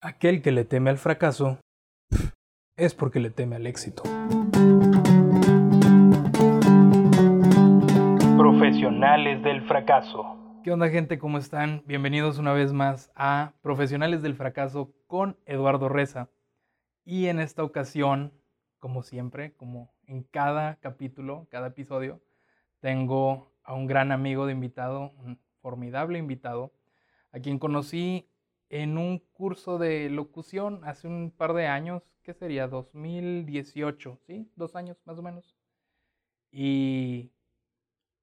Aquel que le teme al fracaso es porque le teme al éxito. Profesionales del fracaso. ¿Qué onda gente? ¿Cómo están? Bienvenidos una vez más a Profesionales del fracaso con Eduardo Reza. Y en esta ocasión, como siempre, como en cada capítulo, cada episodio, tengo a un gran amigo de invitado, un formidable invitado, a quien conocí en un curso de locución hace un par de años, ¿qué sería? 2018, ¿sí? Dos años más o menos. Y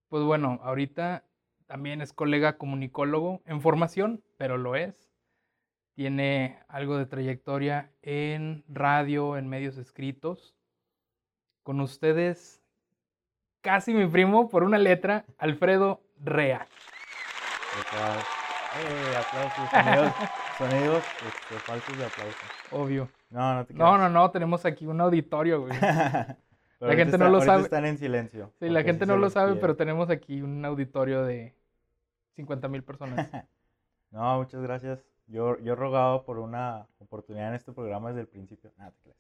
pues bueno, ahorita también es colega comunicólogo en formación, pero lo es. Tiene algo de trayectoria en radio, en medios escritos. Con ustedes, casi mi primo por una letra, Alfredo Rea. Eh, aplausos, sonidos, sonidos este, falsos de aplausos. Obvio. No, no te No, no, no, tenemos aquí un auditorio. Pero La gente ahorita no lo sabe. están en silencio. Sí, la gente sí no lo sabe, pide. pero tenemos aquí un auditorio de 50 mil personas. No, muchas gracias. Yo, yo rogaba por una oportunidad en este programa desde el principio. Nada, te creas.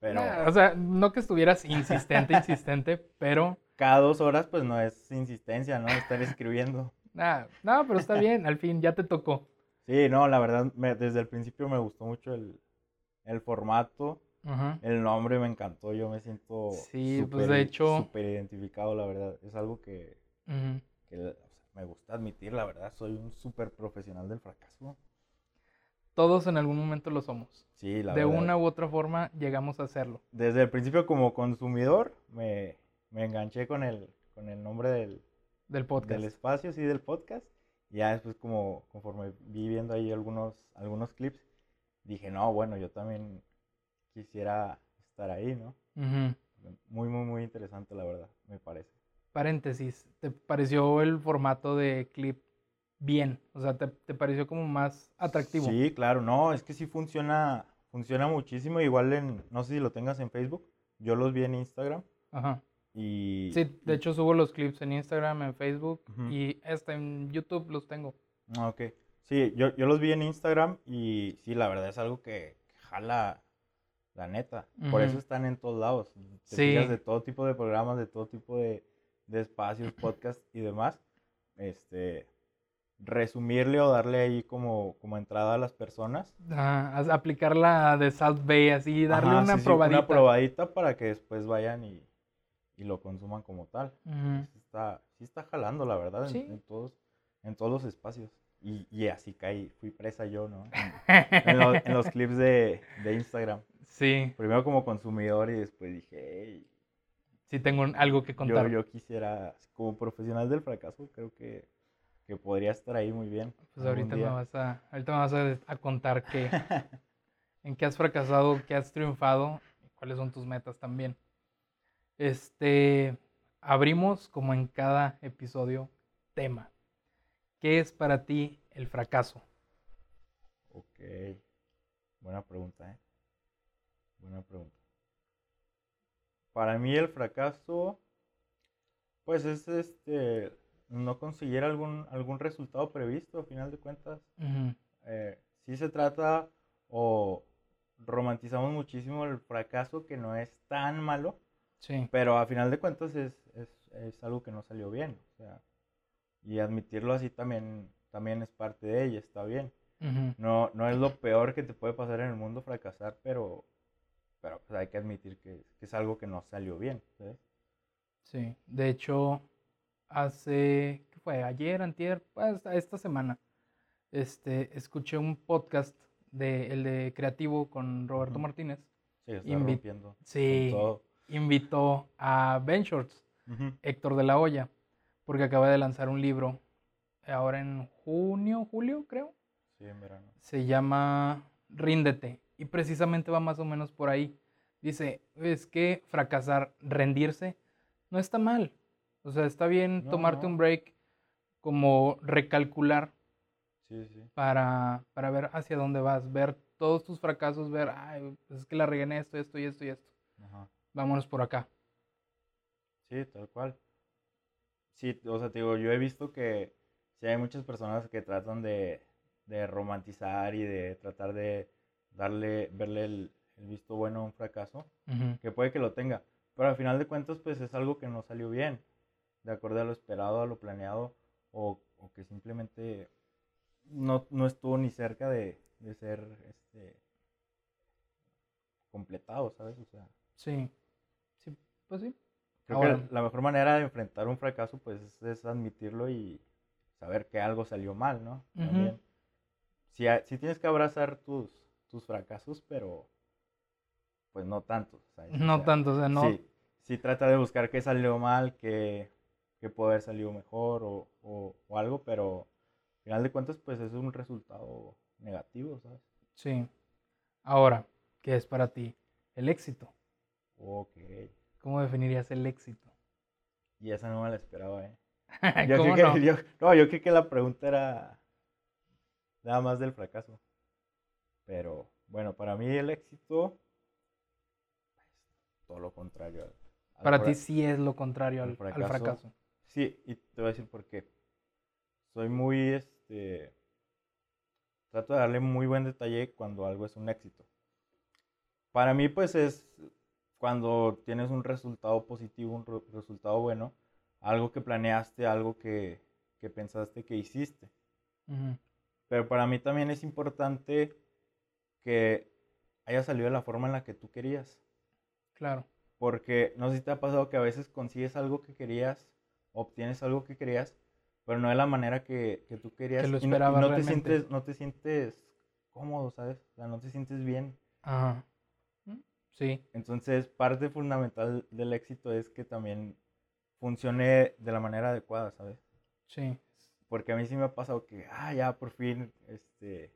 Pero Nah, o sea, no que estuvieras insistente, insistente, pero cada dos horas, pues no es insistencia, ¿no? Estar escribiendo. Nada, no, pero está bien, al fin ya te tocó. Sí, no, la verdad, me- desde el principio me gustó mucho el, el formato. El nombre me encantó, yo me siento Sí, pues, súper de i- hecho- identificado, la verdad. Es algo que, que, o sea, me gusta admitir, la verdad, soy un súper profesional del fracaso. Todos en algún momento lo somos. Sí, la de verdad. una u otra forma llegamos a hacerlo. Desde el principio como consumidor me, me enganché con el, con el nombre del, Del podcast. del espacio, sí, del podcast. Ya después como conforme vi viendo ahí algunos, algunos clips, dije, no, bueno, yo también quisiera estar ahí, ¿no? Muy, muy, muy interesante, la verdad, me parece. Paréntesis, ¿te pareció el formato de clip bien? O sea, ¿te, te pareció como más atractivo? Sí, claro, no, es que sí funciona, funciona muchísimo, igual en, no sé si lo tengas en Facebook, yo los vi en Instagram Ajá. Y... Sí, de hecho subo los clips en Instagram, en Facebook Ujú. y hasta en YouTube los tengo. Ah, ok. Sí, yo, yo los vi en Instagram y sí, la verdad es algo que, que jala la neta. Por eso están en todos lados. Te Sí. de todo tipo de programas, de todo tipo de, de espacios, podcasts y demás. Este, resumirle o darle ahí como, como entrada a las personas. Ah, haz- aplicar la de South Bay, así, darle Ajá, una sí, sí, probadita. una probadita para que después vayan y, y lo consuman como tal. Sí está, sí está jalando, la verdad, en, Sí. en todos, en todos los espacios. Y, y así caí, fui presa yo, ¿no? En, en los, en los clips de, de Instagram. Sí, Primero como consumidor y después dije, hey, sí tengo algo que yo, contar. yo quisiera, como profesional del fracaso, creo que, que podría estar ahí muy bien. Pues ahorita me vas a, ahorita me vas a, a contar qué, en qué has fracasado, qué has triunfado, y cuáles son tus metas también. Este, abrimos como en cada episodio tema. ¿Qué es para ti el fracaso? Ok, buena pregunta, ¿eh? Buena pregunta. Para mí el fracaso, pues es este, no conseguir algún, algún resultado previsto, a final de cuentas. Ujú, eh, sí se trata o romantizamos muchísimo el fracaso que no es tan malo, Sí, pero a final de cuentas es, es, es algo que no salió bien. O sea, y admitirlo así también, también es parte de ella, está bien. No, no es lo peor que te puede pasar en el mundo fracasar, pero, pero pues hay que admitir que, que es algo que no salió bien. ¿sabes? sí. De hecho, hace, ¿qué fue? Ayer, antier, pues, esta semana, este, escuché un podcast de el de Creativo con Roberto. Martínez. Sí, está Invi- rompiendo con Sí, todo. Invitó a Ben Shorts. Héctor de la Hoya, porque acaba de lanzar un libro ahora en junio, julio, creo. Sí, en verano. Se llama Ríndete y precisamente va más o menos por ahí. Dice, es que fracasar, rendirse, no está mal. O sea, está bien No, tomarte no. un break, como recalcular Sí, sí. para, para ver hacia dónde vas, ver todos tus fracasos, ver, ay, pues es que la regué en esto, esto y esto y esto. Ajá. Vámonos por acá. Sí, tal cual. Sí, o sea, te digo, yo he visto que sí hay muchas personas que tratan de, de romantizar y de tratar de, darle, verle el, el visto bueno a un fracaso, que puede que lo tenga, pero al final de cuentas pues es algo que no salió bien, de acuerdo a lo esperado, a lo planeado, o, o que simplemente no, no estuvo ni cerca de, de ser este, completado, ¿sabes? O sea, Sí. Sí, pues sí. creo Ahora- que la mejor manera de enfrentar un fracaso pues es, admitirlo y saber que algo salió mal, ¿no? También. Sí, ha- sí tienes que abrazar tus, tus fracasos, pero pues no tantos, ¿sabes? O No sea, tanto, o sea, no. Sí, sí trata de buscar qué salió mal, qué, qué puede haber salido mejor o, o- o algo, pero al final de cuentas pues es un resultado negativo, ¿sabes? Sí. Ahora, ¿qué es para ti el éxito? Ok, ¿Cómo definirías el éxito? y esa no me la esperaba, ¿eh? Yo ¿Cómo creí no? que, yo, no, yo creí que la pregunta era nada más del fracaso. Pero bueno, para mí el éxito es todo lo contrario. al- al Para ti sí es lo contrario al, al fracaso. fracaso. Sí, y te voy a decir por qué. Soy muy, este, trato de darle muy buen detalle cuando algo es un éxito. Para mí, pues es cuando tienes un resultado positivo, un re- resultado bueno, algo que planeaste, algo que, que pensaste que hiciste. Ujú. Pero para mí también es importante que haya salido de la forma en la que tú querías. Claro. Porque no sé si te ha pasado que a veces consigues algo que querías, obtienes algo que querías, pero no de la manera que, que tú querías. Que lo y no- y no, esperabas te sientes, no te sientes cómodo, ¿sabes? O sea, no te sientes bien. Ajá. Sí. Entonces, parte fundamental del éxito es que también funcione de la manera adecuada, ¿sabes? Sí. Porque a mí sí me ha pasado que, ah, ya por fin, este,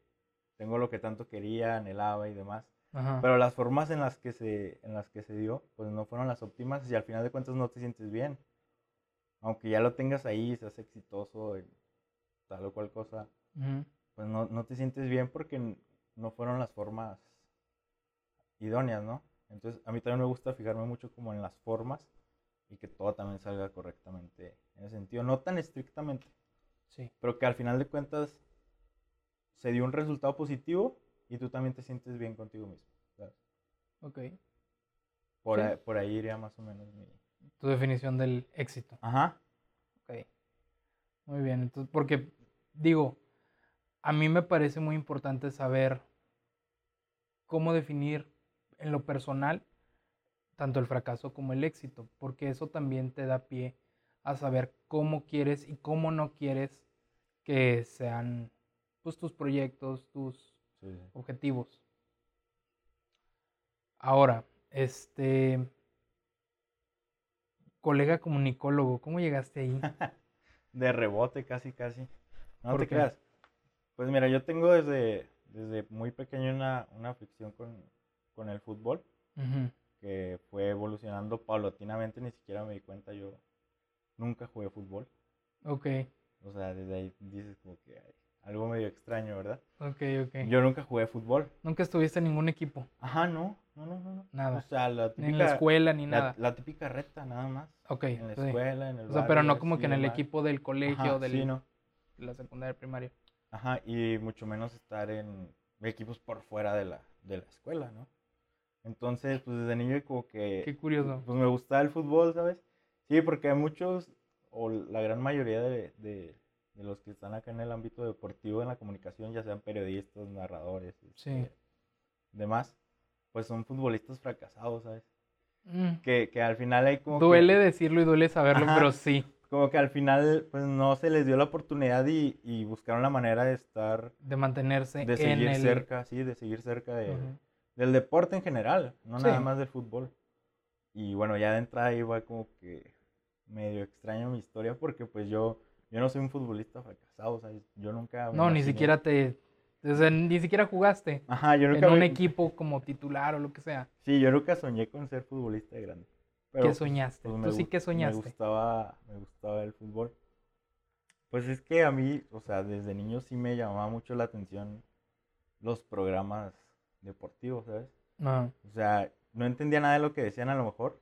tengo lo que tanto quería, anhelaba y demás. Ajá. Pero las formas en las que se, en las que se dio, pues no fueron las óptimas y al final de cuentas no te sientes bien. Aunque ya lo tengas ahí, seas exitoso en tal o cual cosa, pues no, no te sientes bien porque no fueron las formas idóneas, ¿no? Entonces a mí también me gusta fijarme mucho como en las formas y que todo también salga correctamente en ese sentido, no tan estrictamente, Sí. pero que al final de cuentas se dio un resultado positivo y tú también te sientes bien contigo mismo. ¿sabes? Ok. Por, Sí. ahí, por ahí iría más o menos mi... Tu definición del éxito. Ajá. Ok. Muy bien. Entonces, porque digo, a mí me parece muy importante saber cómo definir en lo personal tanto el fracaso como el éxito, porque eso también te da pie a saber cómo quieres y cómo no quieres que sean pues, tus proyectos, tus Sí, objetivos. Ahora, este colega comunicólogo, ¿cómo llegaste ahí? De rebote casi, casi. No ¿Por te qué? creas. Pues mira, yo tengo desde, desde muy pequeño una, una afición con, con el fútbol, que fue evolucionando paulatinamente, ni siquiera me di cuenta, yo nunca jugué fútbol. Ok, O sea, desde ahí dices como que hay algo medio extraño, ¿verdad? ok, ok. Yo nunca jugué fútbol. Nunca estuviste en ningún equipo, Ajá, no, no, no, no. Nada. O sea, la ni en la escuela, ni la, nada. la típica reta, nada más. Ok, En la sí. escuela, en el O sea, pero no como que en el equipo del colegio, Ajá, del- sí, no. la secundaria, primaria. Ajá, y mucho menos estar en equipos por fuera de la, de la escuela, ¿no? Entonces, pues desde niño como que... Qué curioso. Pues me gustaba el fútbol, ¿sabes? Sí, porque hay muchos, o la gran mayoría de, de- de los que están acá en el ámbito deportivo, en la comunicación, ya sean periodistas, narradores, Sí. este, demás, pues son futbolistas fracasados, ¿sabes? Mm, Que, que al final hay como que- Duele decirlo y duele saberlo, Ajá. pero sí, como que al final pues no se les dio la oportunidad y, y buscaron la manera de estar de mantenerse de en seguir el... cerca, sí, de seguir cerca de- Ujú. Del deporte en general, no Sí. nada más del fútbol. Y bueno, ya de entrada iba como que medio extraño mi historia porque pues yo, yo no soy un futbolista fracasado, o sea, yo nunca... No, ni siquiera te... o sea, ni siquiera jugaste Ajá, yo en nunca... un me- equipo como titular o lo que sea. Sí, yo nunca soñé con ser futbolista de grande. Pero, ¿Qué pues, soñaste? pues, Tú sí que soñaste. Me gustaba, me gustaba el fútbol. Pues es que a mí, o sea, desde niño sí me llamaba mucho la atención los programas deportivos, ¿sabes? Ah, O sea, no entendía nada de lo que decían a lo mejor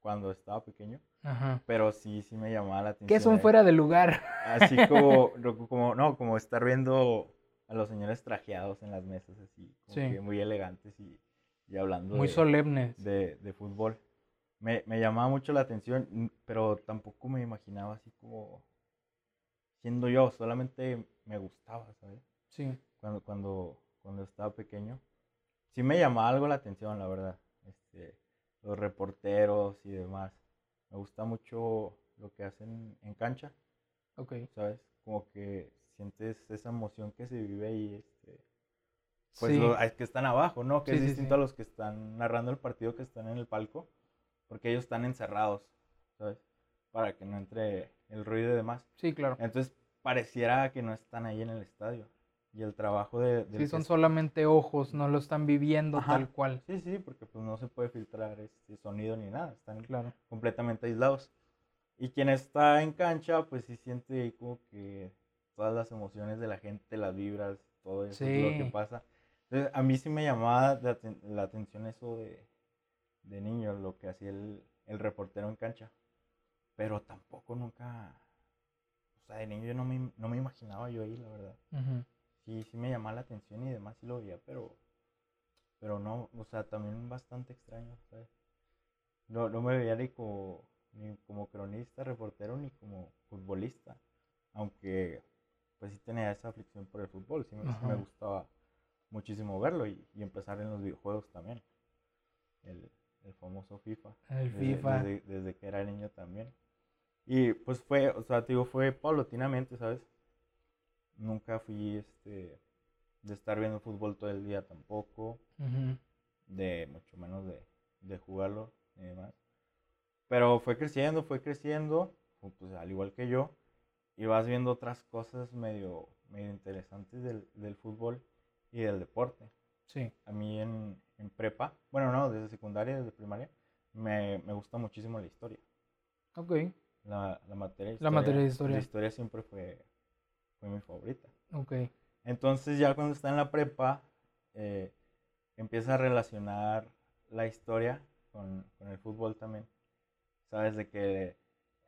cuando estaba pequeño, ajá. pero sí, sí me llamaba la atención. ¿Qué son fuera de lugar? Así como, como, no, como estar viendo a los señores trajeados en las mesas, así, como que muy elegantes y, y hablando. Muy solemnes. De, de fútbol. Me, me, llamaba mucho la atención, pero tampoco me imaginaba así como siendo yo, solamente me gustaba, ¿sabes? Sí. Cuando, cuando, cuando estaba pequeño. Sí me llamaba algo la atención, la verdad. Este, los reporteros y demás. Me gusta mucho lo que hacen en cancha. Ok. ¿Sabes? Como que sientes esa emoción que se vive ahí, este, pues los que están abajo, ¿no? Que es distinto a los que están narrando el partido que están en el palco, porque ellos están encerrados, ¿sabes? Para que no entre el ruido y demás. Sí, claro. Entonces pareciera que no están ahí en el estadio. Y el trabajo de... sí, son solamente ojos, no lo están viviendo tal cual. Sí, sí, porque pues no se puede filtrar este sonido ni nada, están claro. completamente aislados. Y quien está en cancha, pues sí siente como que todas las emociones de la gente, las vibras, todo eso es lo que pasa. Entonces, a mí sí me llamaba la, atención eso de, de, niño, lo que hacía el, el, reportero en cancha. Pero tampoco nunca, o sea, de niño yo no me, no me imaginaba yo ahí, la verdad. Sí, sí me llamaba la atención y demás sí lo veía, pero, pero no, o sea, también bastante extraño, ¿sabes? No, no me veía ni como, ni como cronista, reportero, ni como futbolista. Aunque pues sí tenía esa aflicción por el fútbol, sí me, gustaba muchísimo verlo y, empezar en los videojuegos también. El, famoso FIFA. El FIFA. Desde, que era niño también. Y pues fue, o sea, te digo, fue paulatinamente, ¿sabes? Nunca fui este de estar viendo fútbol todo el día tampoco. De mucho menos de, de jugarlo y demás. Pero fue creciendo, fue creciendo, pues al igual que yo y vas viendo otras cosas medio, medio interesantes del, del fútbol y del deporte. Sí. A mí en, en, prepa, bueno, no, desde secundaria, desde primaria, me, me gusta muchísimo la historia. Ok. La, la materia de historia. La materia de historia. La historia siempre fue, fue mi favorita. Ok. Entonces ya cuando está en la prepa, eh, empieza a relacionar la historia con, con el fútbol también. Sabes de que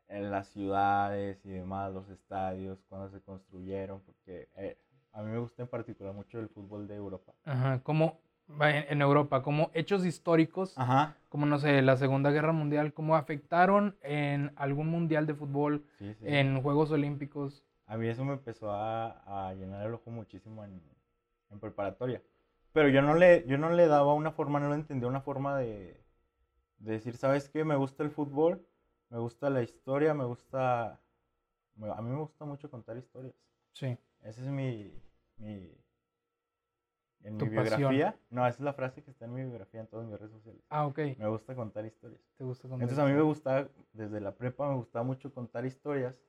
en las ciudades y demás, los estadios, cuando se construyeron, porque eh, a mí me gusta en particular mucho el fútbol de Europa. Ajá, como en Europa, como hechos históricos, Ajá. como no sé, la Segunda Guerra Mundial, cómo afectaron en algún mundial de fútbol, en Juegos Olímpicos. A mí eso me empezó a, a llenar el ojo muchísimo en, en, preparatoria. Pero yo no, le, yo no le daba una forma, no lo entendía una forma de, de decir, ¿sabes qué? Me gusta el fútbol, me gusta la historia, me gusta... A mí me gusta mucho contar historias. Sí. Esa es mi... mi en mi biografía. No, esa es la frase que está en mi biografía en todas mis redes sociales. Ah, ok. Me gusta contar historias. ¿Te gusta contar Entonces a mí me gusta, desde la prepa me gustaba mucho contar historias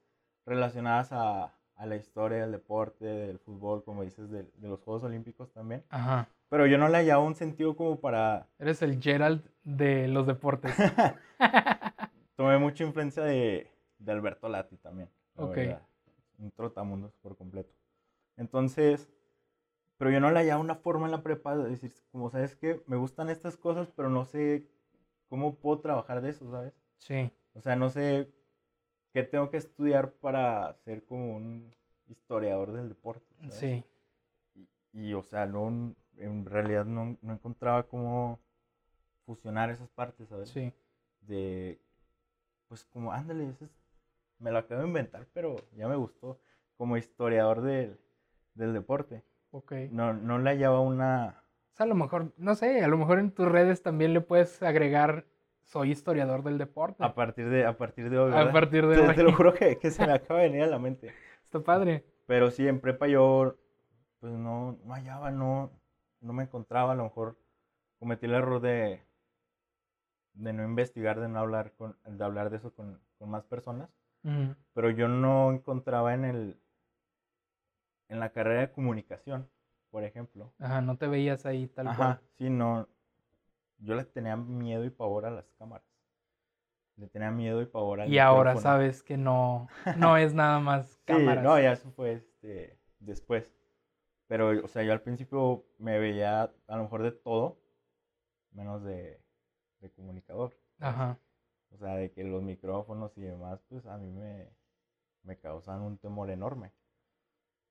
relacionadas a, a la historia del deporte, del fútbol, como dices, de, de, los Juegos Olímpicos también. Ajá. Pero yo no le hallaba un sentido como para... Eres el Gerald de los deportes. tomé mucha influencia de, de Alberto Lati también. Ok. Un trotamundos por completo. Entonces, pero yo no le hallaba una forma en la prepa de decir, como sabes que me gustan estas cosas, pero no sé cómo puedo trabajar de eso, ¿sabes? Sí. O sea, no sé qué tengo que estudiar para ser como un historiador del deporte. Sí. Y, o sea, no, en realidad no, no encontraba cómo fusionar esas partes, ¿sabes? Sí. De pues como, ándale, me lo acabo de inventar, pero ya me gustó como historiador del, del deporte. Ok. No, no le hallaba una... O sea, a lo mejor, no sé, a lo mejor en tus redes también le puedes agregar soy historiador del deporte. A partir de, a partir de hoy, ¿verdad? A partir de hoy. Te, lo juro que, que, se me acaba de venir a la mente. Está padre. Pero sí, en prepa yo, pues no, no hallaba, no, no me encontraba, a lo mejor cometí el error de, de no investigar, de no hablar, con, de, hablar de eso con, con más personas. Pero yo no encontraba en el en la carrera de comunicación, por ejemplo. Ajá, no te veías ahí tal Ajá, sí, no. Yo le tenía miedo y pavor a las cámaras. Le tenía miedo y pavor al Y ahora sabes que no, no es nada más cámaras. Sí, no, ya eso fue este, después. Pero, o sea, yo al principio me veía a lo mejor de todo, menos de, de comunicador. Ajá. O sea, de que los micrófonos y demás, pues a mí me, me causan un temor enorme.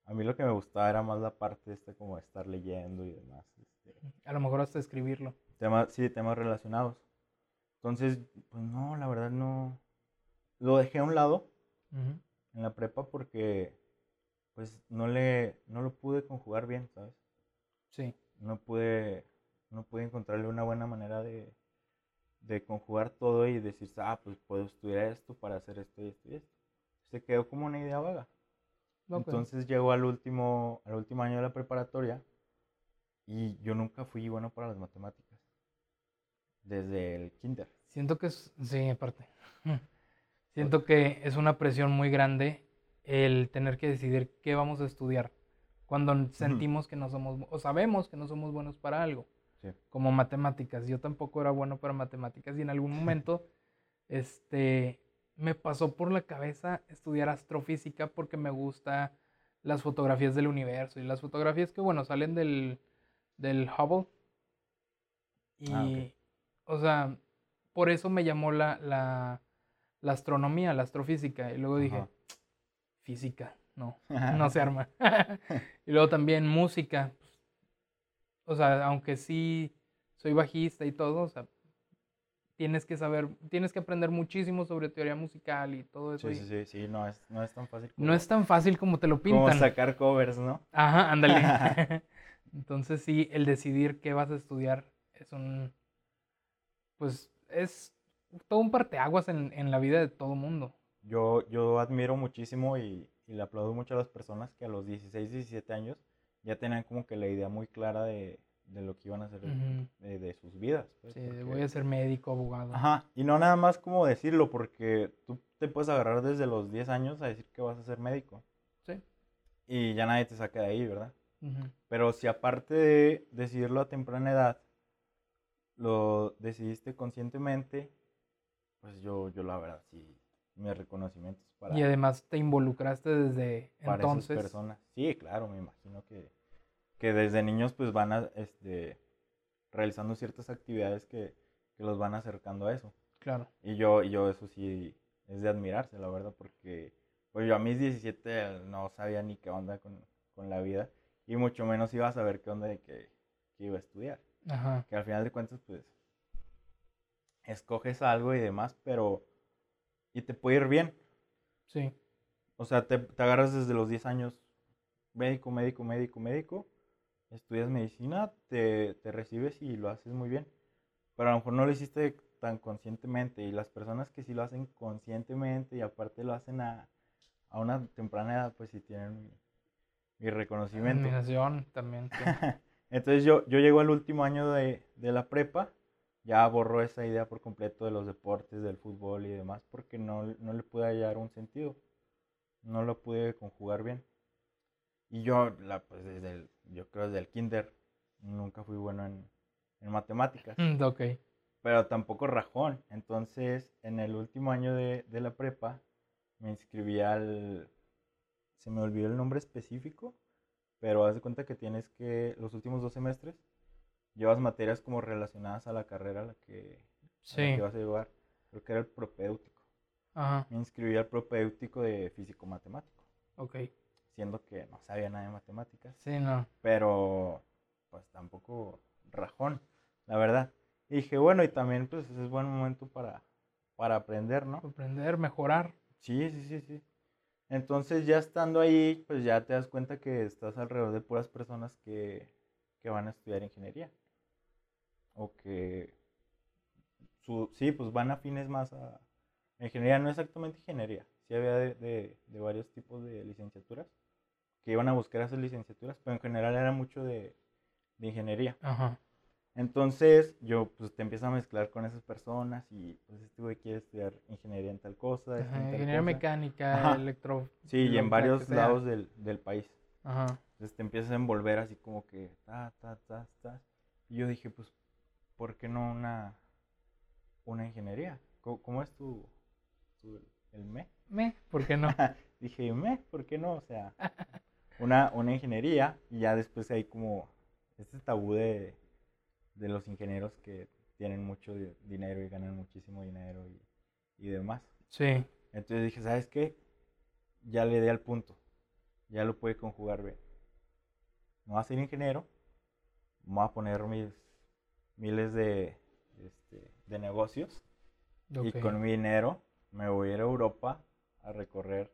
a mí lo que me gustaba era más la parte esta como de estar leyendo y demás. Este, A lo mejor hasta escribirlo. Temas, sí, temas relacionados. Entonces, pues no, la verdad no. Lo dejé a un lado en la prepa porque pues no le no lo pude conjugar bien, ¿sabes? Sí. No pude no pude encontrarle una buena manera de, de conjugar todo y decir, ah, pues puedo estudiar esto para hacer esto y esto y esto. Se quedó como una idea vaga. Entonces llegó al último, al último año de la preparatoria y yo nunca fui bueno para las matemáticas. Desde el kinder. Siento que es, sí, aparte. Siento que es una presión muy grande el tener que decidir qué vamos a estudiar cuando sentimos que no somos, o sabemos que no somos buenos para algo, Sí. como matemáticas. Yo tampoco era bueno para matemáticas y en algún momento, este, me pasó por la cabeza estudiar astrofísica porque me gusta las fotografías del universo y las fotografías que, bueno, salen del, del Hubble. Y, Ah, ok. O sea, por eso me llamó la, la, la astronomía, la astrofísica. Y luego dije, Ajá. física, no, no se arma. y luego también música. pues, o sea, aunque sí soy bajista y todo, o sea, tienes que saber, tienes que aprender muchísimo sobre teoría musical y todo eso. Sí, sí, sí, sí, no es, no es tan fácil No es tan fácil como te lo como pintan. sacar covers, ¿no? Ajá, ándale. Entonces sí, el decidir qué vas a estudiar es un, pues es todo un parteaguas en, en la vida de todo mundo. Yo, yo admiro muchísimo y, y le aplaudo mucho a las personas que a los 16, 17 años ya tenían como que la idea muy clara de, de lo que iban a hacer de, de sus vidas. pues, Sí, porque- voy a ser médico, abogado. Ajá, y no nada más como decirlo, porque tú te puedes agarrar desde los 10 años a decir que vas a ser médico Sí. y ya nadie te saca de ahí, ¿verdad? Pero si aparte de decidirlo a temprana edad, lo decidiste conscientemente, pues yo, yo la verdad sí, mis reconocimientos para, Y además te involucraste desde para entonces. esas personas. Sí, claro, me imagino que, que desde niños pues van a, este, realizando ciertas actividades que, que los van acercando a eso. Claro. Y yo, y yo eso sí es de admirarse, la verdad, porque pues yo a mis 17 no sabía ni qué onda con, con la vida y mucho menos iba a saber qué onda de que, que iba a estudiar. Ajá. Que al final de cuentas, pues, escoges algo y demás, pero... Y te puede ir bien. Sí. O sea, te, te agarras desde los 10 años, médico, médico, médico, médico, estudias medicina, te, te recibes y lo haces muy bien. Pero a lo mejor no lo hiciste tan conscientemente y las personas que sí lo hacen conscientemente y aparte lo hacen a, a una temprana edad, pues sí tienen mi, mi reconocimiento. También. Entonces yo, yo llego al último año de, de la prepa, ya borró esa idea por completo de los deportes, del fútbol y demás, porque no, no le pude hallar un sentido. No lo pude conjugar bien. Y yo, la, pues desde el, yo creo desde el kinder, nunca fui bueno en, en matemáticas, Mm, ok. pero tampoco rajón. Entonces, en el último año de, de la prepa, me inscribí al... Se me olvidó el nombre específico, pero haz de cuenta que tienes que, los últimos dos semestres, llevas materias como relacionadas a la carrera a la que, a la Sí. que vas a llevar. Creo que era el propéutico. Ajá. Me inscribí al propéutico de físico-matemático, Ok. siendo que no sabía nada de matemáticas, Sí, no. pero pues tampoco rajón, la verdad. Y dije, bueno, y también pues es buen momento para, para aprender, ¿no? Aprender, mejorar. Sí, sí, sí, sí. Entonces ya estando ahí, pues ya te das cuenta que estás alrededor de puras personas que, que van a estudiar ingeniería. O que, su, sí, pues van afines más a... Ingeniería no exactamente ingeniería. Sí había de, de- de varios tipos de licenciaturas que iban a buscar esas licenciaturas, pero en general era mucho de, de ingeniería. Ajá. Entonces yo pues te empiezo a mezclar con esas personas y pues este güey quiere estudiar ingeniería en tal cosa. este Ajá, en tal Ingeniería cosa. mecánica, Ajá. electro. Sí, y en varios lados del, del país. Ajá. Entonces te empiezas a envolver así como que ta, ta, ta, ta. Y yo dije, pues, ¿por qué no una, una ingeniería? ¿Cómo, cómo es tu, tu- el me? Me, ¿por qué no? Dije, me, ¿por qué no? O sea, una, una ingeniería y ya después hay como este tabú de, de los ingenieros que tienen mucho di- dinero y ganan muchísimo dinero y, y demás. Sí. Entonces dije, ¿sabes qué? Ya le di al punto. ya lo puede conjugar bien. No voy a ser ingeniero, voy a poner mis miles de, este, de negocios y con mi dinero me voy a ir a Europa a recorrer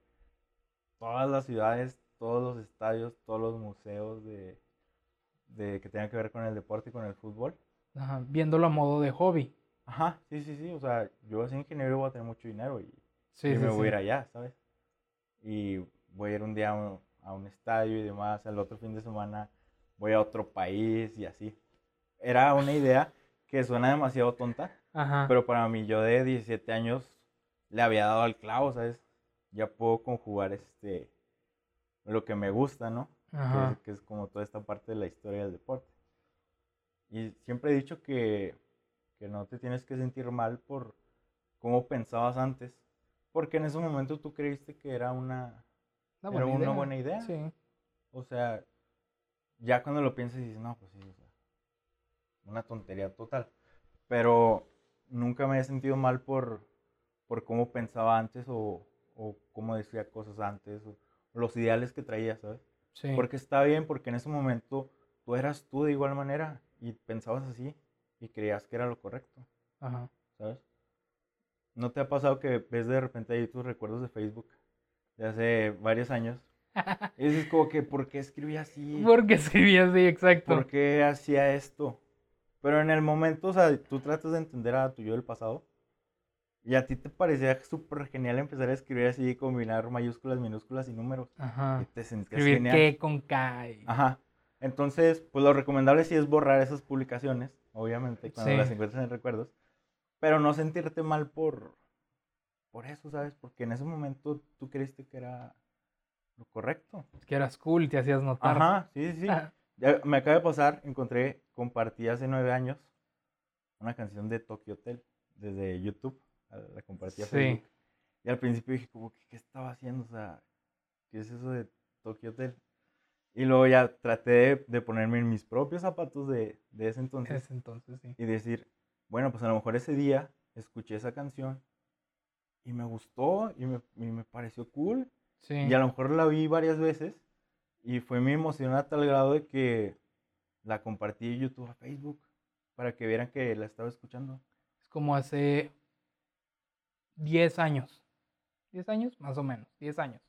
todas las ciudades, todos los estadios, todos los museos de, de que tengan que ver con el deporte y con el fútbol. Ajá, viéndolo a modo de hobby. Ajá, sí, sí, sí. O sea, yo a ser ingeniero voy a tener mucho dinero y, me voy a ir allá, ¿sabes? Y voy a ir un día a un, estadio y demás. El otro fin de semana voy a otro país y así. Era una idea que suena demasiado tonta, Ajá. pero para mí, yo de 17 años le había dado al clavo, ¿sabes? Ya puedo conjugar este lo que me gusta, ¿no? Ajá. Que, es, como toda esta parte de la historia del deporte. Y siempre he dicho que, que no te tienes que sentir mal por cómo pensabas antes, porque en ese momento tú creíste que era una, una buena, era idea. Una buena idea. Sí. O sea, ya cuando lo piensas dices, no, pues sí, o sea, una tontería total. Pero nunca me he sentido mal por, por cómo pensaba antes o, o cómo decía cosas antes o los ideales que traía, ¿sabes? Sí. Porque está bien, porque en ese momento tú eras tú de igual manera y pensabas así y creías que era lo correcto. Ajá. ¿Sabes? ¿No te ha pasado que ves de repente ahí tus recuerdos de Facebook de hace varios años? y dices como que, ¿por qué escribía así? ¿Por qué escribía así? Exacto. ¿Por qué hacía esto? Pero en el momento, o sea, tú tratas de entender a tu yo del pasado y a ti te parecía súper genial empezar a escribir así, combinar mayúsculas, minúsculas y números. Ajá. Y te sentías Escribir qué con K. Ajá. Entonces, pues lo recomendable sí es borrar esas publicaciones, obviamente, cuando las encuentres en recuerdos, pero no sentirte mal por, por eso, ¿sabes? Porque en ese momento tú creíste que era lo correcto. Que eras cool, te hacías notar. Ajá, sí, sí. Ya me acaba de pasar, encontré, compartí hace nueve años una canción de Tokyo Hotel desde YouTube, la compartí a Facebook. Y al principio dije, como, ¿qué, ¿qué estaba haciendo? O sea, ¿qué es eso de Tokyo Hotel? Y luego ya traté de, ponerme en mis propios zapatos de, de ese entonces. Ese entonces, sí. Y decir, bueno, pues a lo mejor ese día escuché esa canción y me gustó y me, y me pareció cool. Sí. Y a lo mejor la vi varias veces y fue mi emoción a tal grado de que la compartí YouTube a Facebook para que vieran que la estaba escuchando. Es como hace 10 años. 10 años, más o menos, 10 años.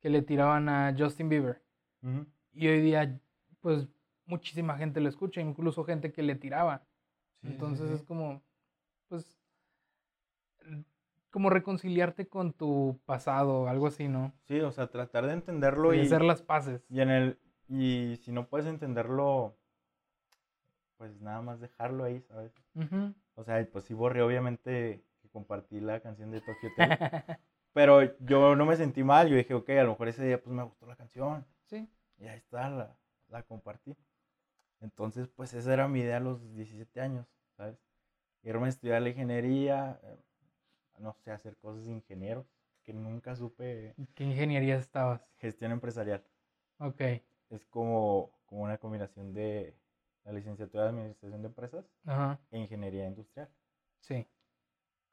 Que le tiraban a Justin Bieber. Y hoy día, pues, muchísima gente lo escucha, incluso gente que le tiraba. Entonces es como, pues, como reconciliarte con tu pasado, algo así, ¿no? Sí, o sea, tratar de entenderlo y, hacer las paces. Y en el y si no puedes entenderlo, pues nada más dejarlo ahí, ¿sabes? O sea, pues sí borré obviamente que compartí la canción de Tokyo Hotel. pero yo no me sentí mal, yo dije, ok, a lo mejor ese día pues me gustó la canción. Sí. Y ahí está, la, la compartí. Entonces, pues esa era mi idea a los 17 años, ¿sabes? Irme a estudiar la ingeniería, eh, no sé, hacer cosas de ingenieros, que nunca supe. ¿Qué ingeniería estabas? Gestión empresarial. Ok. Es como, como una combinación de la licenciatura de Administración de Empresas e Ingeniería Industrial. Sí.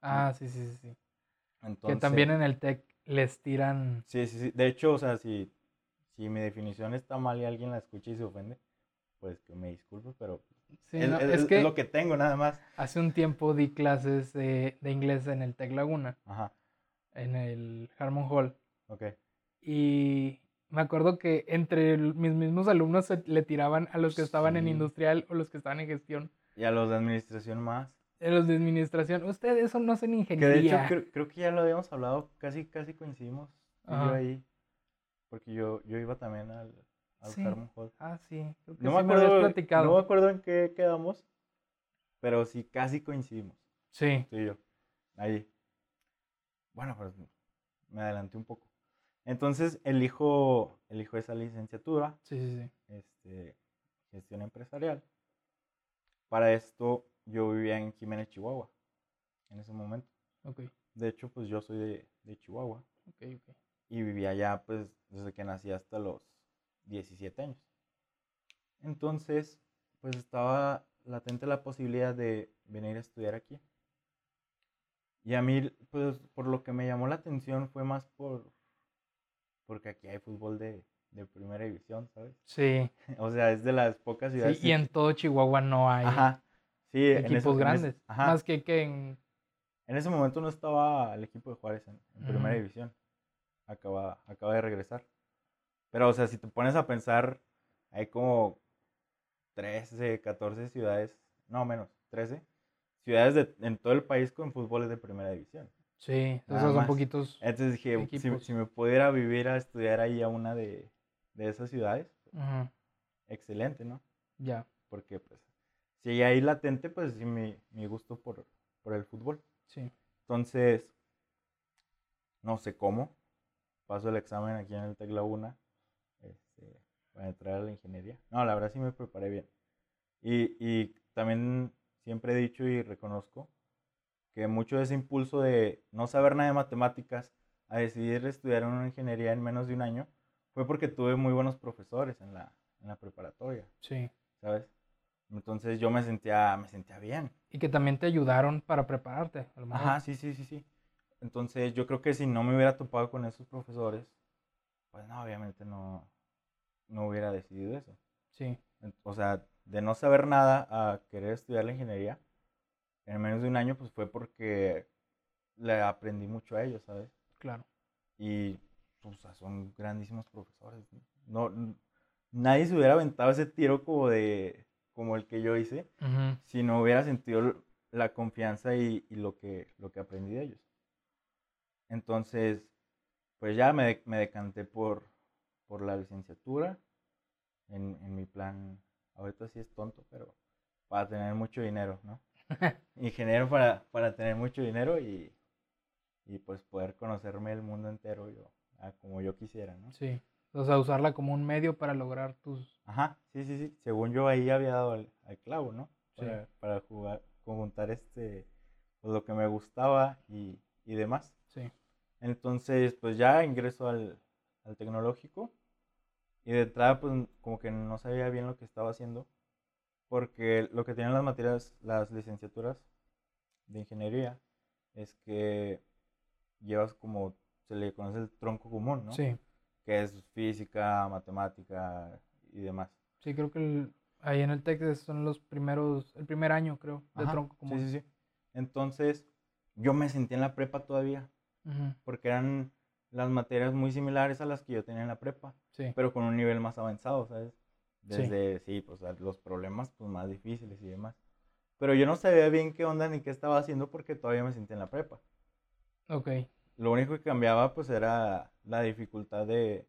Ah, sí, sí, sí. sí. que también en el TEC les tiran... Sí, sí, sí. De hecho, o sea, si si mi definición está mal y alguien la escucha y se ofende, pues que me disculpe, pero es, que lo que tengo nada más. Hace un tiempo di clases de, inglés en el Tec Laguna, Ajá. en el Harmon Hall. Ok. Y me acuerdo que entre mis mismos alumnos le tiraban a los que estaban en industrial o los que estaban en gestión. Y a los de administración más. A los de administración. Ustedes eso no hacen ingeniería. Que de hecho creo, que ya lo habíamos hablado, casi, casi coincidimos. Yo ahí. Porque yo, yo iba también al, al Hall. Ah, sí. no, me acuerdo, no me acuerdo en qué quedamos, pero sí casi coincidimos. Sí. Tú y yo. Ahí. Bueno, pues me adelanté un poco. Entonces elijo, elijo esa licenciatura. Sí, sí, sí. Este, gestión empresarial. Para esto vivía en Jiménez, Chihuahua, en ese momento. Ok. De hecho, pues yo soy de, de Chihuahua. Ok, ok y vivía allá pues desde que nací hasta los 17 años. Entonces, pues estaba latente la posibilidad de venir a estudiar aquí. Y a mí, pues por lo que me llamó la atención fue más por porque aquí hay fútbol de, de primera división, ¿sabes? Sí. O sea, es de las pocas ciudades. Sí, y en todo Chihuahua no hay Ajá. Sí, en equipos ese- en ese- grandes. ajá. Más que, que en... En ese momento no estaba el equipo de Juárez en, en primera Ujú. división. Acaba, acaba de regresar. Pero, o sea, si te pones a pensar, hay como 13, 14 ciudades, no menos, 13 ciudades de, en todo el país con fútbol de primera división. Sí, Nada esos son más. poquitos. Entonces dije, si, si me pudiera vivir a estudiar ahí a una de, de esas ciudades, Ujú, excelente, ¿no? Ya, Porque, pues, si ahí latente, pues sí, mi, mi gusto por, por el fútbol. sí. Entonces, no sé cómo, paso el examen aquí en el Tec Laguna este, para entrar a la ingeniería. No, la verdad sí me preparé bien. Y, y también siempre he dicho y reconozco que mucho de ese impulso de no saber nada de matemáticas a decidir estudiar una ingeniería en menos de un año fue porque tuve muy buenos profesores en la, en la preparatoria, Sí. ¿sabes? Entonces yo me sentía, me sentía bien. Y que también te ayudaron para prepararte, a lo mejor. Ajá, sí, sí, sí, sí. Entonces yo creo que si no me hubiera topado con esos profesores, pues no, obviamente no, no hubiera decidido eso. Sí, O sea, de no saber nada a querer estudiar la ingeniería, en menos de un año, pues fue porque le aprendí mucho a ellos, ¿sabes? claro. Y pues, o sea, son grandísimos profesores. No, nadie se hubiera aventado ese tiro como de como el que yo hice si no hubiera sentido la confianza y, y lo, que, lo que aprendí de ellos. Entonces, pues ya me, me decanté por, por la licenciatura en, en mi plan, ahorita sí es tonto, pero para tener mucho dinero, ¿no? Ingeniero para, para tener mucho dinero y, y pues poder conocerme el mundo entero yo, ah, como yo quisiera, ¿no? Sí. O sea, usarla como un medio para lograr tus... Ajá, sí, sí, sí. Según yo ahí había dado al, al clavo, ¿no? Sí. Para, para jugar, conjuntar este, pues, lo que me gustaba y, y demás. Sí. Entonces, pues ya ingreso al, al tecnológico y de entrada, pues como que no sabía bien lo que estaba haciendo, porque lo que tienen las materias, las licenciaturas de ingeniería, es que llevas como, se le conoce el tronco común, ¿no? Sí. Que es física, matemática y demás. Sí, creo que el- ahí en el TEC son los primeros, el primer año, creo, de Ajá, tronco común. Sí, sí, sí. Entonces, yo me sentí en la prepa todavía, Ujú, porque eran las materias muy similares a las que yo tenía en la prepa, Sí, pero con un nivel más avanzado, ¿sabes? Sí. Desde, sí, pues a- los problemas pues más difíciles y demás. Pero yo no sabía bien qué onda ni qué estaba haciendo porque todavía me sentía en la prepa. ok. Lo único que cambiaba pues era la dificultad de,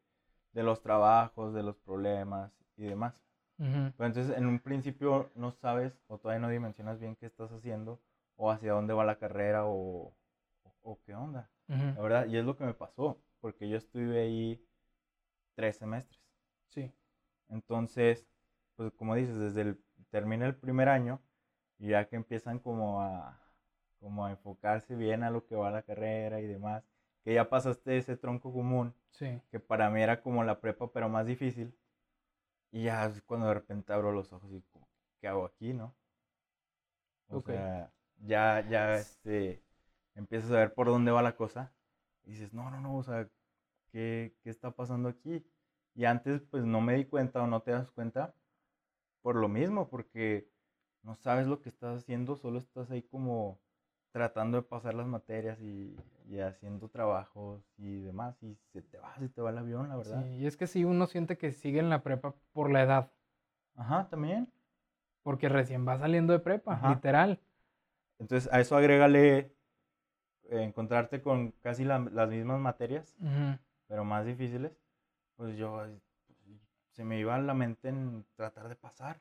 de los trabajos, de los problemas y demás. Ujú, Pero entonces en un principio no sabes o todavía no dimensionas bien qué estás haciendo o hacia dónde va la carrera o, o, o qué onda. La ujú, verdad, y es lo que me pasó, porque yo estuve ahí tres semestres. Sí, Entonces, pues como dices, desde el, termina el primer año y ya que empiezan como a, como a enfocarse bien a lo que va la carrera y demás, que ya pasaste ese tronco común, sí, que para mí era como la prepa, pero más difícil. Y ya es cuando de repente abro los ojos y ¿qué hago aquí, no? O Ok. sea, ya, ya, este, empiezas a ver por dónde va la cosa y dices, no, no, no, o sea, ¿qué, qué está pasando aquí? Y antes, pues, no me di cuenta o no te das cuenta por lo mismo, porque no sabes lo que estás haciendo, solo estás ahí como tratando de pasar las materias y, y haciendo trabajos y demás, y se te va, se te va el avión, la verdad. sí. Y es que sí, uno siente que sigue en la prepa por la edad, Ajá, también. porque recién va saliendo de prepa, Ajá. literal. Entonces, a eso agrégale eh, encontrarte con casi la- las mismas materias, pero más difíciles, pues yo, se me iba la mente en tratar de pasar.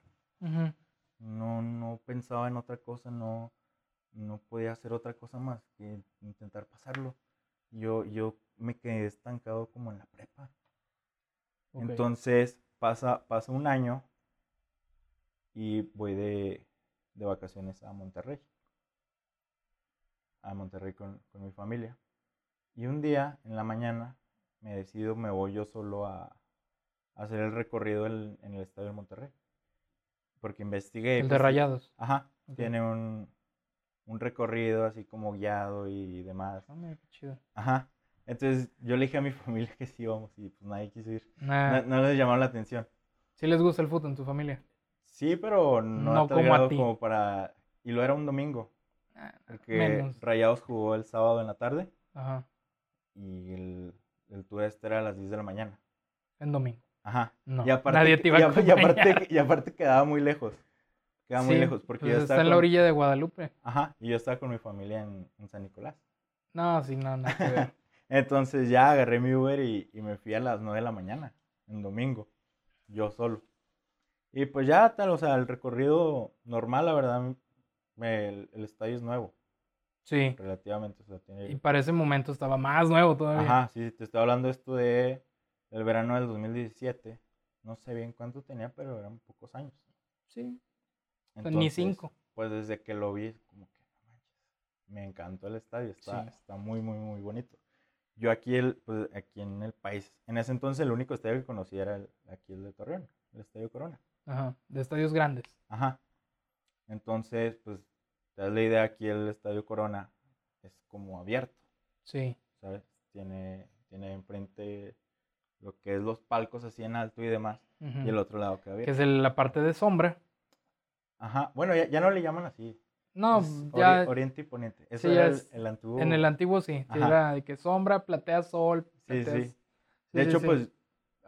No, no pensaba en otra cosa, no, no podía hacer otra cosa más que intentar pasarlo. Yo, yo me quedé estancado como en la prepa. Entonces pasa, pasa un año y voy de, de vacaciones a Monterrey. A Monterrey con, con mi familia. Y un día en la mañana me decido, me voy yo solo a, a hacer el recorrido en, en el estadio de Monterrey. Porque investigué. El de pues, rayados. Ajá, tiene un, un recorrido así como guiado y demás. Ah, mira, qué chido. Ajá. Entonces yo le dije a mi familia que sí íbamos y pues nadie quiso ir. Nah. No, no les llamaron la atención. ¿Sí les gusta el fútbol en tu familia? Sí, pero no, No como a grado ti. como para... Y lo era un domingo, Ah, porque menos. Rayados jugó el sábado en la tarde Ajá. y el, el tour este era a las 10 de la mañana. En domingo. Ajá. No, y aparte, nadie te iba y a y aparte, y aparte quedaba muy lejos. Quedaba muy Sí, lejos, porque pues yo está estaba en la orilla de Guadalupe. Ajá, y yo estaba con mi familia en, en San Nicolás. No, sí, no, nada que ver. Entonces ya agarré mi Uber y, y me fui a las 9 de la mañana, en domingo, yo solo. Y pues ya tal, o sea, el recorrido normal, la verdad, me- el, el estadio es nuevo, Sí. relativamente, o sea, tiene... Y para ese momento estaba más nuevo todavía. Ajá, sí, te estoy hablando esto de el verano del 2017, no sé bien cuánto tenía, pero eran pocos años. Sí. Ni cinco. Pues desde que lo vi, como que, no manches, me encantó el estadio, está, Sí. está muy, muy, muy bonito. Yo aquí, el, pues, aquí en el país, en ese entonces el único estadio que conocía era el, aquí el de Torreón, el Estadio Corona. Ajá. De estadios grandes. Ajá. Entonces, pues, te das la idea, aquí el Estadio Corona es como abierto, Sí. ¿sabes? Tiene, tiene enfrente lo que es los palcos así en alto y demás, y el otro lado que Que abierto. es el- la parte de sombra. Ajá, bueno, ya, ya no le llaman así. No, es ori- ya Oriente y Poniente. Eso sí, era el, el antiguo. en el antiguo sí. sí, era de que sombra, platea sol. Sí, plateas- sí. De sí, hecho, sí. pues,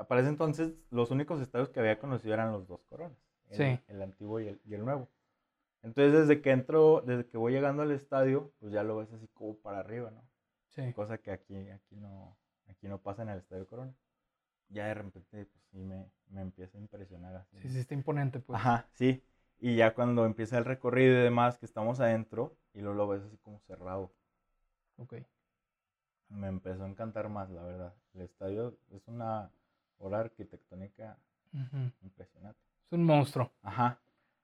para ese entonces, los únicos estadios que había conocido eran los dos coronas. El, Sí. el antiguo y el, y el nuevo. Entonces, desde que entro, desde que voy llegando al estadio, pues ya lo ves así como para arriba, ¿no? Sí. Cosa que aquí, aquí no, aquí no pasa en el estadio Corona. Ya de repente, pues sí me, me empieza a impresionar así. Sí, sí, está imponente, pues. Ajá, sí. Y ya cuando empieza el recorrido y demás, que estamos adentro, y luego lo ves así como cerrado. Ok. me empezó a encantar más, la verdad. El estadio es una obra arquitectónica Ujú. impresionante. Es un monstruo. Ajá.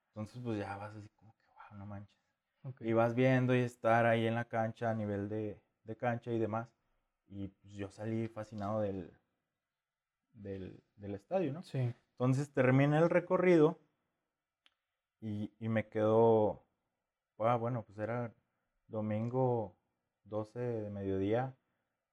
Entonces, pues ya vas así como que, wow, no manches. Ok. Y vas viendo y estar ahí en la cancha, a nivel de, de cancha y demás. Y pues yo salí fascinado del, del, del estadio, ¿no? Sí. Entonces termina el recorrido y, y me quedo, ah, bueno, pues era domingo 12 de mediodía,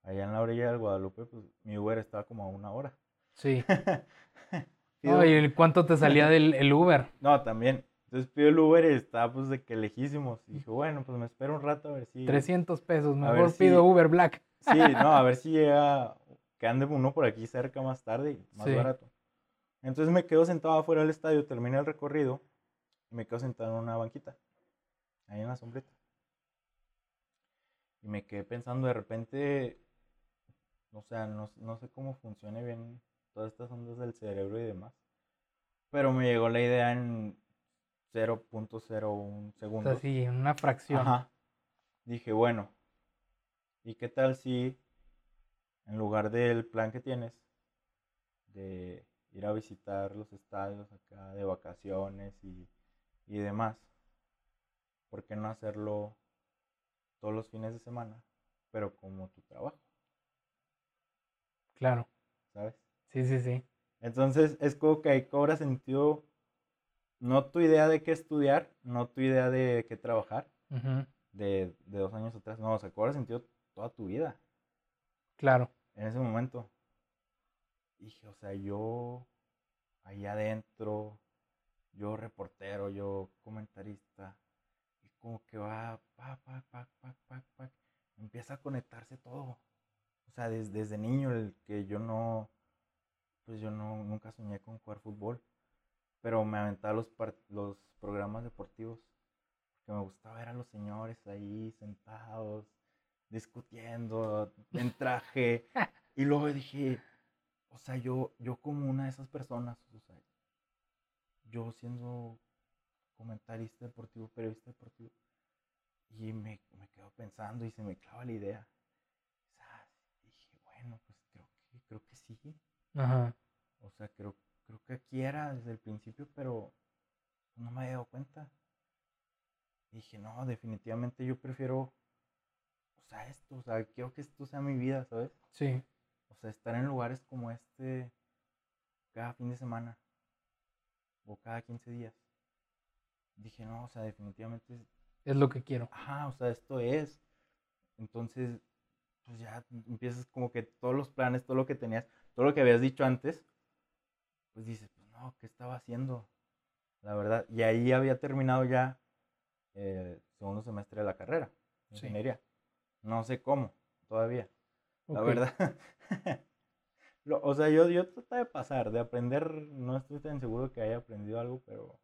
allá en la orilla del Guadalupe, pues mi Uber estaba como a una hora. Sí. Pido- ¿y cuánto te salía del el Uber? no, también. Entonces pido el Uber y estaba pues de que lejísimos. Y dije, bueno, pues me espero un rato a ver si... 300 pesos. Mejor si- pido Uber Black. Sí, no, a ver si llega, que ande uno por aquí cerca más tarde y más Sí. barato. Entonces me quedo sentado afuera del estadio, termina el recorrido y me quedo sentado en una banquita, ahí en la sombrita. Y me quedé pensando de repente, o sea, no, no sé cómo funcione bien todas estas ondas del cerebro y demás, pero me llegó la idea en 0.01 O segundos. sea, sí, una fracción. Ajá. Dije, bueno, ¿y qué tal si en lugar del plan que tienes de ir a visitar los estadios acá de vacaciones y, y demás, ¿por qué no hacerlo todos los fines de semana, pero como tu trabajo, Claro. ¿sabes? Sí, sí, sí. Entonces es como que ahí cobra sentido no tu idea de qué estudiar, no tu idea de qué trabajar, de, de dos años atrás. No, o sea, cobra sentido toda tu vida Claro. en ese momento. Dije, o sea, yo ahí adentro, yo reportero, yo comentarista, y como que va, pa, pa, pa, pa, pa, pa, empieza a conectarse todo. O sea, des- desde niño, el que yo no, pues yo no, nunca soñé con jugar fútbol, pero me aventaba los, los programas deportivos, porque me gustaba ver a los señores ahí sentados, discutiendo, en traje, y luego dije, o sea, yo, yo como una de esas personas, o sea, yo siendo comentarista deportivo, periodista deportivo, y me, me quedo pensando y se me clava la idea. ¿sabes? Dije, bueno, pues creo que, creo que sí. Ajá. O sea, creo, creo que aquí era desde el principio, pero no me había dado cuenta. Y dije, no, definitivamente yo prefiero, o sea, esto, o sea, quiero que esto sea mi vida, ¿sabes? Sí. O sea, estar en lugares como este cada fin de semana o cada 15 días. Dije, no, o sea, definitivamente, Es lo que quiero. ajá, o sea, esto es. Entonces, pues ya empiezas como que todos los planes, todo lo que tenías, todo lo que habías dicho antes, pues dices, pues no, ¿qué estaba haciendo? La verdad. Y ahí había terminado ya el segundo semestre de la carrera, ingeniería. No sé cómo, todavía. La verdad. O sea, yo, yo traté de pasar, de aprender, no estoy tan seguro que haya aprendido algo, pero,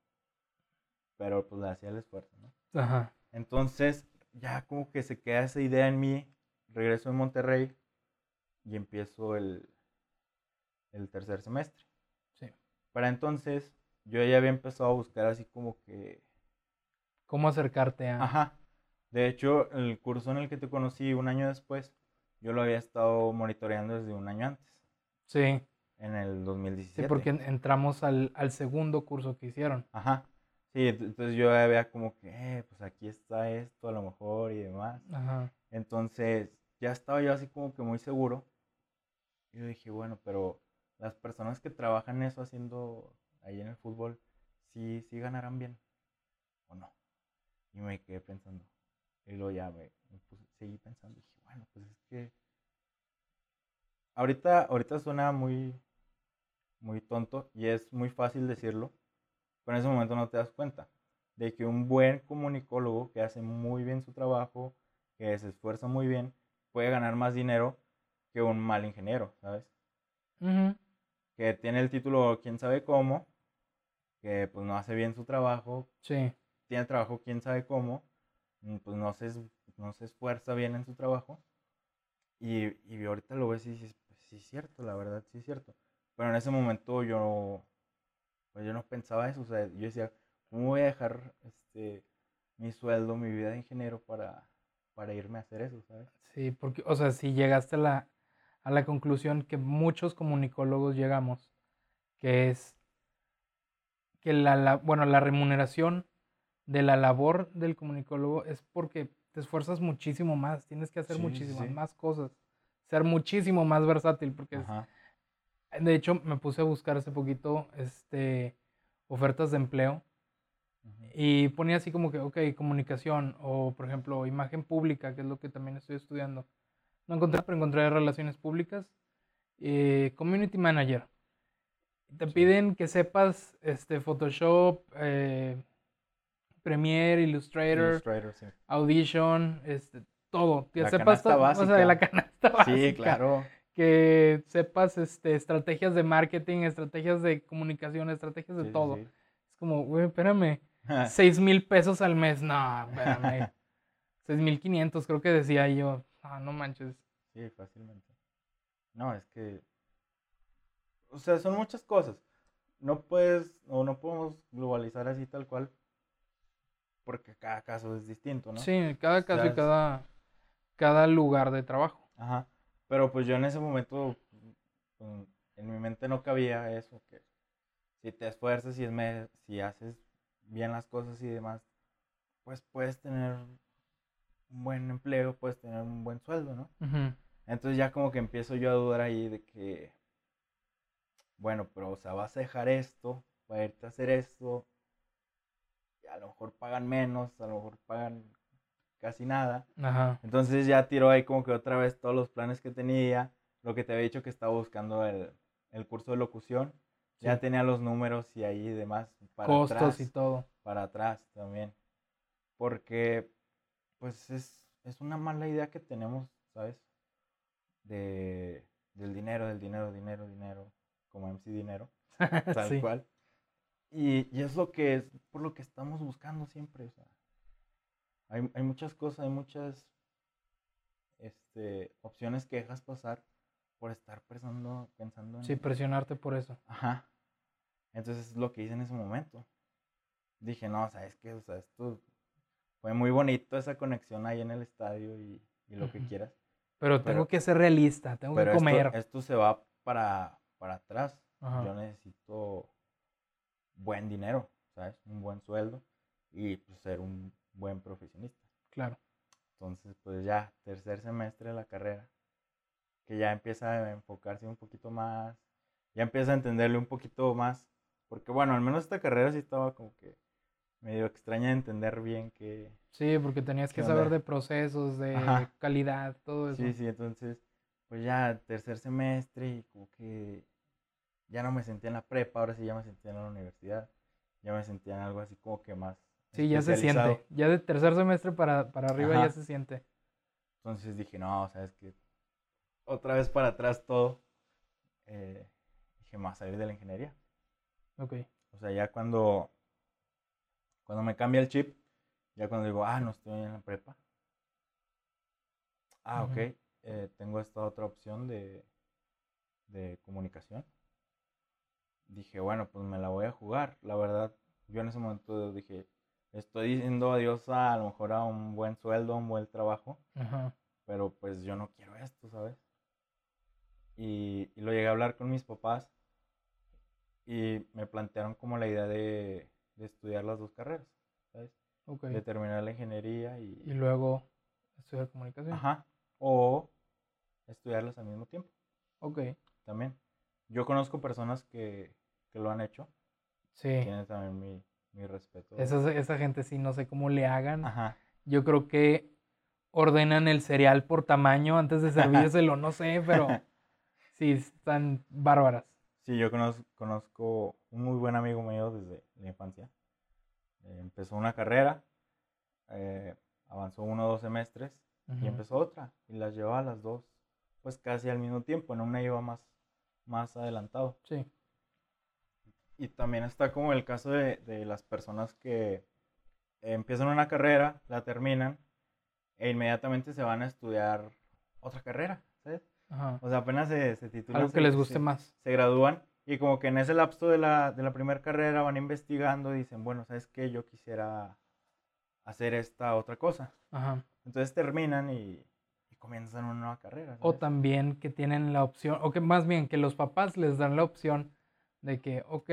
pero pues le hacía el esfuerzo, ¿no? Ajá. Entonces, ya como que se queda esa idea en mí, regreso a Monterrey y empiezo el, el tercer semestre. Sí. Para entonces, yo ya había empezado a buscar así como que... ¿Cómo acercarte a...? Ajá. De hecho, el curso en el que te conocí un año después, yo lo había estado monitoreando desde un año antes. Sí. En el 2017. Sí, porque entramos al, al segundo curso que hicieron. Ajá. Sí, entonces yo había como que, eh, pues aquí está esto a lo mejor y demás. Ajá. Entonces ya estaba yo así como que muy seguro. Y yo dije, bueno, pero las personas que trabajan eso haciendo ahí en el fútbol, sí, sí ganarán bien o no. Y me quedé pensando. Y luego ya me, seguí pensando. Y dije, bueno, pues es que ahorita, ahorita suena muy, muy tonto y es muy fácil decirlo, pero en ese momento no te das cuenta de que un buen comunicólogo que hace muy bien su trabajo, que se esfuerza muy bien, puede ganar más dinero que un mal ingeniero, ¿sabes? Que tiene el título quién sabe cómo, que pues no hace bien su trabajo, sí. tiene trabajo quién sabe cómo, mm, pues no se, no se esfuerza bien en su trabajo. Y, y ahorita lo ves y dices, sí es cierto, la verdad, sí es cierto. Pero en ese momento yo, pues yo no pensaba eso, o sea, yo decía, ¿cómo voy a dejar este, mi sueldo, mi vida de ingeniero para, para irme a hacer eso, ¿sabes? Sí, porque, o sea, si llegaste a la, a la conclusión que muchos comunicólogos llegamos, que es que la, bueno, la remuneración de la labor del comunicólogo es porque te esfuerzas muchísimo más, tienes que hacer muchísimas más cosas, ser muchísimo más versátil, porque de hecho me puse a buscar hace poquito este, ofertas de empleo y ponía así como que, ok, comunicación o por ejemplo imagen pública, que es lo que también estoy estudiando. No encontré, pero encontré relaciones públicas, eh, community manager. Te piden que sepas este, Photoshop, eh, Premiere, Illustrator, Audition, este, todo. Que sepas todo, o sea, de la canasta básica. Sí, claro. Que sepas este, estrategias de marketing, estrategias de comunicación, estrategias de todo. Es como, güey, espérame, seis mil pesos al mes. No, espérame. seis mil quinientos, creo que decía yo. Ah, no manches. Sí, fácilmente. No, es que o sea, son muchas cosas. No puedes, o no podemos globalizar así tal cual, porque cada caso es distinto, ¿no? Sí, cada caso y cada, cada lugar de trabajo. Ajá. Pero pues yo en ese momento, mm, en mi mente no cabía eso, que si te esfuerzas y es si haces bien las cosas y demás, pues puedes tener un buen empleo, puedes tener un buen sueldo, ¿no? Entonces ya como que empiezo yo a dudar ahí de que, bueno, pero o sea, vas a dejar esto, para irte a hacer esto, y a lo mejor pagan menos, a lo mejor pagan casi nada. Ajá. Entonces ya tiró ahí como que otra vez todos los planes que tenía, lo que te había dicho que estaba buscando el, curso de locución, ya tenía los números y ahí demás para Costos y todo. Para atrás también. Porque, pues es, es una mala idea que tenemos, ¿sabes? De, del dinero, del dinero, dinero, dinero como MC Dinero, tal cual. Y, y, es lo que es por lo que estamos buscando siempre. O sea, hay, hay muchas cosas, hay muchas este, opciones que dejas pasar por estar pensando, pensando en... Sí, presionarte por eso. Ajá. Entonces es lo que hice en ese momento. Dije, no, ¿sabes qué? O sea, esto fue muy bonito esa conexión ahí en el estadio y, y lo que quieras. Pero, tengo que ser realista, tengo que comer. Esto, esto se va para, para atrás. Yo necesito buen dinero, ¿sabes? Un buen sueldo y pues, ser un buen profesionista. Claro. Entonces, pues ya, tercer semestre de la carrera, que ya empieza a enfocarse un poquito más, ya empieza a entenderle un poquito más, porque bueno, al menos esta carrera sí estaba como que medio extraña de entender bien que... Sí, porque tenías que ¿Qué saber de procesos, de Ajá. calidad, todo eso. Sí, sí, entonces, pues ya tercer semestre y como que ya no me sentía en la prepa, ahora sí ya me sentía en la universidad, ya me sentía en algo así como que más Sí, ya se siente. Ya de tercer semestre para, para arriba ya se siente. Entonces dije, no, sabes que otra vez para atrás todo. Eh, dije, más salir de la ingeniería. Ok. O sea, ya cuando, cuando me cambia el chip, ya cuando digo, ah, no estoy en la prepa. Ah, ok. Ujú. eh, tengo esta otra opción de, de comunicación. Dije, bueno, pues me la voy a jugar. La verdad, yo en ese momento dije, estoy diciendo adiós a, a lo mejor a un buen sueldo, a un buen trabajo, Ajá. pero pues yo no quiero esto, ¿sabes? Y, y lo llegué a hablar con mis papás y me plantearon como la idea de, de estudiar las dos carreras, ¿sabes? Ok. De terminar la ingeniería y... Y luego estudiar comunicación. Ajá. O estudiarlas al mismo tiempo, Ok. también. Yo conozco personas que, que lo han hecho, Sí. tienen también mi, mi respeto. Esa, esa gente sí, no sé cómo le hagan. Ajá. Yo creo que ordenan el cereal por tamaño antes de servírselo, no sé, pero sí, están bárbaras. Sí, yo conozco, conozco un muy buen amigo mío desde la infancia. Eh, empezó una carrera, eh, avanzó uno o dos semestres y Ujú. empezó otra. Y las llevaba a las dos, pues casi al mismo tiempo. En una iba más, más adelantado. Sí. Y también está como el caso de, de las personas que empiezan una carrera, la terminan e inmediatamente se van a estudiar otra carrera, ¿sabes? Ajá. O sea, apenas se, se titulan. Algo que se- les guste se- más. se gradúan y como que en ese lapso de la, de la primera carrera van investigando y dicen, bueno, ¿sabes qué? Yo quisiera hacer esta otra cosa. Ajá. Entonces terminan y, y comienzan una nueva carrera. O ¿sabes? también que tienen la opción, o que más bien que los papás les dan la opción de que, ok,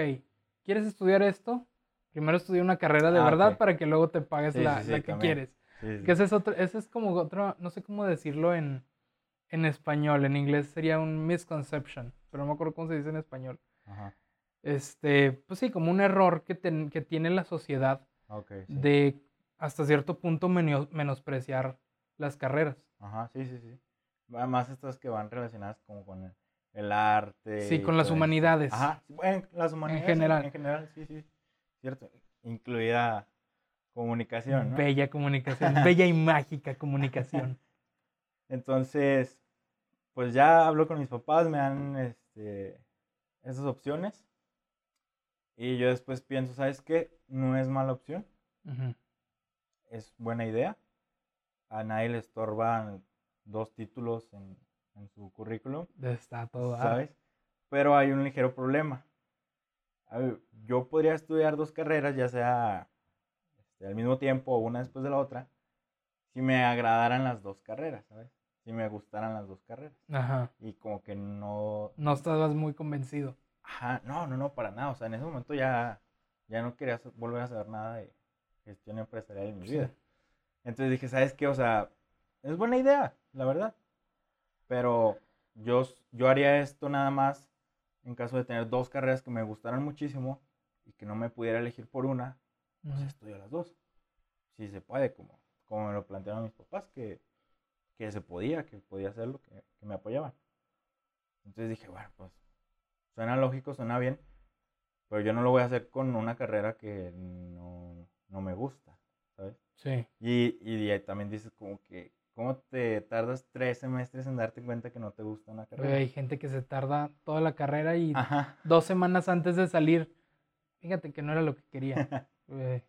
¿quieres estudiar esto? Primero estudia una carrera de Ah, verdad para que luego te pagues Sí, la, sí, sí, la que también. quieres. Que ese es otro, ese es como otro, no sé cómo decirlo en, en español, en inglés sería un misconception, pero no me acuerdo cómo se dice en español. Ajá. Este, pues sí, como un error que, ten- que tiene la sociedad de hasta cierto punto menospreciar las carreras. Ajá, sí, sí, sí. Además estas que van relacionadas como con el, el arte. Sí, con las eso. humanidades. Ajá, bueno, las humanidades. general. En general, sí, sí. Cierto. Incluida comunicación, ¿no? Bella comunicación, bella y mágica comunicación. Entonces, pues ya hablo con mis papás, me dan este, esas opciones. Y yo después pienso, ¿sabes qué? No es mala opción, Ujú. es buena idea. A nadie le estorban dos títulos en, en su currículum, Está todo. ¿sabes? Pero hay un ligero problema. Ver, yo podría estudiar dos carreras, ya sea este, al mismo tiempo o una después de la otra, si me agradaran las dos carreras, ¿sabes? Si me gustaran las dos carreras. Ajá. y como que no, No estabas muy convencido. ajá, no, no, no, para nada, o sea, en ese momento ya, ya no quería volver a saber nada de gestión empresarial en mi Sí. vida. Entonces dije, ¿sabes qué? O sea, es buena idea, la verdad, pero yo, yo haría esto nada más en caso de tener dos carreras que me gustaran muchísimo y que no me pudiera elegir por una, pues estudio las dos. Si se puede, como, como me lo plantearon mis papás, que, que se podía, que podía hacerlo, que, que me apoyaban. Entonces dije, bueno, pues suena lógico, suena bien, pero yo no lo voy a hacer con una carrera que no, no me gusta, ¿sabes? Sí. Y, y ahí también dices como que, ¿cómo te tardas tres semestres en darte cuenta que no te gusta una carrera? hay gente que se tarda toda la carrera y Ajá. dos semanas antes de salir, fíjate que no era lo que quería.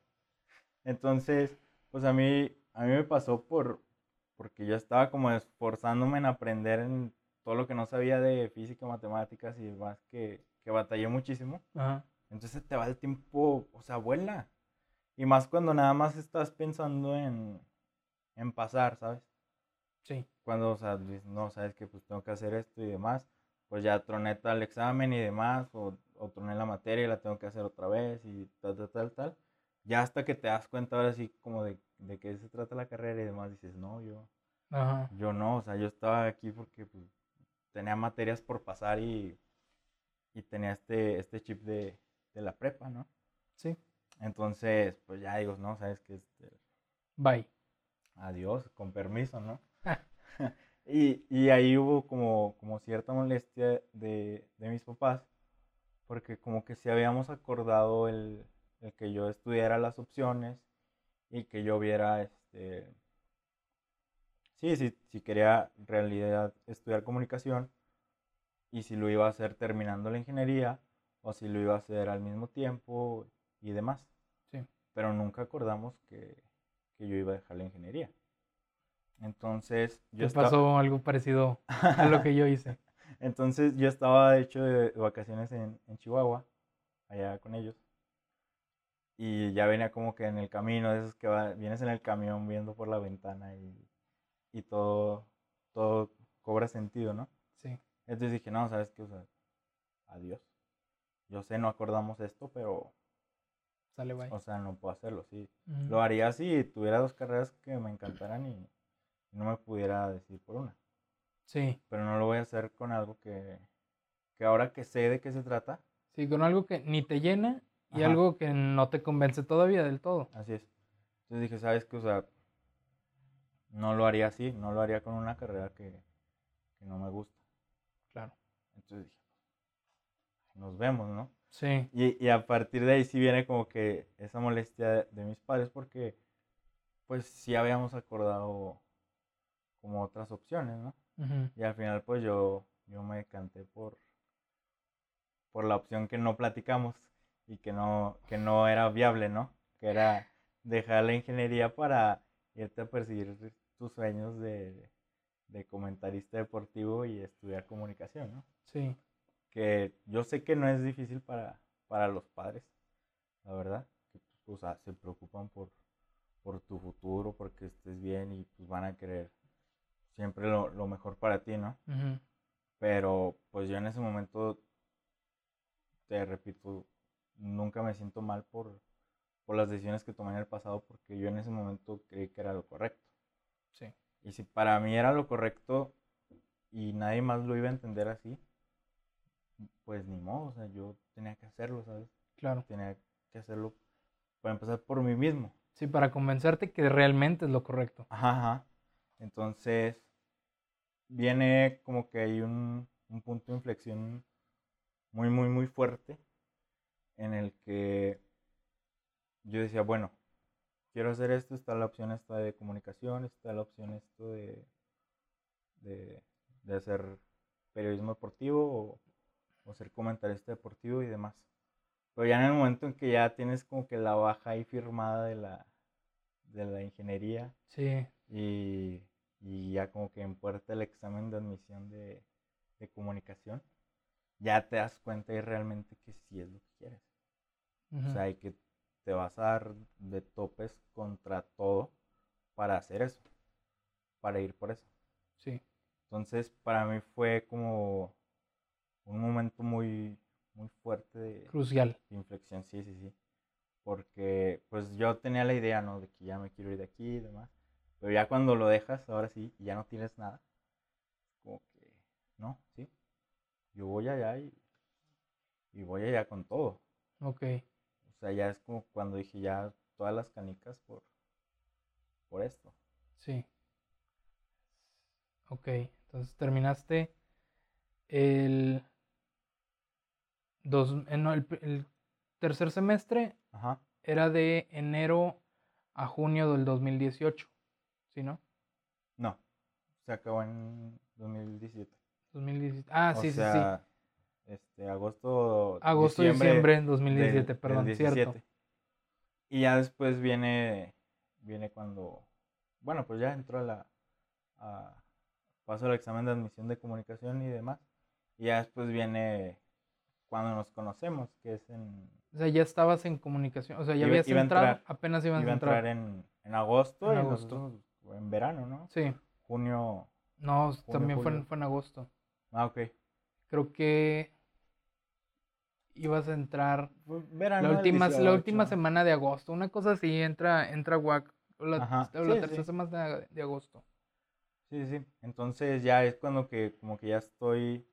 Entonces, pues a mí, a mí me pasó por, porque yo estaba como esforzándome en aprender en todo lo que no sabía de física, matemáticas y demás, que, que batallé muchísimo. Ajá. Entonces te va el tiempo, o sea, vuela. Y más cuando nada más estás pensando en, en pasar, ¿sabes? Sí. Cuando, o sea, dices, no, sabes que pues tengo que hacer esto y demás, pues ya troné tal examen y demás, o, o troné la materia y la tengo que hacer otra vez y tal, tal, tal, tal. Ya hasta que te das cuenta ahora sí como de, de qué se trata la carrera y demás, dices, no, yo, Ajá. yo no, o sea, yo estaba aquí porque pues, tenía materias por pasar y, y tenía este, este chip de, de la prepa, ¿no? Sí. Entonces, pues ya digo, no, sabes que este, Bye. Adiós, con permiso, ¿no? y, y, ahí hubo como, como cierta molestia de, de, mis papás, porque como que si habíamos acordado el, el, que yo estudiara las opciones y que yo viera, este, sí, sí, si quería en realidad estudiar comunicación y si lo iba a hacer terminando la ingeniería o si lo iba a hacer al mismo tiempo y demás. Sí. Pero nunca acordamos que, que yo iba a dejar la ingeniería. Entonces, yo ¿Te pasó algo parecido a lo que yo hice? Entonces, yo estaba, de hecho, de vacaciones en, en, Chihuahua, allá con ellos. Y ya venía como que en el camino, de esos que va, vienes en el camión viendo por la ventana y, y todo, todo cobra sentido, ¿no? Sí. Entonces dije, no, ¿sabes qué? O sea, adiós. Yo sé, no acordamos esto, pero Sale O sea, no puedo hacerlo, sí. Lo haría si tuviera dos carreras que me encantaran y no me pudiera decir por una. Sí. Pero no lo voy a hacer con algo que, que ahora que sé de qué se trata. Sí, con algo que ni te llena y algo que no te convence todavía del todo. Así es. Entonces dije, ¿sabes qué? O sea, no lo haría así, no lo haría con una carrera que, que no me gusta. Claro. Entonces dije, pues, nos vemos, ¿no? Sí. Y, a partir de ahí sí viene como que esa molestia de, mis padres porque pues sí habíamos acordado como otras opciones, ¿no? Y al final pues yo, yo me decanté por, por la opción que no platicamos y que no, que no era viable, ¿no? Que era dejar la ingeniería para irte a perseguir tus sueños de, de comentarista deportivo y estudiar comunicación, ¿no? Sí que yo sé que no es difícil para, para los padres, la verdad, que pues, se preocupan por, por tu futuro, porque estés bien y pues van a querer siempre lo, lo mejor para ti, ¿no? Pero pues yo en ese momento, te repito, nunca me siento mal por, por las decisiones que tomé en el pasado, porque yo en ese momento creí que era lo correcto. Sí. Y si para mí era lo correcto y nadie más lo iba a entender así, pues ni modo, o sea, yo tenía que hacerlo, ¿sabes? Claro. Tenía que hacerlo para empezar por mí mismo. Sí, para convencerte que realmente es lo correcto. Ajá, ajá. Entonces, viene como que hay un, un punto de inflexión muy, muy, muy fuerte en el que yo decía, bueno, quiero hacer esto, está la opción esta de comunicación, está la opción esto de, de, de hacer periodismo deportivo o o ser comentarista deportivo y demás. Pero ya en el momento en que ya tienes como que la baja ahí firmada de la, de la ingeniería. Sí. Y, y ya como que en puerta el examen de admisión de, de, comunicación, ya te das cuenta y realmente que sí es lo que quieres. O sea, y que te vas a dar de topes contra todo para hacer eso, para ir por eso. Sí. Entonces, para mí fue como un momento muy, muy fuerte de... Crucial. inflexión, sí, sí, sí. Porque pues yo tenía la idea, ¿no? De que ya me quiero ir de aquí y demás. Pero ya cuando lo dejas, ahora sí, y ya no tienes nada, como que, no, sí. Yo voy allá y, y voy allá con todo. Ok. O sea, ya es como cuando dije ya todas las canicas por, por esto. Sí. Ok, entonces terminaste el Dos, eh, el, tercer semestre era de enero a junio del 2018, ¿sí, no? No, se acabó en 2017. 2017. Ah, sí, sí, sí. Este, agosto. Agosto, diciembre, diciembre 2017, perdón, cierto. Y ya después viene, viene cuando, bueno, pues ya entró a la, a, pasó el examen de admisión de comunicación y demás. Y ya después viene cuando nos conocemos, que es en... O sea, ya estabas en comunicación, o sea, ya habías entrado, apenas ibas iba a entrar. en, en agosto en agosto. En verano, ¿no? Sí. Junio. No, también fue en, fue en agosto. Ah, ok. Creo que ibas a entrar verano la última, la última semana de agosto, una cosa así, entra, entra WAC, la, la tercera semana de, de agosto. Sí, sí, entonces ya es cuando que como que ya estoy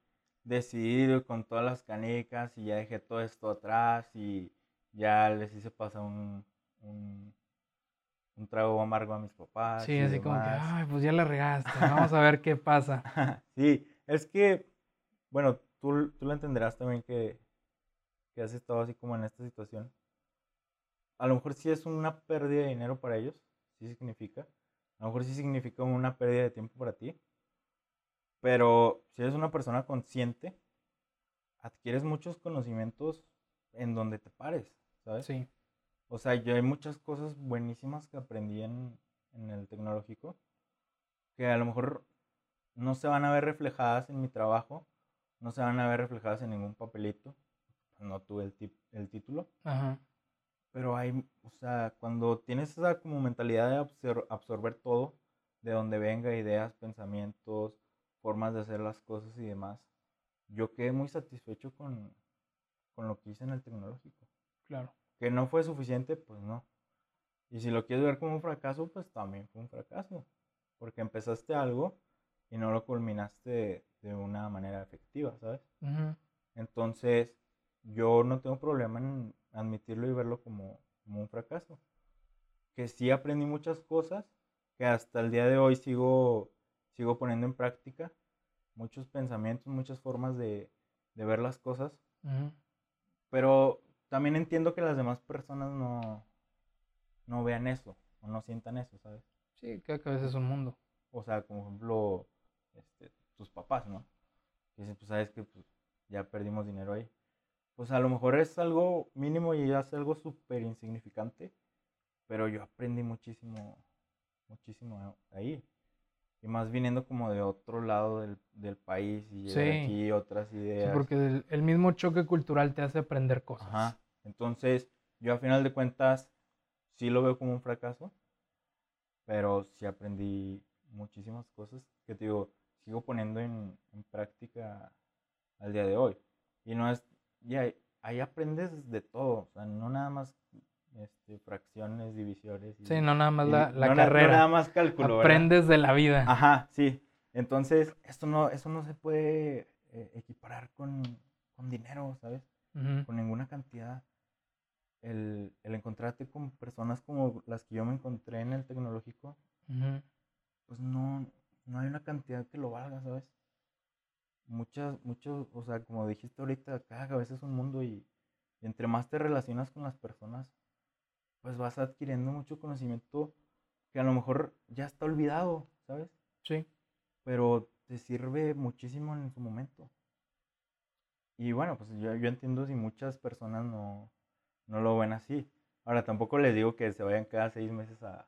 decidido con todas las canicas y ya dejé todo esto atrás y, ya les hice pasar un, un, un trago amargo a mis papás. Sí, así como que, demás. ay, pues ya la regaste, vamos a ver qué pasa. sí, es que, bueno, tú, tú lo entenderás también que, que has estado así como en esta situación. A lo mejor sí es una pérdida de dinero para ellos, sí significa. A lo mejor sí significa una pérdida de tiempo para ti. Pero si eres una persona consciente, adquieres muchos conocimientos en donde te pares, ¿sabes? Sí, O sea, yo hay muchas cosas buenísimas que aprendí en, en el tecnológico que a lo mejor no se van a ver reflejadas en mi trabajo, no se van a ver reflejadas en ningún papelito, no tuve el, tip- el título, ajá, pero hay, o sea, cuando tienes esa como mentalidad de absor- absorber todo, de donde venga, ideas, pensamientos, formas de hacer las cosas y demás, yo quedé muy satisfecho con, con lo que hice en el tecnológico. claro. Que no fue suficiente, pues no. Y si lo quieres ver como un fracaso, pues también fue un fracaso. Porque empezaste algo y no lo culminaste de una manera efectiva, ¿sabes? Entonces, yo no tengo problema en admitirlo y verlo como, como un fracaso. Que sí aprendí muchas cosas, que hasta el día de hoy sigo, sigo poniendo en práctica. Muchos pensamientos, muchas formas de, de ver las cosas. Pero también entiendo que las demás personas no, no vean eso o no sientan eso, ¿sabes? Sí, cada cabeza es un mundo. O sea, como ejemplo, este, tus papás, ¿no? Que dicen, pues sabes que pues, ya perdimos dinero ahí. Pues a lo mejor es algo mínimo y es algo súper insignificante, pero yo aprendí muchísimo, muchísimo ahí. Y más viniendo como de otro lado del, del país y Sí. aquí otras Sí, ideas. porque el, el mismo choque cultural te hace aprender cosas. Ajá. Entonces, yo a final de cuentas sí lo veo como un fracaso, pero sí aprendí muchísimas cosas que te digo, sigo poniendo en, en práctica al día de hoy. Y no es, y ahí, ahí aprendes de todo, o sea, no nada más este, fracciones, divisiones. y- Sí, no nada más y la, la no na- no carrera. nada más cálculo, ¿verdad? Aprendes de la vida. Ajá, sí. Entonces, esto no, eso no se puede eh, equiparar con, con dinero, ¿sabes? Ujú, con ninguna cantidad. El, el encontrarte con personas como las que yo me encontré en el tecnológico, ujú. pues no, no hay una cantidad que lo valga, ¿sabes? Muchas, muchos, o sea, como dijiste ahorita, cada cabeza es un mundo y, y entre más te relacionas con las personas, pues vas adquiriendo mucho conocimiento que a lo mejor ya está olvidado, ¿sabes? Sí, pero te sirve muchísimo en su momento. Y bueno, pues yo, yo entiendo si muchas personas no, no lo ven así. Ahora, tampoco les digo que se vayan cada seis meses a,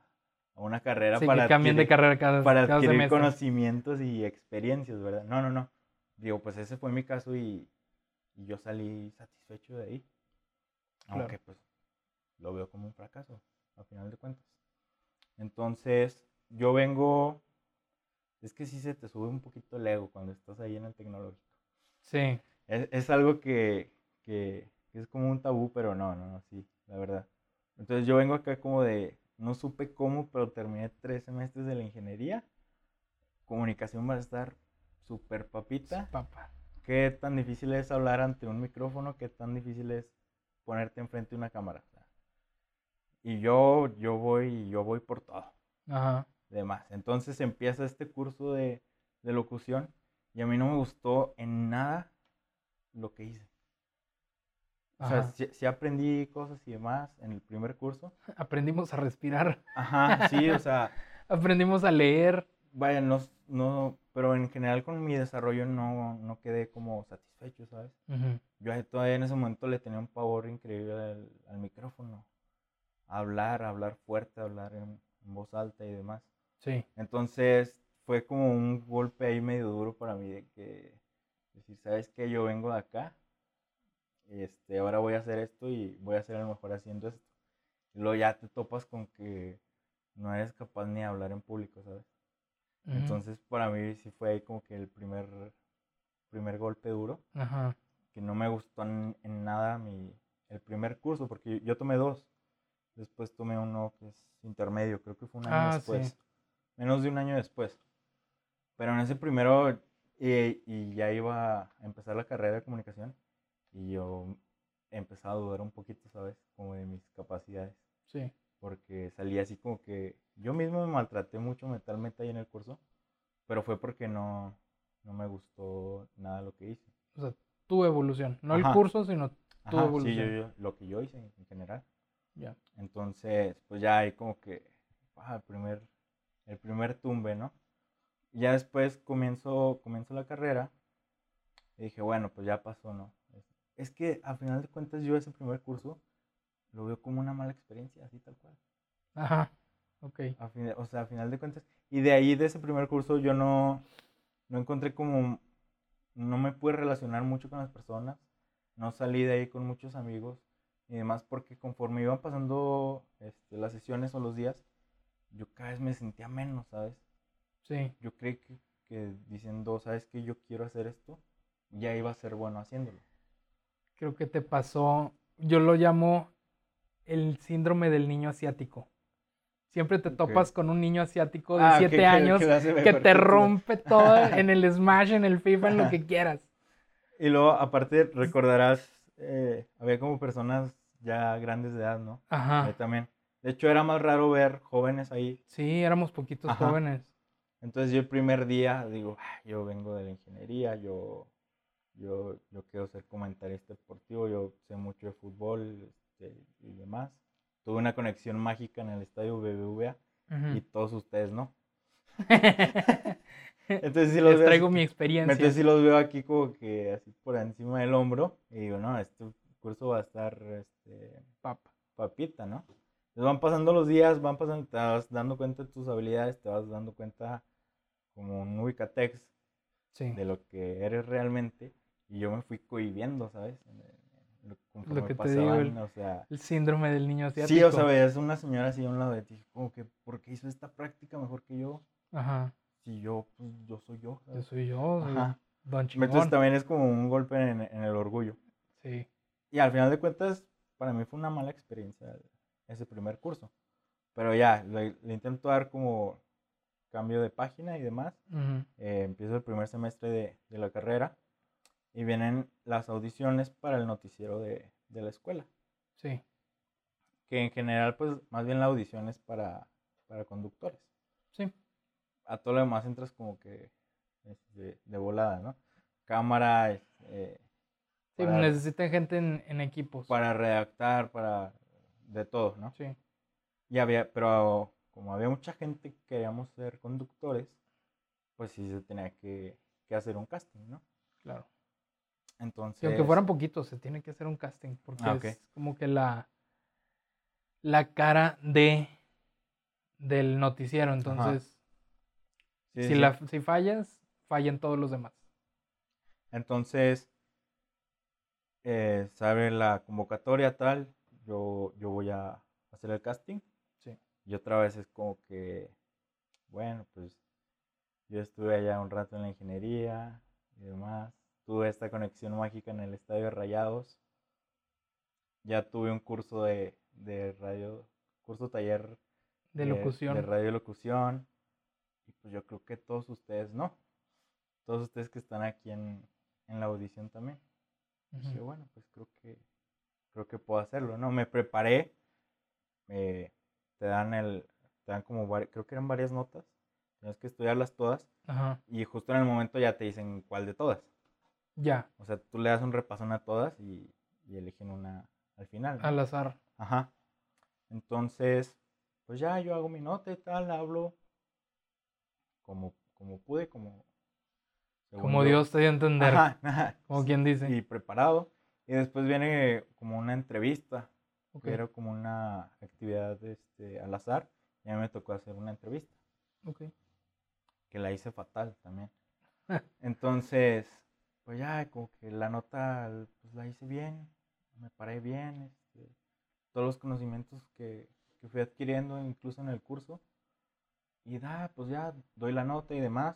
a una carrera sí para que cambien de adquirir- carrera cada, para cada adquirir semestre. conocimientos y experiencias, ¿verdad? No, no, no. Digo, pues ese fue mi caso y, y yo salí satisfecho de ahí. Claro. Aunque pues lo veo como un fracaso, a final de cuentas. Entonces, yo vengo... Es que sí se te sube un poquito el ego cuando estás ahí en el tecnológico. Sí, Es, es algo que, que- que es como un tabú, pero no, no, no, sí, la verdad. Entonces yo vengo acá como de, no supe cómo, pero terminé tres semestres de la ingeniería. Comunicación va a estar súper papita. papá. ¿Qué tan difícil es hablar ante un micrófono? ¿Qué tan difícil es ponerte enfrente de una cámara? Y yo, yo voy, yo voy por todo Ajá. demás. Entonces empieza este curso de, de locución y a mí no me gustó en nada lo que hice. O sea, sí, sí aprendí cosas y demás en el primer curso. Aprendimos a respirar, Ajá, sí, o sea, aprendimos a leer. vaya, no, no, pero en general con mi desarrollo no, no quedé como satisfecho, ¿sabes? Ujú, Yo ahí todavía en ese momento le tenía un pavor increíble al, al micrófono. Hablar, hablar fuerte, hablar en- en voz alta y demás. Sí, Entonces fue como un golpe ahí medio duro para mí de que decir, ¿sabes qué? Yo vengo de acá, este, ahora voy a hacer esto y voy a ser el mejor haciendo esto. Y luego ya te topas con que no eres capaz ni de hablar en público, ¿sabes? ujú, Entonces para mí sí fue ahí como que el primer, primer golpe duro, Ajá. que no me gustó en, en nada mi, el primer curso, porque yo, yo tomé dos. Después tomé uno que es intermedio, creo que fue un año Ah, después. sí. Menos de un año después. Pero en ese primero, y, y ya iba a empezar la carrera de comunicación, y yo empezaba a dudar un poquito, ¿sabes? Como de mis capacidades. Sí. Porque salí así como que yo mismo me maltraté mucho mentalmente ahí en el curso, pero fue porque no, no me gustó nada lo que hice. O sea, tu evolución, no el curso, sino tu evolución. Sí, yo, yo, lo que yo hice en general. Ya. Entonces, pues ya hay como que, ah, el primer, el primer tumbe, ¿no? Y ya después comienzo, comienzo la carrera y dije, bueno, pues ya pasó, ¿no? Es que a final de cuentas yo ese primer curso lo veo como una mala experiencia, así tal cual. Ajá, ok. o sea, a final de cuentas. Y de ahí, de ese primer curso, yo no, no encontré como, no me pude relacionar mucho con las personas, no salí de ahí con muchos amigos y demás, porque conforme iban pasando este, las sesiones o los días, yo cada vez me sentía menos, ¿sabes? Sí. Yo creí que, que diciendo, ¿sabes qué? Yo quiero hacer esto, ya iba a ser bueno haciéndolo. Creo que te pasó, yo lo llamo el síndrome del niño asiático. Siempre te topas con un niño asiático de 7 ah, años que, te rompe todo en el Smash, en el FIFA, en lo que quieras. Y luego, aparte, recordarás, eh, había como personas ya grandes de edad, ¿no? Ajá. también. De hecho, era más raro ver jóvenes ahí. Sí, éramos poquitos jóvenes. Entonces yo el primer día digo, ah, yo vengo de la ingeniería, yo, yo, yo quiero ser comentarista deportivo, yo sé mucho de fútbol este, y demás. Tuve una conexión mágica en el estadio BBVA y todos ustedes no. entonces sí los Les traigo mi experiencia. Entonces sí los veo aquí como que así por encima del hombro y digo, no, este curso va a estar este, Papa. papita, ¿no? Entonces van pasando los días, van pasando, te vas dando cuenta de tus habilidades, te vas dando cuenta como un ubicatex de lo que eres realmente. Y yo me fui cohibiendo, ¿sabes? Lo que te digo, el, el, síndrome del niño asiático. Sí, o sea, es una señora así a un lado de ti, como que, ¿por qué hizo esta práctica mejor que yo? Ajá. Si yo, pues, yo soy yo. Yo soy yo, Ajá. Don Entonces también es como un golpe en, en, el orgullo. Sí. Y al final de cuentas, para mí fue una mala experiencia ese primer curso. Pero ya, le, intento dar como cambio de página y demás. Eh, empiezo el primer semestre de, de la carrera y vienen las audiciones para el noticiero de, de, la escuela. Sí. Que en general, pues, más bien la audición es para, para conductores. Sí. A todo lo demás entras como que este, de, volada, ¿no? Cámara. Eh, sí, necesitan gente en, en, equipos. Para redactar, para. de todo, ¿no? Sí. Y había, pero como había mucha gente que queríamos ser conductores, pues sí se tenía que, que hacer un casting, ¿no? Claro. Entonces. aunque fueran poquitos, se tiene que hacer un casting. Porque ah, es como que la. La cara de. Del noticiero. Entonces. Si, La, si fallas, fallan todos los demás. Entonces. Eh, sabe la convocatoria tal. Yo, yo voy a hacer el casting. Sí. Y otra vez es como que. Bueno, pues. Yo estuve allá un rato en la ingeniería y demás tuve esta conexión mágica en el Estadio de Rayados. Ya tuve un curso de, de radio, curso taller de, locución. De radio locución. Pues yo creo que todos ustedes no. Todos ustedes que están aquí en, en la audición también. Y bueno, pues creo que creo que puedo hacerlo, ¿no? Me preparé. te dan el, te dan como, creo que eran varias notas. Tienes que estudiarlas todas. Y justo en el momento ya te dicen cuál de todas. Ya. O sea, tú le das un repasón a todas y, y eligen una al final. Al azar. Ajá. Entonces, pues ya yo hago mi nota y tal, hablo como, como pude, como... Como Dios te dio a entender. Ajá, Como quien dice. Y preparado. Y después viene como una entrevista. Que era como una actividad este, al azar. Y a mí me tocó hacer una entrevista. Ok. Que la hice fatal también. Entonces, pues ya como que la nota pues la hice bien, me paré bien, este, todos los conocimientos que, que, fui adquiriendo incluso en el curso. Y da, pues ya doy la nota y demás.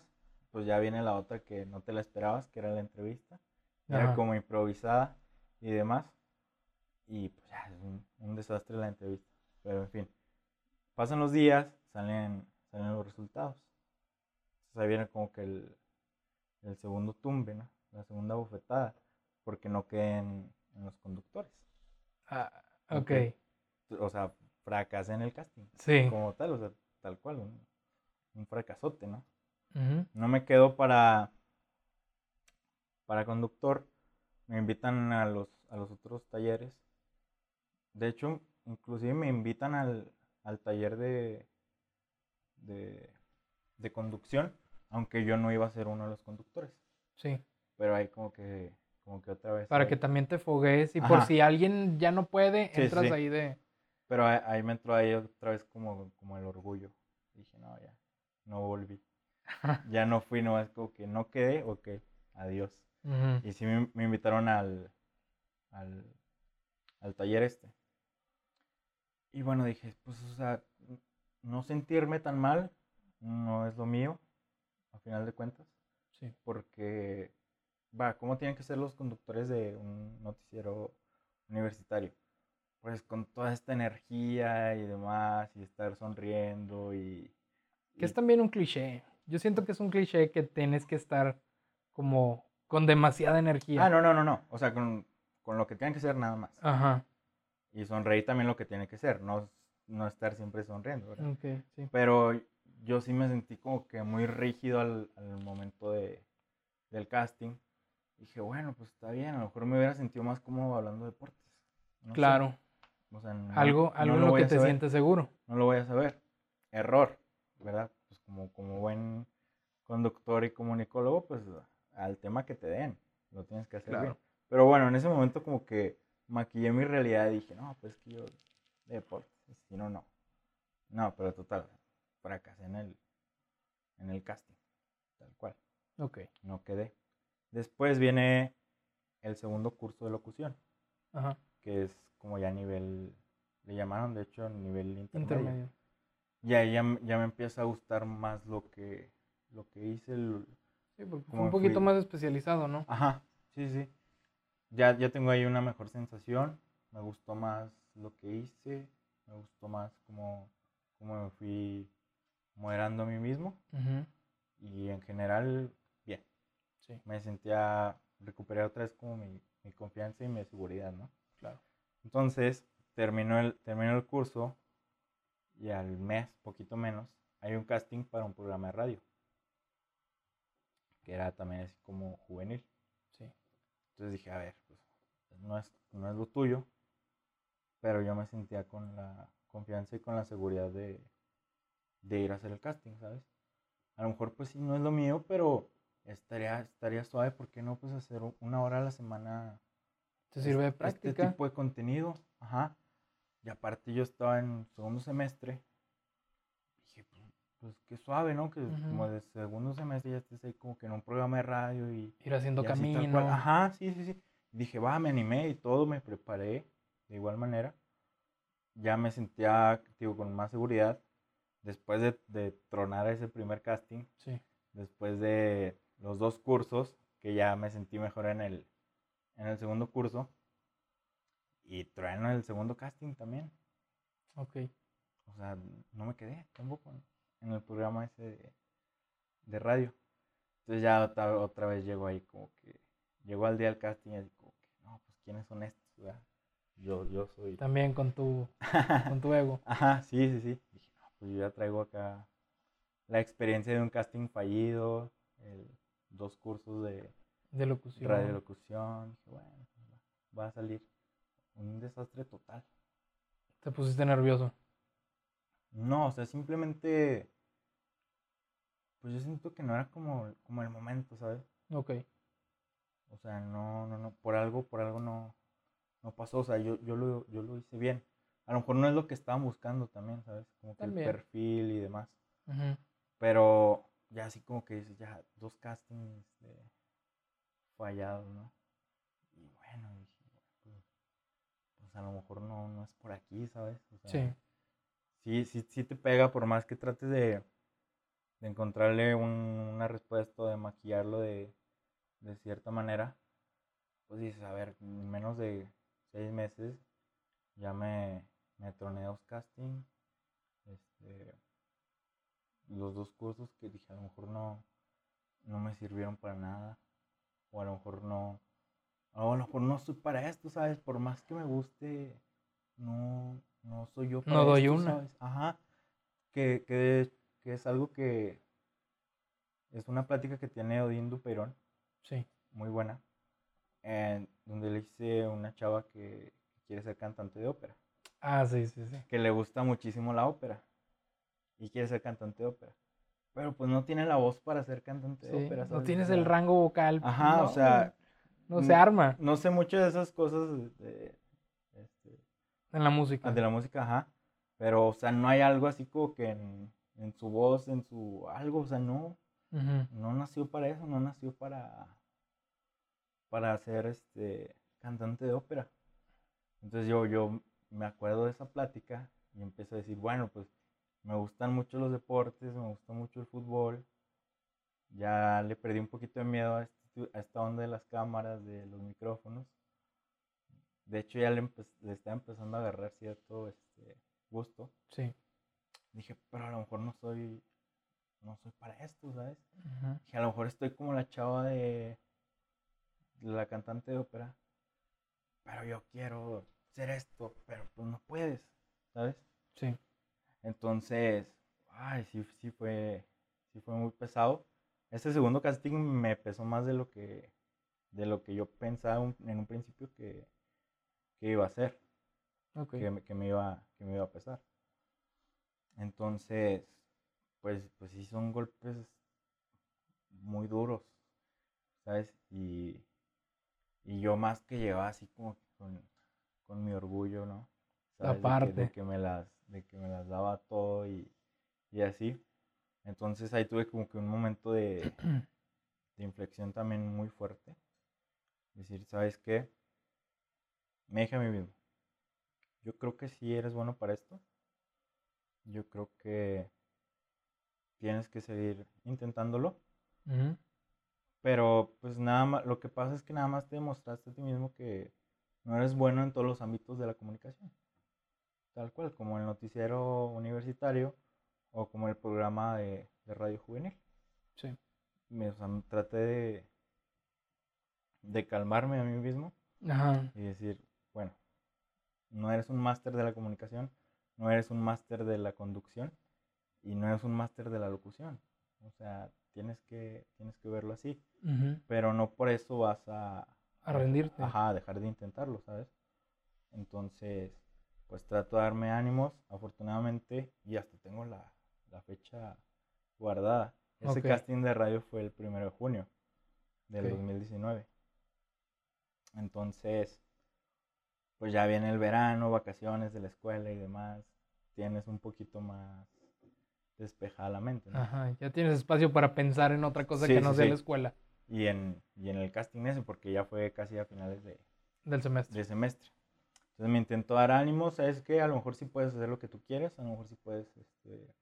Pues ya viene la otra que no te la esperabas, que era la entrevista. Era como improvisada y demás. Y pues ya es un, desastre la entrevista. Pero en fin, pasan los días, salen, salen los resultados. Entonces ahí viene como que el, el segundo tumbe, ¿no? la segunda bofetada, porque no queden en los conductores. Ah, ok. O sea, fracasé en el casting. Sí. Como tal, o sea, tal cual, un, fracasote, ¿no? No me quedo para, para conductor. Me invitan a los, a los otros talleres. De hecho, inclusive me invitan al, al taller de, de, de conducción, aunque yo no iba a ser uno de los conductores. Sí. Pero ahí como que, como que otra vez. Para que también te fogues y por si alguien ya no puede, entras ahí de... Pero ahí, me entró ahí otra vez como, como el orgullo. Dije, no, ya, no volví. ya no fui, no, es como que no quedé, ok, adiós. Y sí me, me invitaron al, al, al taller este. Y bueno, dije, pues, o sea, no sentirme tan mal no es lo mío, a final de cuentas. Sí. Porque, va, ¿cómo tienen que ser los conductores de un noticiero universitario? Pues con toda esta energía y demás, y estar sonriendo y... Que es también un cliché. Yo siento que es un cliché que tienes que estar como con demasiada energía. Ah, no, no, no, no. O sea, con, con lo que tienen que ser nada más. Ajá. Y sonreír también lo que tiene que ser, no, no estar siempre sonriendo, ¿verdad? Ok, sí. Pero yo sí me sentí como que muy rígido al, momento de, del casting. dije, bueno, pues está bien, a lo mejor me hubiera sentido más cómodo hablando de deportes. claro. O sea, algo algo en lo que te sientes seguro. No lo voy a saber. Error, ¿verdad? Pues como, como buen conductor y comunicólogo, pues al tema que te den, lo tienes que hacer bien. Pero bueno, en ese momento como que maquillé mi realidad y dije, no, pues que yo de deportes, si no, no. No, pero total, fracasé en el, en el casting, tal cual. Ok. No quedé. Después viene el segundo curso de locución, Ajá. que es como ya nivel, le llamaron de hecho nivel intermedio. Y ahí ya, ya, me empieza a gustar más lo que, lo que hice. sí, porque fue un poquito más especializado, ¿no? Ajá, sí, sí. Ya, ya tengo ahí una mejor sensación, me gustó más lo que hice, me gustó más como, como me fui moderando a mí mismo. Y en general, bien. Sí. Me sentía, recuperé otra vez como mi, mi, confianza y mi seguridad, ¿no? Claro. Entonces, terminó el, terminó el curso y al mes, poquito menos, hay un casting para un programa de radio. Que era también así como juvenil. Sí. Entonces dije, a ver, pues no es, no es lo tuyo, pero yo me sentía con la confianza y con la seguridad de, de ir a hacer el casting, ¿sabes? A lo mejor pues sí, no es lo mío, pero estaría, estaría suave, ¿por qué no pues hacer una hora a la semana? ¿Te sirve de este, práctica? Este tipo de contenido, ajá. Y aparte yo estaba en segundo semestre, dije, pues, pues qué suave, ¿no? Que como de segundo semestre ya estés ahí como que en un programa de radio y... Ir haciendo camino. Ajá, sí, sí, sí. Dije, va, me animé y todo, me preparé de igual manera. Ya me sentía, digo, con más seguridad después de, tronar ese primer casting, sí. después de los dos cursos, que ya me sentí mejor en el, en el segundo curso, y trueno el segundo casting también. Ok. O sea, no me quedé tampoco en el programa ese de, radio. Entonces ya otra, vez llego ahí como que, llego al día del casting y así como que, no, pues quiénes son estos, Yo, yo soy... También con tu, con tu ego. Ajá, sí, sí, sí pues yo ya traigo acá la experiencia de un casting fallido, dos cursos de, de locución. radiolocución. Dije, bueno, pues va a salir un desastre total. ¿Te pusiste nervioso? No, o sea, simplemente, pues yo siento que no era como, como el momento, ¿sabes? Ok. O sea, no, no, no, por algo, por algo no, no pasó, o sea, yo, yo, lo, yo lo hice bien a lo mejor no es lo que estaban buscando también, ¿sabes? Como que el perfil y demás. Pero ya así como que dices, ya dos castings fallados, ¿no? Y bueno, dije, pues, pues, a lo mejor no, no es por aquí, ¿sabes? sí. sí. Sí, sí te pega por más que trates de, de encontrarle una respuesta o de maquillarlo de, de cierta manera. Pues dices, a ver, en menos de seis meses ya me, me troné dos casting, este, los dos cursos que dije a lo mejor no, no me sirvieron para nada, o a lo mejor no, a lo mejor no soy para esto, ¿sabes? Por más que me guste, no, no soy yo para No doy una. ¿sabes? Ajá. Que, que, que es algo que es una plática que tiene Odín Duperón, Sí. muy buena, en donde le dice a una chava que quiere ser cantante de ópera, Ah, sí, sí, sí. que le gusta muchísimo la ópera y quiere ser cantante de ópera. Pero pues no tiene la voz para ser cantante de ópera. No ¿sabes? O tienes el rango vocal. Ajá, o no, sea, No se arma No sé mucho de esas cosas de, este, en la música. de la música, ajá. Pero, o sea, no hay algo así como que en, en su voz, en su algo, o sea, no, no nació para eso, no nació para, para ser este cantante de ópera. Entonces yo, yo me acuerdo de esa plática y empiezo a decir, bueno, pues me gustan mucho los deportes, me gusta mucho el fútbol. Ya le perdí un poquito de miedo a, este- esta onda de las cámaras, de los micrófonos. De hecho, ya le, le estaba empezando a agarrar cierto este, gusto. Sí. Dije, pero a lo mejor no soy, no soy para esto, ¿sabes? Ujú. Dije, a lo mejor estoy como la chava de, de la cantante de ópera, pero yo quiero ser esto, pero pues no puedes, ¿sabes? Sí. Entonces, ay, sí, sí fue, sí fue muy pesado. Este segundo casting me pesó más de lo que, de lo que yo pensaba un- en un principio que, que iba a ser, Ok. que, me- que me iba, que me iba a pesar. Entonces, pues, pues sí son golpes muy duros, ¿sabes? Y, y yo más que llevaba así como que con, con mi orgullo, ¿no? La ¿Sabes? De que-. De que, me las, de que me las daba todo y, y así. Entonces ahí tuve como que un momento de, de inflexión también muy fuerte. Decir, ¿sabes qué? Me dije a mí mismo, yo creo que sí eres bueno para esto. Yo creo que tienes que seguir intentándolo. Pero pues nada más, lo que pasa es que nada más te demostraste a ti mismo que no eres bueno en todos los ámbitos de la comunicación. Tal cual, como el noticiero universitario o como el programa de, de radio juvenil. Sí. Me, o sea, traté de, de calmarme a mí mismo Ajá. y decir, bueno, no eres un máster de la comunicación, no eres un máster de la conducción y no eres un máster de la locución. O sea, tienes que, tienes que verlo así, pero no por eso vas a, A rendirte. Ajá, a dejar de intentarlo, ¿sabes? Entonces, pues trato de darme ánimos, afortunadamente, y hasta tengo la, la fecha guardada. Ese casting de radio fue el primero de junio del Ok. 2019. Entonces, pues ya viene el verano, vacaciones de la escuela y demás. Tienes un poquito más despejada la mente, ¿no? Ajá. Ya tienes espacio para pensar en otra cosa Sí, que no sí, sea sí. la escuela Y en, y en el casting ese, porque ya fue casi a finales de, del semestre. semestre. Entonces me intento dar ánimo, sabes que a lo mejor sí puedes hacer lo que tú quieres, a lo mejor sí puedes, este...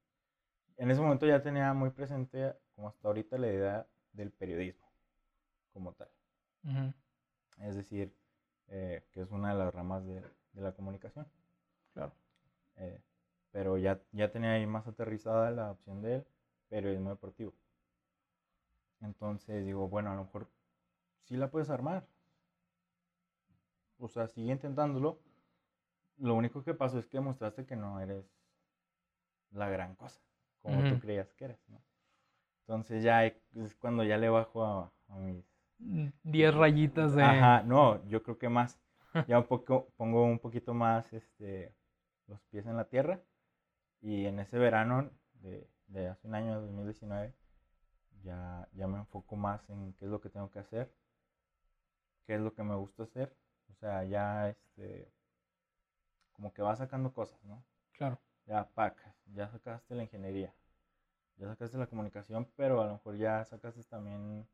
En ese momento ya tenía muy presente, como hasta ahorita, la idea del periodismo, como tal. Es decir, eh, que es una de las ramas de, de la comunicación. Claro. Eh, pero ya, ya tenía ahí más aterrizada la opción del periodismo deportivo. Entonces digo, bueno, a lo mejor sí la puedes armar. O sea, sigue intentándolo. Lo único que pasó es que demostraste que no eres la gran cosa, como tú creías que eres, ¿no? Entonces ya es cuando ya le bajo a, a mis Mm, Diez rayitas de. Ajá, no, yo creo que más. Ya un poco, pongo un poquito más este, los pies en la tierra. Y en ese verano de, de hace un año, 2019, ya, ya me enfoco más en qué es lo que tengo que hacer, qué es lo que me gusta hacer. O sea, ya este, como que vas sacando cosas, ¿no? Claro. Ya pacas, ya sacaste la ingeniería, ya sacaste la comunicación, pero a lo mejor ya sacaste también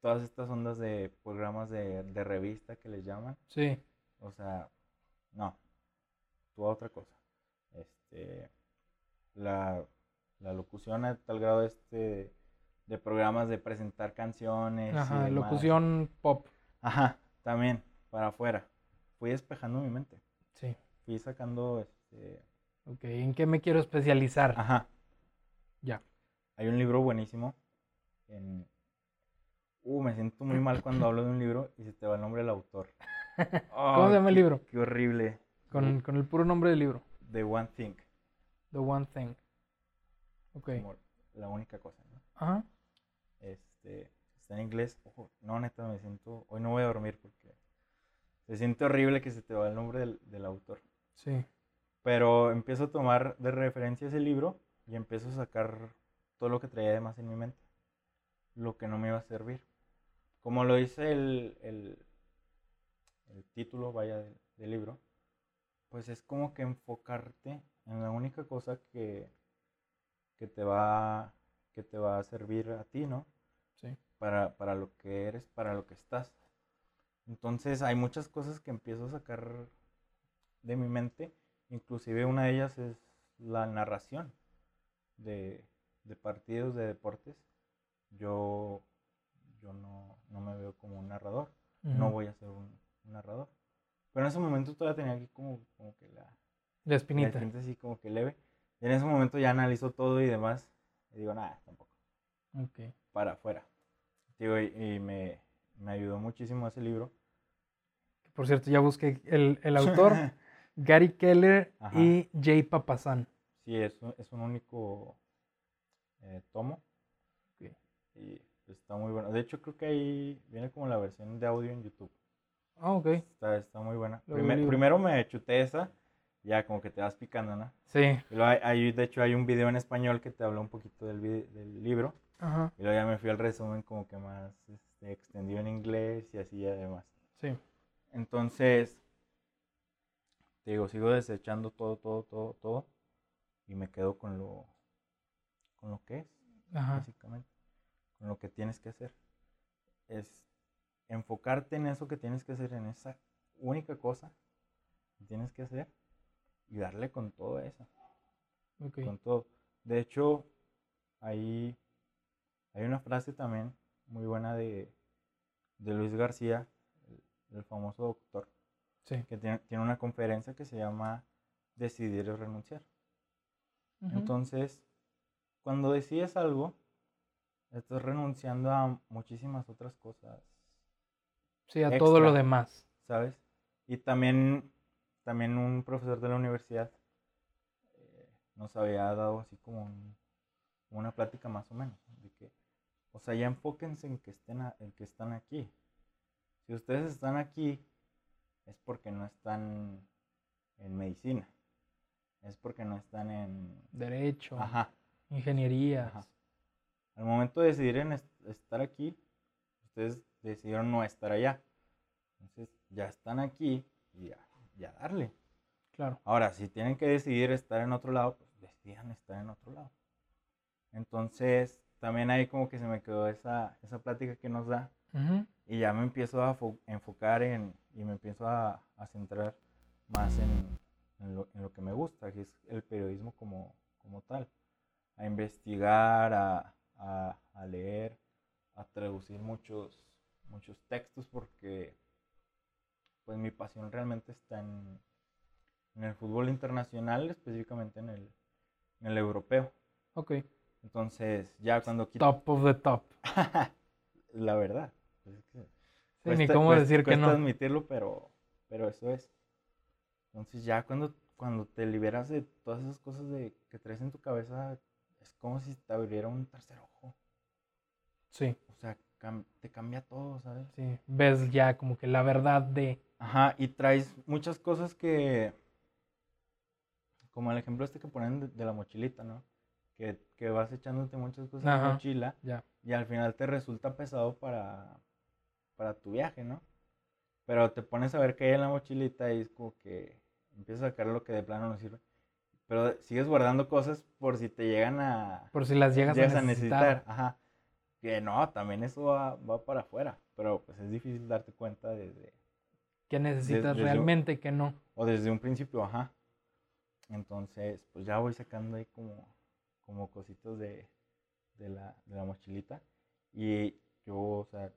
todas estas ondas de programas de, de revista que les llaman. Sí. O sea, no, tú a otra cosa. Este, la, la locución a tal grado este de programas de presentar canciones. Ajá. Locución pop. Ajá, también, para afuera. Fui despejando mi mente. Sí. Fui sacando, este, Ok. ¿En qué me quiero especializar? ajá, Ya. Hay un libro buenísimo. En Uh, me siento muy mal cuando hablo de un libro y se te va el nombre del autor. ¿Cómo se llama el libro? Qué horrible. Con, con, el puro nombre del libro. The One Thing. The One Thing. Ok. la única cosa, ¿no? Ajá. Este, está en inglés. Ojo, no, neta, me siento. Hoy no voy a dormir porque se siente horrible que se te va el nombre del, del autor. Sí. Pero empiezo a tomar de referencia ese libro y empiezo a sacar todo lo que traía de más en mi mente. Lo que no me iba a servir. Como lo dice el, el, el título, vaya, del, libro, pues es como que enfocarte en la única cosa que, que, te, va, que te va a servir a ti, ¿no? Sí. Para, para lo que eres, para lo que estás. Entonces hay muchas cosas que empiezo a sacar de mi mente, inclusive una de ellas es la narración de, de partidos de deportes. Yo, yo no, no, me veo como un narrador, no voy a ser un, narrador. Pero en ese momento todavía tenía aquí como, como que la, la espinita. La así como que leve. Y en ese momento ya analizo todo y demás. Y digo, nada, tampoco. Ok. Para afuera. Digo, y, me, me, ayudó muchísimo ese libro. Por cierto, ya busqué el, el autor, Gary Keller y Jay Papasan. Sí, es un, es un único eh, tomo. Y está muy bueno. De hecho, creo que ahí viene como la versión de audio en YouTube. Ah, ok. Está, está muy buena. primero me chuté esa, ya como que te vas picando, ¿no? Sí. Y luego hay, de hecho, hay un video en español que te habla un poquito del, del libro. Ajá. Y luego ya me fui al resumen como que más este, extendido en inglés y así además. Sí. Entonces, te digo, sigo desechando todo, todo, todo, todo. Y me quedo con lo, con lo que es, básicamente. Con lo que tienes que hacer. Es enfocarte en eso que tienes que hacer, en esa única cosa que tienes que hacer y darle con todo eso. Con todo. De hecho, ahí hay una frase también muy buena de, de Luis García, el, famoso doctor, que tiene, tiene, una conferencia que se llama Decidir o renunciar. Entonces, cuando decides algo, estás renunciando a muchísimas otras cosas Sí, a todo lo demás. ¿Sabes? Y también, también un profesor de la universidad eh, nos había dado así como una plática más o menos. De que, o sea, ya enfóquense en que, estén en que están aquí. Si ustedes están aquí, es porque no están en medicina. Es porque no están en... Derecho. Ajá. Ingeniería. Al momento de decidir en estar aquí, ustedes decidieron no estar allá. Entonces ya están aquí y ya, darle. Claro. Ahora, si tienen que decidir estar en otro lado, pues decidan estar en otro lado. Entonces, también ahí como que se me quedó esa, esa plática que nos da. Y ya me empiezo a enfocar en, y me empiezo a, centrar más en, en, lo, que me gusta, que es el periodismo como, como tal. A investigar, a, a leer, a traducir muchos, muchos textos porque pues mi pasión realmente está en, en el fútbol internacional, específicamente en el, en el europeo. Ok. Entonces, ya cuando Top of the top. la verdad. Pues ni cómo decir que no. admitirlo, pero, pero eso es. Entonces, ya cuando, cuando te liberas de todas esas cosas de, que traes en tu cabeza, es como si te abriera un tercer ojo. Sí. O sea, te cambia todo, ¿sabes? Sí, ves ya como que la verdad de... Ajá, y traes muchas cosas que... Como el ejemplo este que ponen de, la mochilita, ¿no? Que, que, vas echándote muchas cosas en la mochila ya. y al final te resulta pesado para, para tu viaje, ¿no? Pero te pones a ver qué hay en la mochilita y es como que empiezas a sacar lo que de plano no sirve. Pero sigues guardando cosas por si te llegan a... Por si las llegas, a necesitar. A necesitar. Ajá. Que no, también eso va, va para afuera, pero pues es difícil darte cuenta desde... Que necesitas realmente que no. O desde un principio, ajá. Entonces, pues ya voy sacando ahí como, como cositos de, de, la, de la mochilita. Y yo, o sea,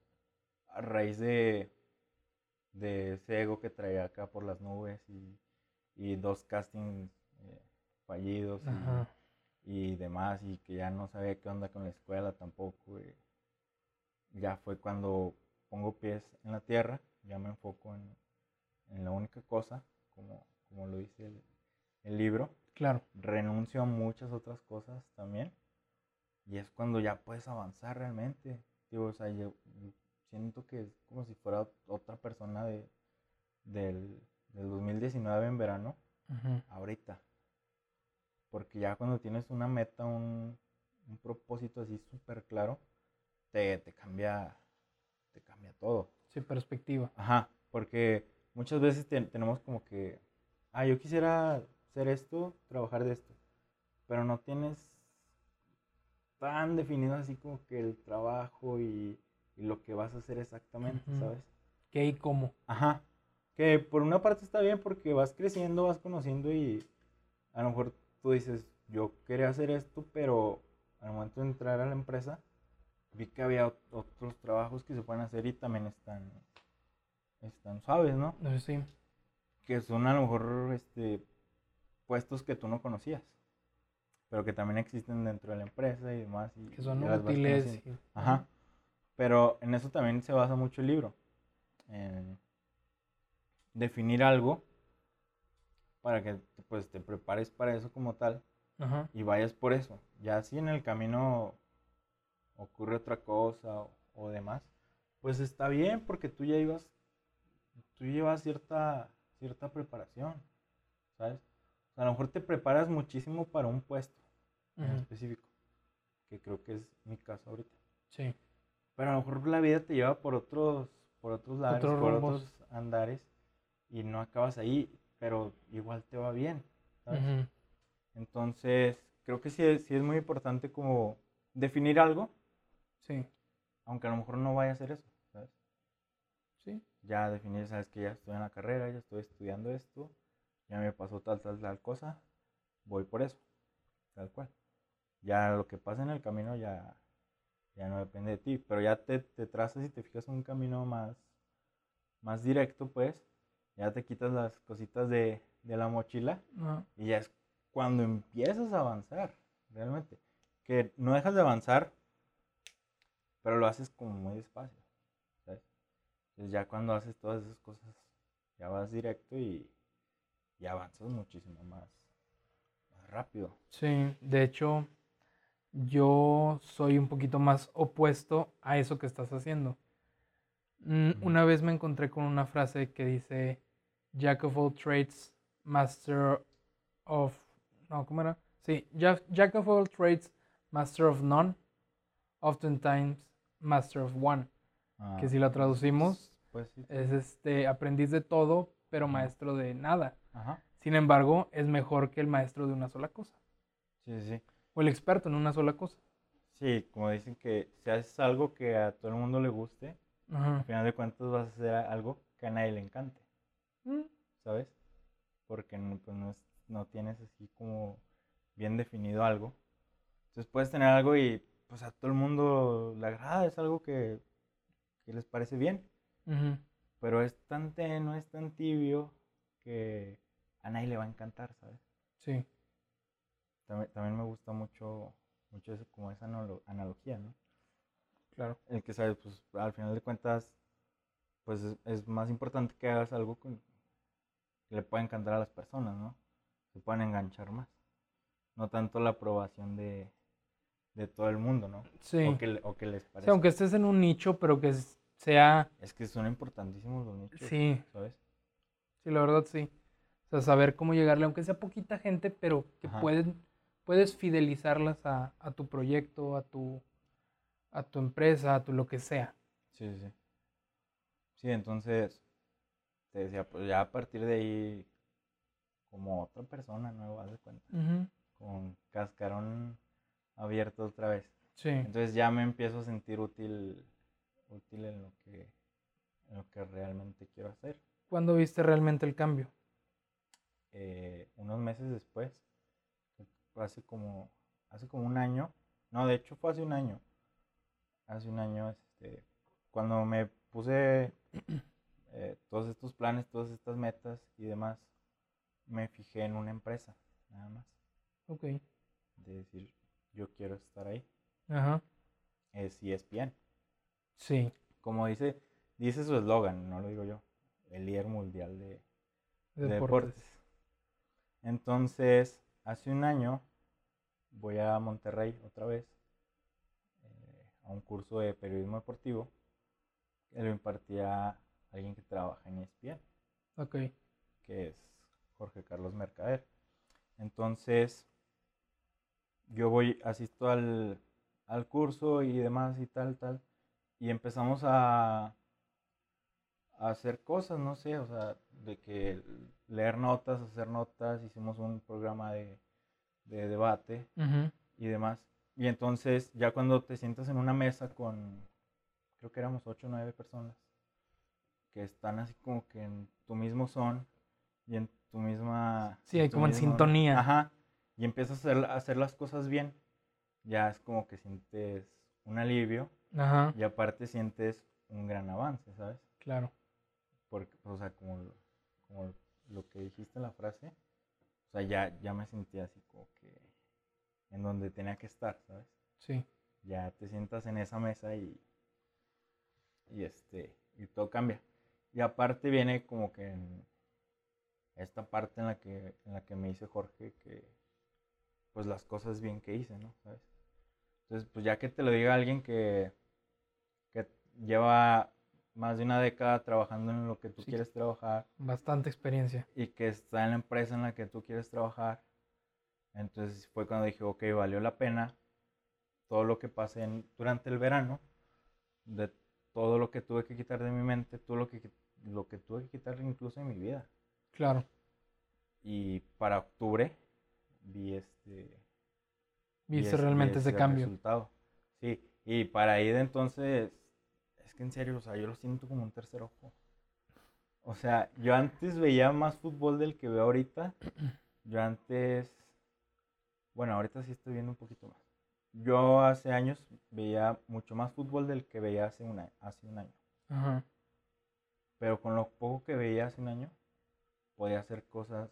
a raíz de, de ese ego que traía acá por las nubes y, y dos castings eh, fallidos y, y, demás, y que ya no sabía qué onda con la escuela tampoco. ya fue cuando pongo pies en la tierra, ya me enfoco en, en la única cosa, como, como lo dice el, el libro. Claro. Renuncio a muchas otras cosas también. Y es cuando ya puedes avanzar realmente. Digo, o sea, yo, yo siento que es como si fuera otra persona de, del, del 2019 en verano, ahorita. Porque ya cuando tienes una meta, un, un propósito así súper claro, te, te cambia, te cambia todo. Sí, perspectiva. Ajá, porque muchas veces te- tenemos como que, ah, yo quisiera hacer esto, trabajar de esto, pero no tienes tan definido así como que el trabajo y, y lo que vas a hacer exactamente. ¿sabes? ¿Qué y cómo? Ajá, que por una parte está bien porque vas creciendo, vas conociendo y a lo mejor tú dices, yo quería hacer esto, pero al momento de entrar a la empresa vi que había ot- otros trabajos que se pueden hacer y también están, están suaves, ¿no? Si. Que son a lo mejor este, puestos que tú no conocías, pero que también existen dentro de la empresa y demás. Y, Que son útiles. Ajá. Pero en eso también se basa mucho el libro. En definir algo para que pues te prepares para eso como tal Ajá. y vayas por eso. Ya si en el camino ocurre otra cosa o, o demás, pues está bien porque tú ya ibas, tú llevas cierta, cierta preparación, ¿sabes? O sea, a lo mejor te preparas muchísimo para un puesto en específico, que creo que es mi caso ahorita. Sí. Pero a lo mejor la vida te lleva por otros, por otros lados, por otros andares y no acabas ahí, pero igual te va bien, ¿sabes? Ujú. Entonces, creo que sí es, sí es muy importante como definir algo, Sí. aunque a lo mejor no vaya a ser eso, ¿sabes? Sí. Ya definir, sabes que ya estoy en la carrera, ya estoy estudiando esto, ya me pasó tal, tal, tal cosa, voy por eso, tal cual. Ya lo que pasa en el camino ya, ya no depende de ti, pero ya te, te trazas y te fijas un camino más, más directo, pues, ya te quitas las cositas de, de la mochila Ajá. y ya es cuando empiezas a avanzar, realmente. Que no dejas de avanzar, pero lo haces como muy despacio, ¿sabes? Entonces ya cuando haces todas esas cosas, ya vas directo y, y avanzas muchísimo más, más rápido. Sí, de hecho, yo soy un poquito más opuesto a eso que estás haciendo. Mm. Una vez me encontré con una frase que dice, Jack of all trades, master of... No, ¿cómo era? Sí, Jack, Jack of all trades, master of none, oftentimes master of one. Que Ah, si la traducimos, Pues sí. es este aprendiz de todo, pero maestro de nada. Ajá. Sin embargo, es mejor que el maestro de una sola cosa. Sí, sí, sí. O el experto en una sola cosa. Sí, como dicen que si haces algo que a todo el mundo le guste, Ajá. al final de cuentas vas a hacer algo que a nadie le encante. Mm, ¿sabes? Porque no, pues, no, es- no tienes así como bien definido algo. Entonces puedes tener algo y pues a todo el mundo le agrada, es algo que, que les parece bien, pero es tan tenue, es tan tibio que a nadie le va a encantar, ¿sabes? Sí, También, también me gusta mucho, mucho eso, como esa analo- analogía, ¿no? claro. El que sabes, pues al final de cuentas, pues es, es más importante que hagas algo con- que le pueda encantar a las personas, ¿no? Se puedan enganchar más. No tanto la aprobación de, de todo el mundo, ¿no? Sí. O, que, o que les parezca. aunque estés en un nicho, pero que sea... Es que son importantísimos los nichos, Sí, ¿sabes? sí, la verdad sí. O sea, saber cómo llegarle, aunque sea poquita gente, pero que Ajá. pueden, puedes fidelizarlas a, a tu proyecto, a tu, a tu empresa, a tu lo que sea. Sí, sí, sí. Sí, entonces, te decía, pues ya a partir de ahí, como otra persona nueva, de cuenta, con cascarón abierto otra vez. Sí, Entonces ya me empiezo a sentir útil, útil en lo que, en lo que realmente quiero hacer. ¿cuándo viste realmente el cambio? Eh, unos meses después, hace como, hace como un año, no, de hecho fue hace un año, hace un año, este, cuando me puse eh, todos estos planes, todas estas metas y demás, me fijé en una empresa, nada más, Ok. de decir, yo quiero estar ahí, Ajá. es ESPN. Sí. Como dice, dice su eslogan, no lo digo yo, el líder mundial de, de Deportes. deportes. Entonces, hace un año voy a Monterrey otra vez eh, a un curso de periodismo deportivo que lo impartía alguien que trabaja en ESPN, Ok. que es Jorge Carlos Mercader. Entonces, yo voy, asisto al, al curso y demás y tal, tal, y empezamos a, a hacer cosas, no sé, o sea, de que leer notas, hacer notas, hicimos un programa de, de debate y demás. Y entonces, ya cuando te sientas en una mesa con, creo que éramos ocho o nueve personas, que están así como que en tu mismo son y en tu misma... Sí, tu como en mismo- sintonía. Ajá. Y empiezas a hacer, a hacer las cosas bien. Ya es como que sientes un alivio Ajá. y aparte sientes un gran avance, ¿sabes? Claro. Porque, o sea, como, lo- como lo que dijiste en la frase, o sea, ya, ya me sentía así como que en donde tenía que estar, ¿sabes? Sí. ya te sientas en esa mesa y, y este y todo cambia y aparte viene como que en esta parte en la que en la que me dice Jorge que pues las cosas bien que hice no sabes entonces pues ya que te lo diga alguien que que lleva más de una década trabajando en lo que tú Sí. quieres trabajar Bastante experiencia. y que está en la empresa en la que tú quieres trabajar. Entonces fue cuando dije, ok, valió la pena todo lo que pasé en- durante el verano, de todo lo que tuve que quitar de mi mente, todo lo que, lo que tuve que quitar incluso de mi vida. Claro. Y para octubre vi este... vi Viste es- vi realmente ese cambio. resultado. Sí, y para ahí de entonces, es que en serio, o sea, yo lo siento como un tercer ojo. O sea, yo antes veía más fútbol del que veo ahorita. Yo antes, bueno, ahorita sí estoy viendo un poquito más. Yo hace años veía mucho más fútbol del que veía hace un año. Hace un año. Ajá. Pero con lo poco que veía hace un año, podía hacer cosas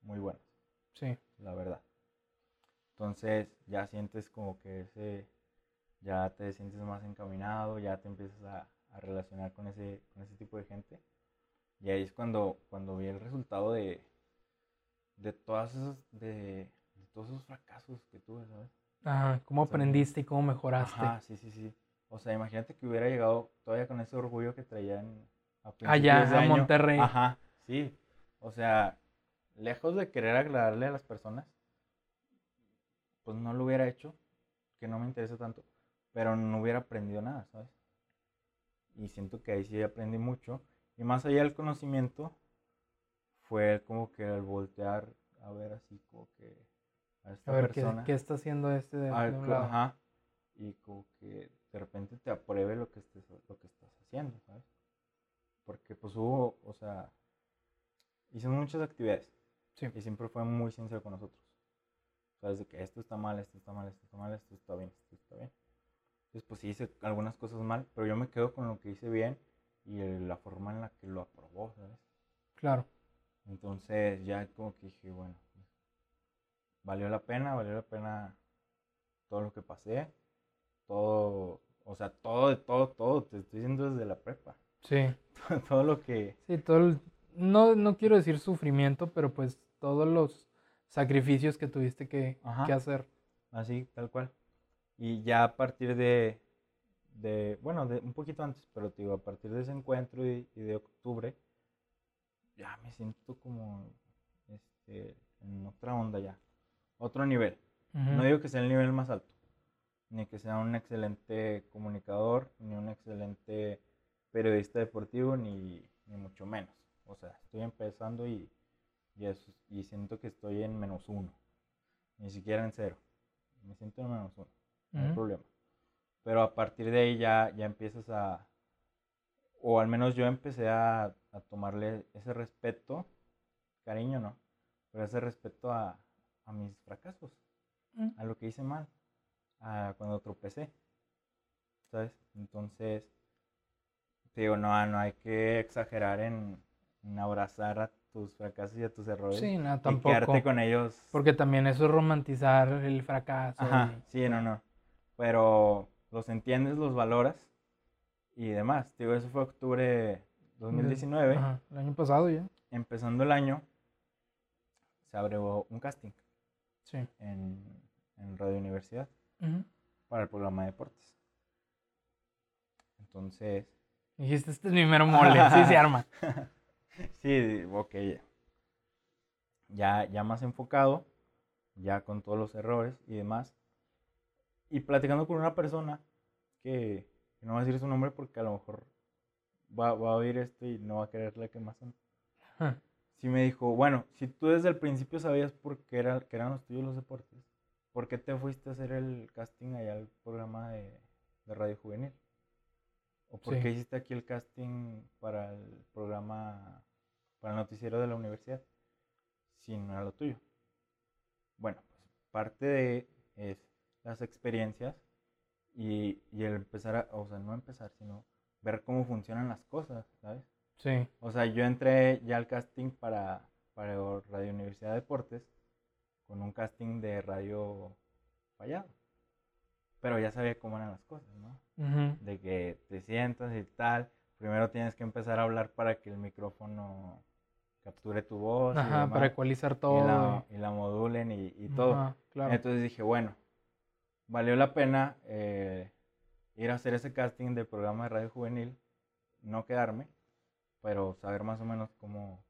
muy buenas. Sí. la verdad. Entonces ya sientes como que ese, ya te sientes más encaminado, ya te empiezas a, a relacionar con ese, con ese tipo de gente. Y ahí es cuando, cuando vi el resultado de, de todas esas, de, de todos esos fracasos que tuve, ¿sabes? Ajá. ¿Cómo O sea, aprendiste y cómo mejoraste? Ajá, sí, sí, sí. O sea, imagínate que hubiera llegado todavía con ese orgullo que traía en, a Allá, de a año. Monterrey. Ajá, sí. O sea, lejos de querer agradarle a las personas, pues no lo hubiera hecho, que no me interesa tanto, pero no hubiera aprendido nada, ¿sabes? Y siento que ahí sí aprendí mucho. Y más allá del conocimiento, fue como que el voltear a ver así como que a esta A ver, ¿qué, persona. qué está haciendo este de, de un lado? Ajá. Y como que de repente te apruebe lo que estés, lo que estás haciendo, ¿sabes? Porque pues hubo, o sea, hicimos muchas actividades. Sí. Y siempre fue muy sincero con nosotros. ¿Sabes? De que esto está mal, esto está mal, esto está mal, esto está bien, esto está bien. Entonces pues sí hice algunas cosas mal, pero yo me quedo con lo que hice bien y el- la forma en la que lo aprobó, ¿sabes? Claro. Entonces ya como que dije, bueno, valió la pena, valió la pena todo lo que pasé, todo, o sea, todo, de todo, todo, te estoy diciendo desde la prepa, Sí. todo lo que, Sí, todo el- no, no quiero decir sufrimiento, pero pues todos los sacrificios que tuviste que, Ajá. que hacer. así, tal cual. Y ya a partir de, de bueno, de, un poquito antes, pero te digo, a partir de ese encuentro y, y de octubre, ya me siento como, este, en otra onda ya, otro nivel. No digo que sea el nivel más alto, ni que sea un excelente comunicador, ni un excelente periodista deportivo, ni, ni mucho menos. O sea, estoy empezando y, y, y siento que estoy en menos uno, ni siquiera en cero. Me siento en menos uno, no hay problema. Pero a partir de ahí ya, ya empiezas a, o al menos yo empecé a, a tomarle ese respeto, cariño no, pero ese respeto a, a mis fracasos a lo que hice mal, a cuando tropecé, ¿sabes? Entonces, te digo, no, no hay que exagerar en, en abrazar a tus fracasos y a tus errores Sí, no, y tampoco. quedarte con ellos. Porque también eso es romantizar el fracaso. Ajá, y- sí, no, no. Pero los entiendes, los valoras y demás. Digo, eso fue octubre 2019. Ajá, el año pasado ya. Empezando el año, se abrió un casting Sí. en, en Radio Universidad Ujú. para el programa de deportes. Entonces, Dijiste, este es mi mero mole, sí se arma. sí, ok. Ya, ya más enfocado, ya con todos los errores y demás. Y platicando con una persona que, que no va a decir su nombre porque a lo mejor va, va a oír esto y no va a querer la quemazón. Ajá. Sí me dijo, bueno, si tú desde el principio sabías por qué era, que eran los tuyos los deportes, ¿por qué te fuiste a hacer el casting allá al programa de, de Radio Juvenil? ¿O por qué Sí. hiciste aquí el casting para el programa, para el noticiero de la universidad? Si no era lo tuyo. Bueno, pues parte de es las experiencias y, y el empezar a, o sea, no empezar, sino ver cómo funcionan las cosas, ¿sabes? Sí. O sea, yo entré ya al casting para, para Radio Universidad de Deportes con un casting de radio fallado. Pero ya sabía cómo eran las cosas, ¿no? De que te sientas y tal. Primero tienes que empezar a hablar para que el micrófono capture tu voz. y Ajá, demás, para ecualizar y todo. la, y la modulen y, y todo. Ajá, claro. Entonces dije, bueno, valió la pena eh, ir a hacer ese casting del programa de Radio Juvenil, no quedarme, pero saber más o menos cómo,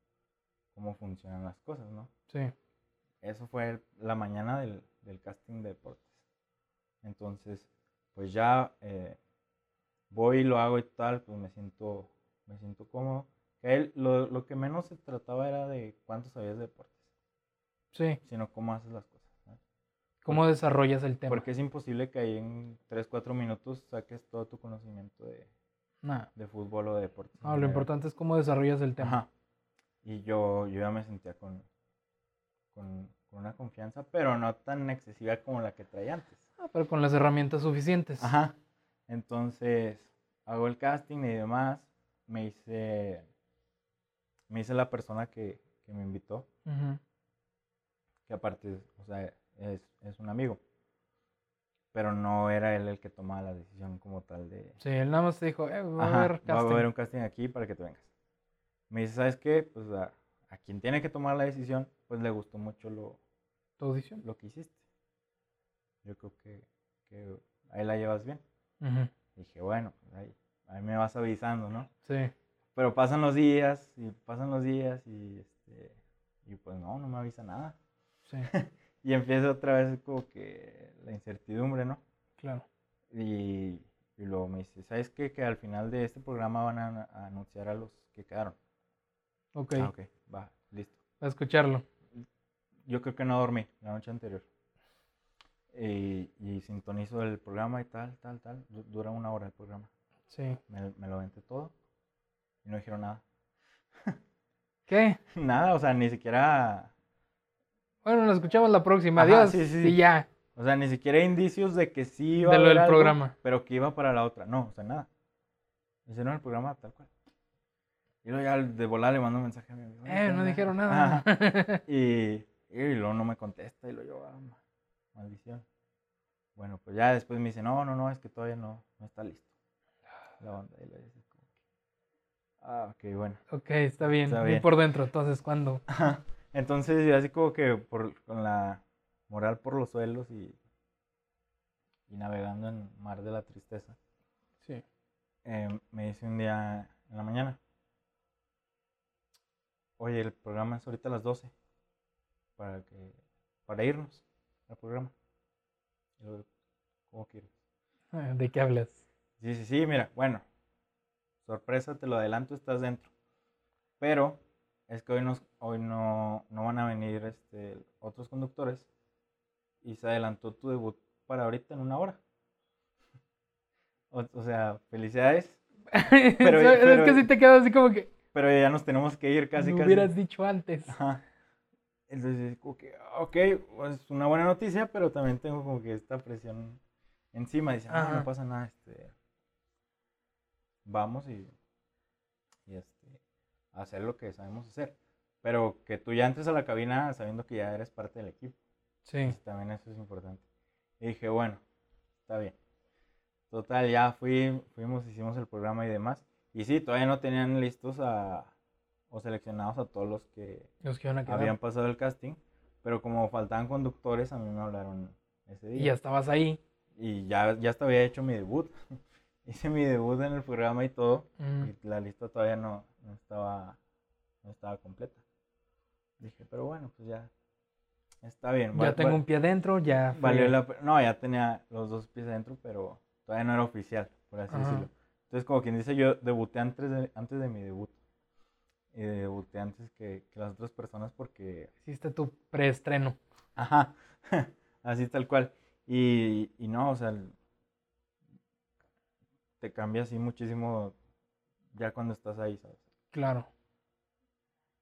cómo funcionan las cosas, ¿no? Sí. Eso fue la mañana del, del casting de deportes. Entonces, pues ya eh, voy y lo hago y tal, pues me siento, me siento cómodo. Él, lo, lo que menos se trataba era de cuánto sabías de deportes, Sí. sino cómo haces las cosas. ¿Cómo desarrollas el tema? Porque es imposible que ahí en 3, 4 minutos saques todo tu conocimiento de, Nah. de fútbol o de deportes. en No, lo importante es cómo desarrollas el tema. Ajá. Y yo, yo ya me sentía con, con, con una confianza, pero no tan excesiva como la que traía antes. Ah, pero con las herramientas suficientes. Ajá. Entonces, hago el casting y demás. Me hice, me hice la persona que, que me invitó, Ujú. que aparte, o sea, es, es un amigo. Pero no era él el que tomaba la decisión como tal de, Sí, él nada más dijo, eh, va Ajá, a haber va a casting. haber un casting aquí para que te vengas. Me dice, ¿sabes qué? Pues a, a quien tiene que tomar la decisión, pues le gustó mucho lo, ¿Tu audición? lo que hiciste. Yo creo que, que ahí la llevas bien. Ujú. Dije, bueno, pues ahí, ahí me vas avisando, ¿no? Sí. Pero pasan los días y pasan los días y, este, y pues no, no me avisa nada. Sí, Y empieza otra vez como que la incertidumbre, ¿no? claro. Y, y luego me dice, ¿sabes qué? Que al final de este programa van a, a anunciar a los que quedaron. Ok, Ah, ok, va, listo. a escucharlo. Yo creo que no dormí la noche anterior. Y, y sintonizo el programa y tal, tal, tal. Du- Dura una hora el programa. Sí. Me, me lo aventé todo y no dijeron nada. ¿Qué? nada, o sea, ni siquiera. Bueno, nos escuchamos la próxima. Ajá, Adiós. sí, sí. Y ya. O sea, ni siquiera indicios de que sí iba De a lo haber del algo, programa. Pero que iba para la otra. No, o sea, nada. Hicieron el programa tal cual. Y luego ya de volada le mando un mensaje a mi amigo. "Oye, Eh, ¿qué no onda?". dijeron nada. Y, y luego no me contesta y lo yo, ah, ma- maldición. Bueno, pues ya después me dice, no, no, no, es que todavía no, no está listo. La onda. Y lo dice como que, ah, ok, bueno. ok, está bien. Está bien. por dentro. Entonces, ¿cuándo? Entonces, yo así como que por, con la moral por los suelos y, y navegando en mar de la tristeza, Sí. eh, me dice un día en la mañana, oye, el programa es ahorita a las 12, para, que, para irnos al programa. Y luego, ¿cómo quieres? ¿De qué hablas? Sí, sí, sí, mira, bueno, sorpresa, te lo adelanto, estás dentro. Pero es que hoy, nos, hoy no, no van a venir este, otros conductores y se adelantó tu debut para ahorita en una hora. O, o sea, felicidades, Pero- es pero- que si te quedas así como que pero ya nos tenemos que ir casi, casi. hubieras dicho antes. Ajá. Entonces, como que, ok, pues una buena noticia, pero también tengo como que esta presión encima. Dice, ah, Ajá. no pasa nada, este, vamos y, hacer lo que sabemos hacer. Pero que tú ya entres a la cabina sabiendo que ya eres parte del equipo. Sí. Entonces, también eso es importante. Y dije, bueno, está bien. Total, ya fui, fuimos, hicimos el programa y demás. Y sí, todavía no tenían listos a, o seleccionados a todos los que, Los habían pasado el casting. Pero como faltaban conductores, a mí me hablaron ese día. Y ya estabas ahí. Y ya, ya hasta había hecho mi debut. Hice mi debut en el programa y todo. Mm. Y la lista todavía no, no estaba, no estaba completa. Dije, pero bueno, pues ya está bien. Ya va- tengo va- un pie dentro, ya. Valió la No, ya tenía los dos pies adentro, pero todavía no era oficial, por así Ajá. decirlo. Entonces, como quien dice, yo debuté antes de, antes de mi debut. Y debuté antes que, que las otras personas porque... Hiciste tu preestreno. Ajá, así tal cual. Y, y no, o sea, el- te cambia así muchísimo ya cuando estás ahí, ¿sabes? Claro.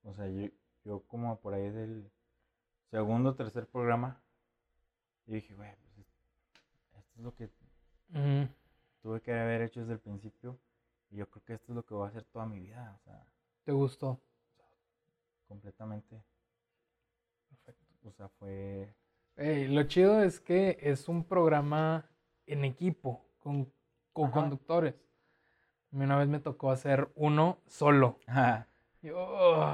O sea, yo, yo como por ahí del segundo o tercer programa, yo dije, güey, pues es- esto es lo que tuve que haber hecho desde el principio. Y yo creo que esto es lo que voy a hacer toda mi vida. O sea, ¿Te gustó? completamente. O sea, fue. Lo chido es que es un programa en equipo, con, conductores. Una vez me tocó hacer uno solo. Y, oh,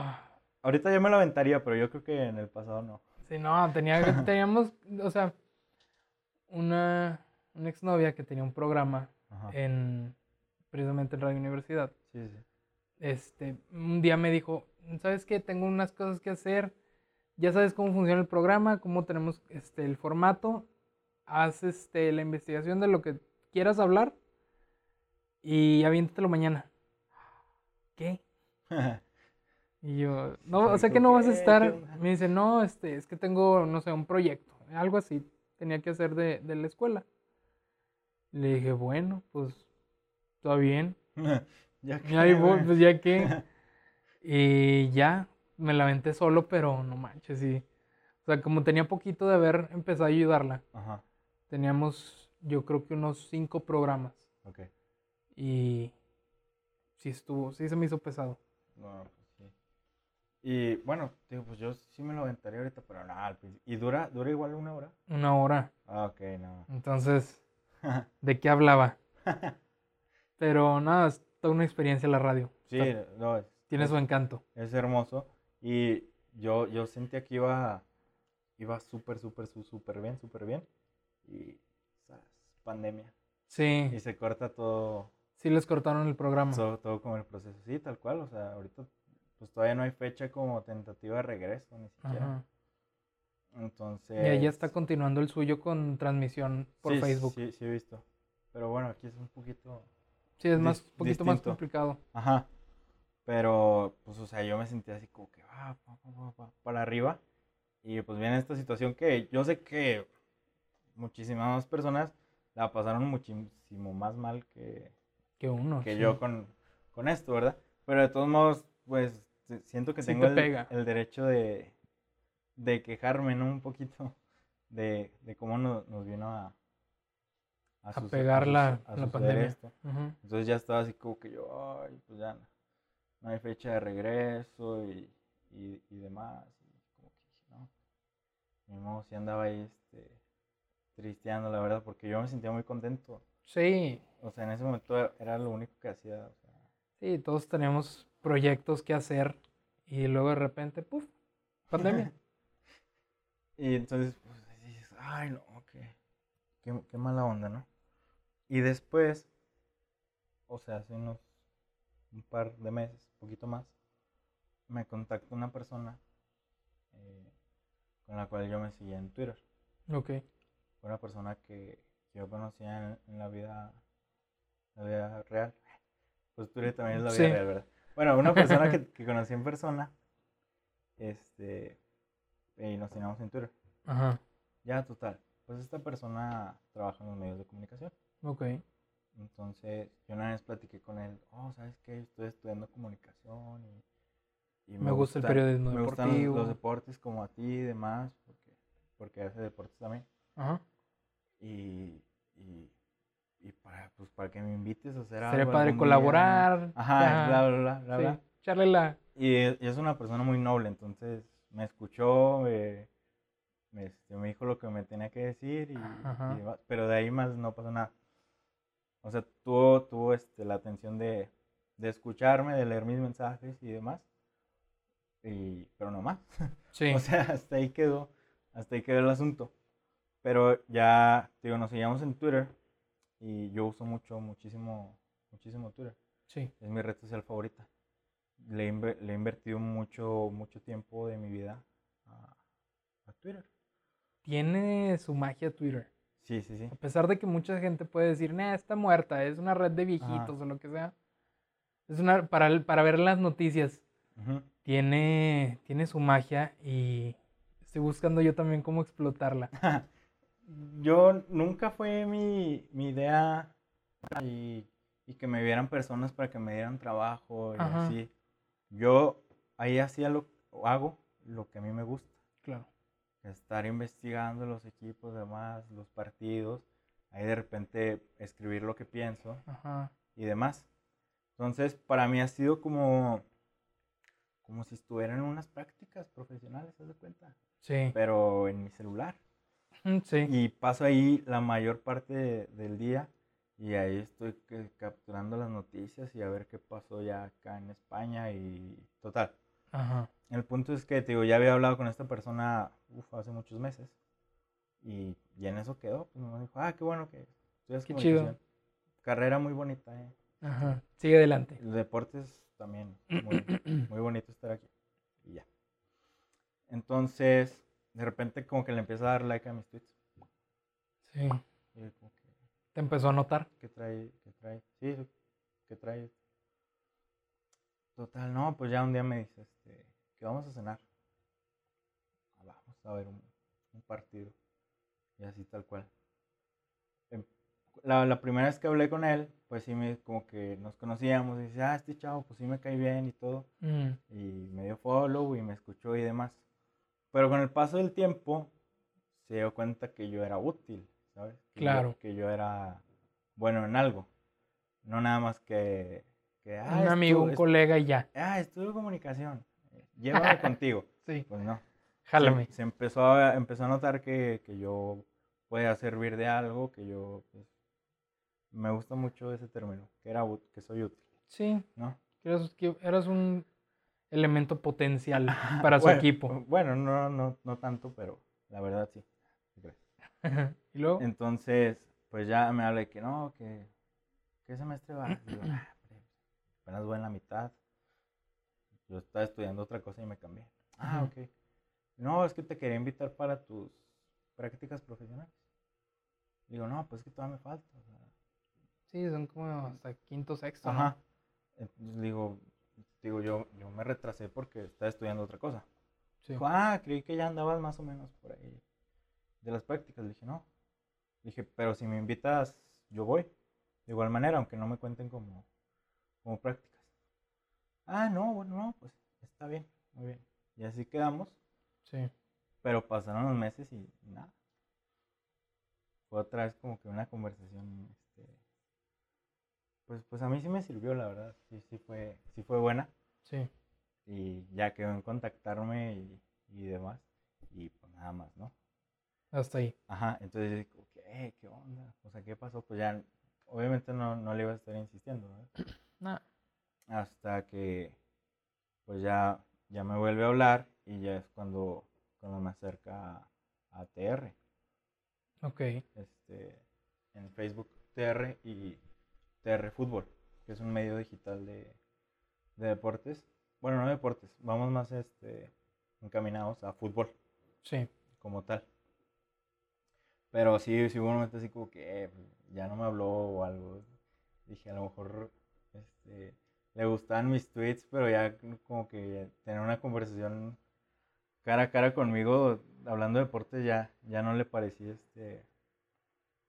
Ahorita yo me lo aventaría, pero yo creo que en el pasado no. sí, no, tenía, teníamos, o sea, una, una exnovia que tenía un programa Ajá. en, precisamente en Radio Universidad. Sí, sí. este, un día me dijo, ¿sabes qué? Tengo unas cosas que hacer. Ya sabes cómo funciona el programa, cómo tenemos este, el formato. Haz este, la investigación de lo que quieras hablar y aviéntatelo mañana. ¿Qué? Y yo, no, o sea que no vas a estar. Me dice, no, este, es que tengo, no sé, un proyecto, algo así. Tenía que hacer de, de la escuela. Le dije, bueno, pues, está bien. ya Y ahí voy, güey. pues ya que. Y ya, me la aventé solo, pero no manches, sí. O sea, como tenía poquito de haber empezado a ayudarla, Ajá, teníamos yo creo que unos cinco programas. Y sí estuvo, sí se me hizo pesado. No, pues sí. Y bueno, digo, pues yo sí me lo aventaría ahorita, pero no, al principio. ¿Y dura, dura igual una hora? Una hora. Ah, ok, no. Entonces, ¿de qué hablaba? Pero nada, es toda una experiencia la radio. sí, Está- no, es, tiene es- su encanto. es hermoso. Y yo, yo sentía que iba, iba súper, súper, súper bien, súper bien. Y, ¿sabes? Pandemia. Sí, Y se corta todo, sí les cortaron el programa. todo, todo como el proceso. Sí, tal cual. O sea, ahorita pues todavía no hay fecha como tentativa de regreso, ni siquiera. Ajá. Entonces... Y ella está continuando el suyo con transmisión por sí, Facebook. Sí, sí he visto. Pero bueno, aquí es un poquito... Sí, es más, un poquito más complicado. Ajá. Pero, pues, o sea, yo me sentía así como que va, va, para arriba. Y pues viene esta situación que yo sé que muchísimas más personas la pasaron muchísimo más mal que, Que uno. que sí. yo con, con esto, ¿verdad? Pero de todos modos, pues siento que Sí tengo te el, pega. el derecho de, de quejarme, ¿no? Un poquito de, de cómo nos, nos vino a, A pegar la, a la pandemia. esto. Entonces ya estaba así como que yo, ay, pues ya no, no hay fecha de regreso y, y, y demás. Y como que no, mi modo sí andaba ahí este, tristeando, la verdad, porque yo me sentía muy contento. Sí, O sea, en ese momento era lo único que hacía. O sea, sí, todos tenemos proyectos que hacer y luego de repente, ¡puf! Pandemia. y entonces, pues dices, ay, no, qué, qué, qué mala onda, ¿no? Y después, o sea, hace unos un par de meses, poquito más, me contactó una persona eh, con la cual yo me seguía en Twitter. ok. Una persona que yo conocía en, en la vida, la vida real. Pues Twitter también es la vida Sí. real, ¿verdad? Bueno, una persona que, que conocí en persona, este, y nos teníamos en Twitter. Ajá. Ya, total. Pues esta persona trabaja en los medios de comunicación. Ok. Entonces, yo una vez platiqué con él, oh, ¿sabes qué? Estoy estudiando comunicación y, y Me gusta el periodismo me gustan los- deportivo". los deportes como a ti y demás, porque, porque hace deportes también. Ajá. Y, y, y para, pues, para que me invites a hacer algo. Sería padre algún día, colaborar. Ajá, bla, bla, bla, bla, sí, bla. Echarle la. Y, es- y es una persona muy noble, entonces me escuchó, me, me, este, me dijo lo que me tenía que decir, y, y pero de ahí más no pasó nada. O sea, tuvo, tuvo este, la atención de, de escucharme, de leer mis mensajes y demás. Y, pero no más. Sí. O sea, hasta ahí quedó, hasta ahí quedó el asunto. Pero ya, digo, nos seguíamos en Twitter y yo uso mucho, muchísimo, muchísimo Twitter. sí. Es mi red social favorita. Le, le he invertido mucho, mucho tiempo de mi vida a, a Twitter. Tiene su magia Twitter. Sí, sí, sí. A pesar de que mucha gente puede decir, nah, está muerta, es una red de viejitos o lo que sea. Es una, para, para ver las noticias. Tiene, tiene su magia y estoy buscando yo también cómo explotarla. Yo nunca fue mi, mi idea y, y que me vieran personas para que me dieran trabajo y Ajá. así. Yo ahí hacía lo, hago lo que a mí me gusta. Claro. Estar investigando los equipos, demás, los partidos. Ahí de repente escribir lo que pienso Ajá. y demás. Entonces, para mí ha sido como, como si estuviera en unas prácticas profesionales, ¿te das cuenta? Sí. Pero en mi celular. Sí. Y paso ahí la mayor parte de- del día y ahí estoy que- capturando las noticias y a ver qué pasó ya acá en España y total. Ajá. El punto es que, te digo, ya había hablado con esta persona uf, hace muchos meses y, y en eso quedó. Pues me dijo, ah, qué bueno que estudias Qué chido. Carrera muy bonita, eh. Ajá. Sigue adelante. El deportes también, muy, muy bonito estar aquí. Y ya. Entonces, de repente como que le empiezo a dar like a mis tweets. Sí. Y como que, Te empezó a notar. ¿qué trae? ¿Qué trae? Sí, ¿qué trae? Total, no, pues ya un día me dice, este, que vamos a cenar. "Ah, Vamos a ver un, un partido. Y así tal cual. Em, La, la primera vez que hablé con él, pues sí me, como que nos conocíamos, y dice, ah, este chavo, pues sí me cae bien y todo. Mm, Y me dio follow y me escuchó y demás. Pero con el paso del tiempo, se dio cuenta que yo era útil, ¿sabes? Que yo- Claro. que yo era bueno en algo. No nada más que... que ah, un amigo, un colega y ya. Ah, estudio comunicación. Llévame contigo. Sí. Pues no. Jálame. Se, empezó, a, empezó a notar que, que yo podía servir de algo, que yo... pues, me gusta mucho ese término, que, era, que soy útil, Sí. ¿no? que Eras, que eras un elemento potencial para su Bueno, equipo. Bueno, no, no, no tanto, pero la verdad sí. y luego. Entonces, pues ya me habla de que no, que ¿qué semestre vas? Digo, "Ah, apenas voy en la mitad. Yo estaba estudiando otra cosa y me cambié. Ah, ok. No, es que te quería invitar para tus prácticas profesionales. Digo, no, pues es que todavía me falta. o sea, Sí, son como hasta quinto, sexto. ¿no? Ajá. Entonces, digo, digo yo, yo me retrasé porque estaba estudiando otra cosa. Sí. Dijo, ah, creí que ya andabas más o menos por ahí de las prácticas. Le dije, no. Dije, pero si me invitas, yo voy. De igual manera, aunque no me cuenten como, como prácticas. Ah, no, bueno, no, pues está bien, muy bien. Y así quedamos, Sí. pero pasaron los meses y nada. Fue otra vez como que una conversación, este, pues, pues a mí sí me sirvió, la verdad. Sí, sí fue, sí fue buena Sí. y ya quedó en contactarme y, y demás. Y pues nada más, ¿no? Hasta ahí. Ajá, entonces yo digo, ¿qué? ¿Qué onda? O sea, ¿qué pasó? Pues ya, obviamente no, no le iba a estar insistiendo, ¿verdad? Nah. Hasta que, pues ya, ya me vuelve a hablar y ya es cuando, cuando me acerca a, a TR, Ok. este, en Facebook TR y TR Fútbol, que es un medio digital de, de deportes. Bueno, no deportes, vamos más este, encaminados a fútbol Sí. como tal. Pero sí, sí hubo un momento así como que eh, ya no me habló o algo. Dije, a lo mejor este, le gustaban mis tweets, pero ya como que tener una conversación cara a cara conmigo hablando de deportes ya, ya no le parecía este,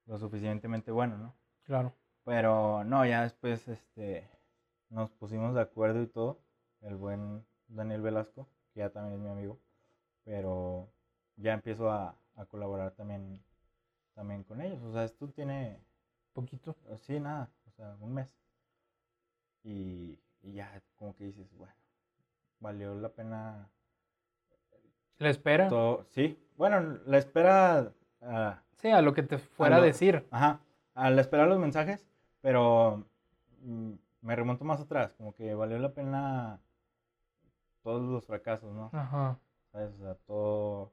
lo suficientemente bueno, ¿no? Claro. Pero no, ya después este, nos pusimos de acuerdo y todo. El buen Daniel Velasco, que ya también es mi amigo. Pero ya empiezo a, a colaborar también, también con ellos. O sea, esto tiene, Poquito. sí, nada, o sea, un mes. Y, y ya como que dices, bueno, valió la pena La espera. todo. Sí, bueno, la espera... ah, Sí, a lo que te fuera a lo- decir. Ajá, al esperar los mensajes, Pero mm, me remonto más atrás, como que valió la pena todos los fracasos, ¿no? Ajá. ¿Sabes? O sea, todo,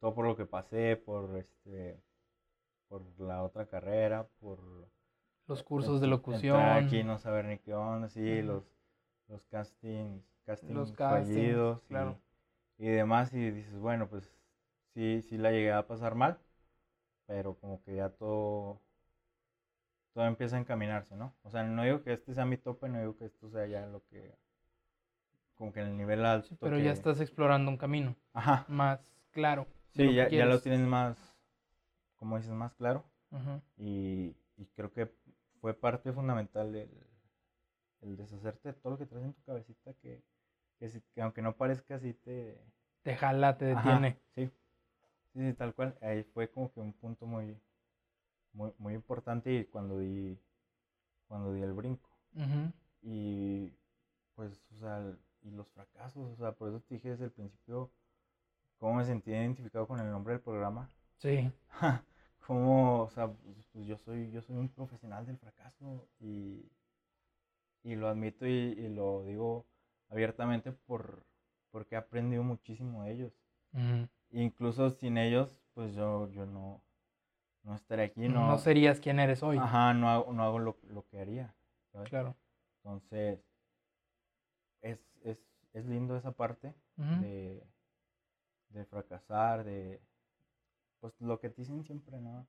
todo por lo que pasé, por este, por la otra carrera, por los cursos de ent- locución. aquí, no saber ni qué onda, sí, Ujú. los, los castings, castings, Los castings, fallidos y- claro. y, demás, y dices, bueno, pues sí, sí la llegué a pasar mal, pero como que ya todo, todo empieza a encaminarse, ¿no? O sea, no digo que este sea mi tope, no digo que esto sea ya lo que, como que el nivel alto. Sí, pero que- ya estás explorando un camino Ajá, más claro. de sí, ya, ya lo tienes más, como dices, más claro. Y, y creo que fue parte fundamental el, el deshacerte de todo lo que traes en tu cabecita que, que, si- que aunque no parezca así te... Te jala, te Ajá, detiene. sí. sí, sí, tal cual. Ahí fue como que un punto muy, muy, muy importante y cuando di, cuando di el brinco. Y pues, o sea, y los fracasos, o sea, por eso te dije desde el principio cómo me sentí identificado con el nombre del programa. Sí. como, o sea, pues, pues, yo soy, yo soy un profesional del fracaso y, y lo admito y, y lo digo abiertamente por, porque he aprendido muchísimo de ellos. Incluso sin ellos, pues yo, yo no, no estaría aquí, no, No serías quien eres hoy. ajá, no hago, no hago lo, lo que haría, ¿sabes? Claro. Entonces, es, es, es lindo esa parte de, de fracasar, de pues lo que te dicen siempre, ¿no?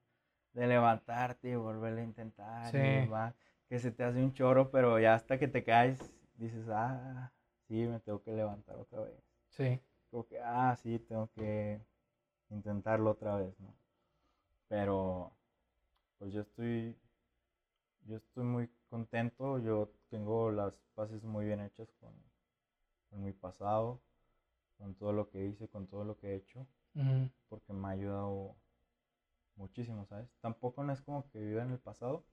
De levantarte y volver a intentar, y Sí. va, que se te hace un choro, pero ya hasta que te caes, dices, ah, sí, me tengo que levantar otra vez. Sí. Como que, ah, sí, tengo que intentarlo otra vez, ¿no? Pero, pues yo estoy, yo estoy muy contento, yo tengo las paces muy bien hechas con, con mi pasado, con todo lo que hice, con todo lo que he hecho, Porque me ha ayudado muchísimo, ¿sabes? Tampoco no es como que viva en el pasado,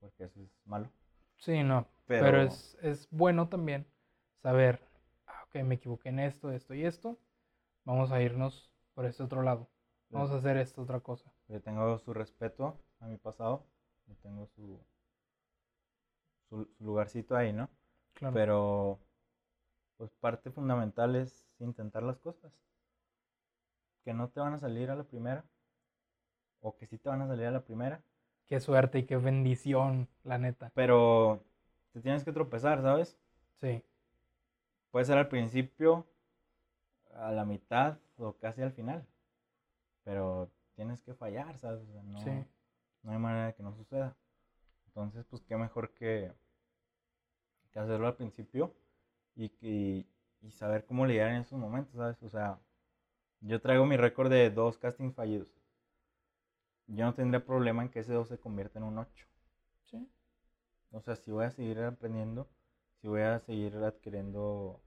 porque eso es malo, Sí, no. pero, Pero, es, es bueno también saber, ah, ok, me equivoqué en esto, esto y esto. Vamos a irnos por este otro lado. Vamos a hacer esta otra cosa. yo tengo su respeto a mi pasado, yo tengo su, su, su lugarcito ahí, ¿no? Claro. Pero, pues parte fundamental es intentar las cosas. Que no te van a salir a la primera. O que sí te van a salir a la primera. Qué suerte y qué bendición, la neta. Pero te tienes que tropezar, ¿sabes? Sí. Puede ser al principio, a la mitad o casi al final. Pero tienes que fallar, ¿sabes? O sea, no, Sí. no hay manera de que no suceda. Entonces, pues qué mejor que, que hacerlo al principio y, que- y saber cómo lidiar en esos momentos, ¿sabes? O sea, yo traigo mi récord de dos castings fallidos. Yo no tendría problema en que ese 2 se convierta en un 8. Sí. O sea, si voy a seguir aprendiendo, si voy a seguir adquiriendo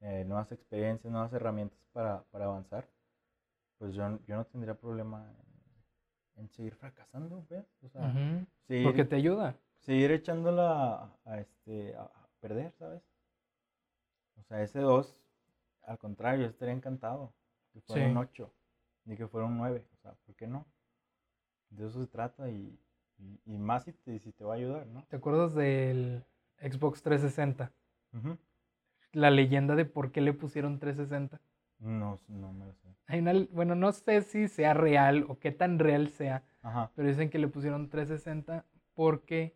eh, nuevas experiencias, nuevas herramientas para, para avanzar, pues yo, yo no tendría problema en, en seguir fracasando, ¿ves? O sea, Ujú. seguir, Porque te ayuda. seguir echándola a, a este, a, a perder, ¿sabes? O sea, ese 2, al contrario, yo estaría encantado que fuera Sí. un 8, ni que fuera un 9, o sea, ¿por qué no? De eso se trata y, y, y más si te, si te va a ayudar, ¿no? ¿Te acuerdas del Xbox 360? Ujú. La leyenda de por qué le pusieron 360. No, no me lo sé. Hay una, bueno, no sé si sea real o qué tan real sea, Ajá. pero dicen que le pusieron 360 porque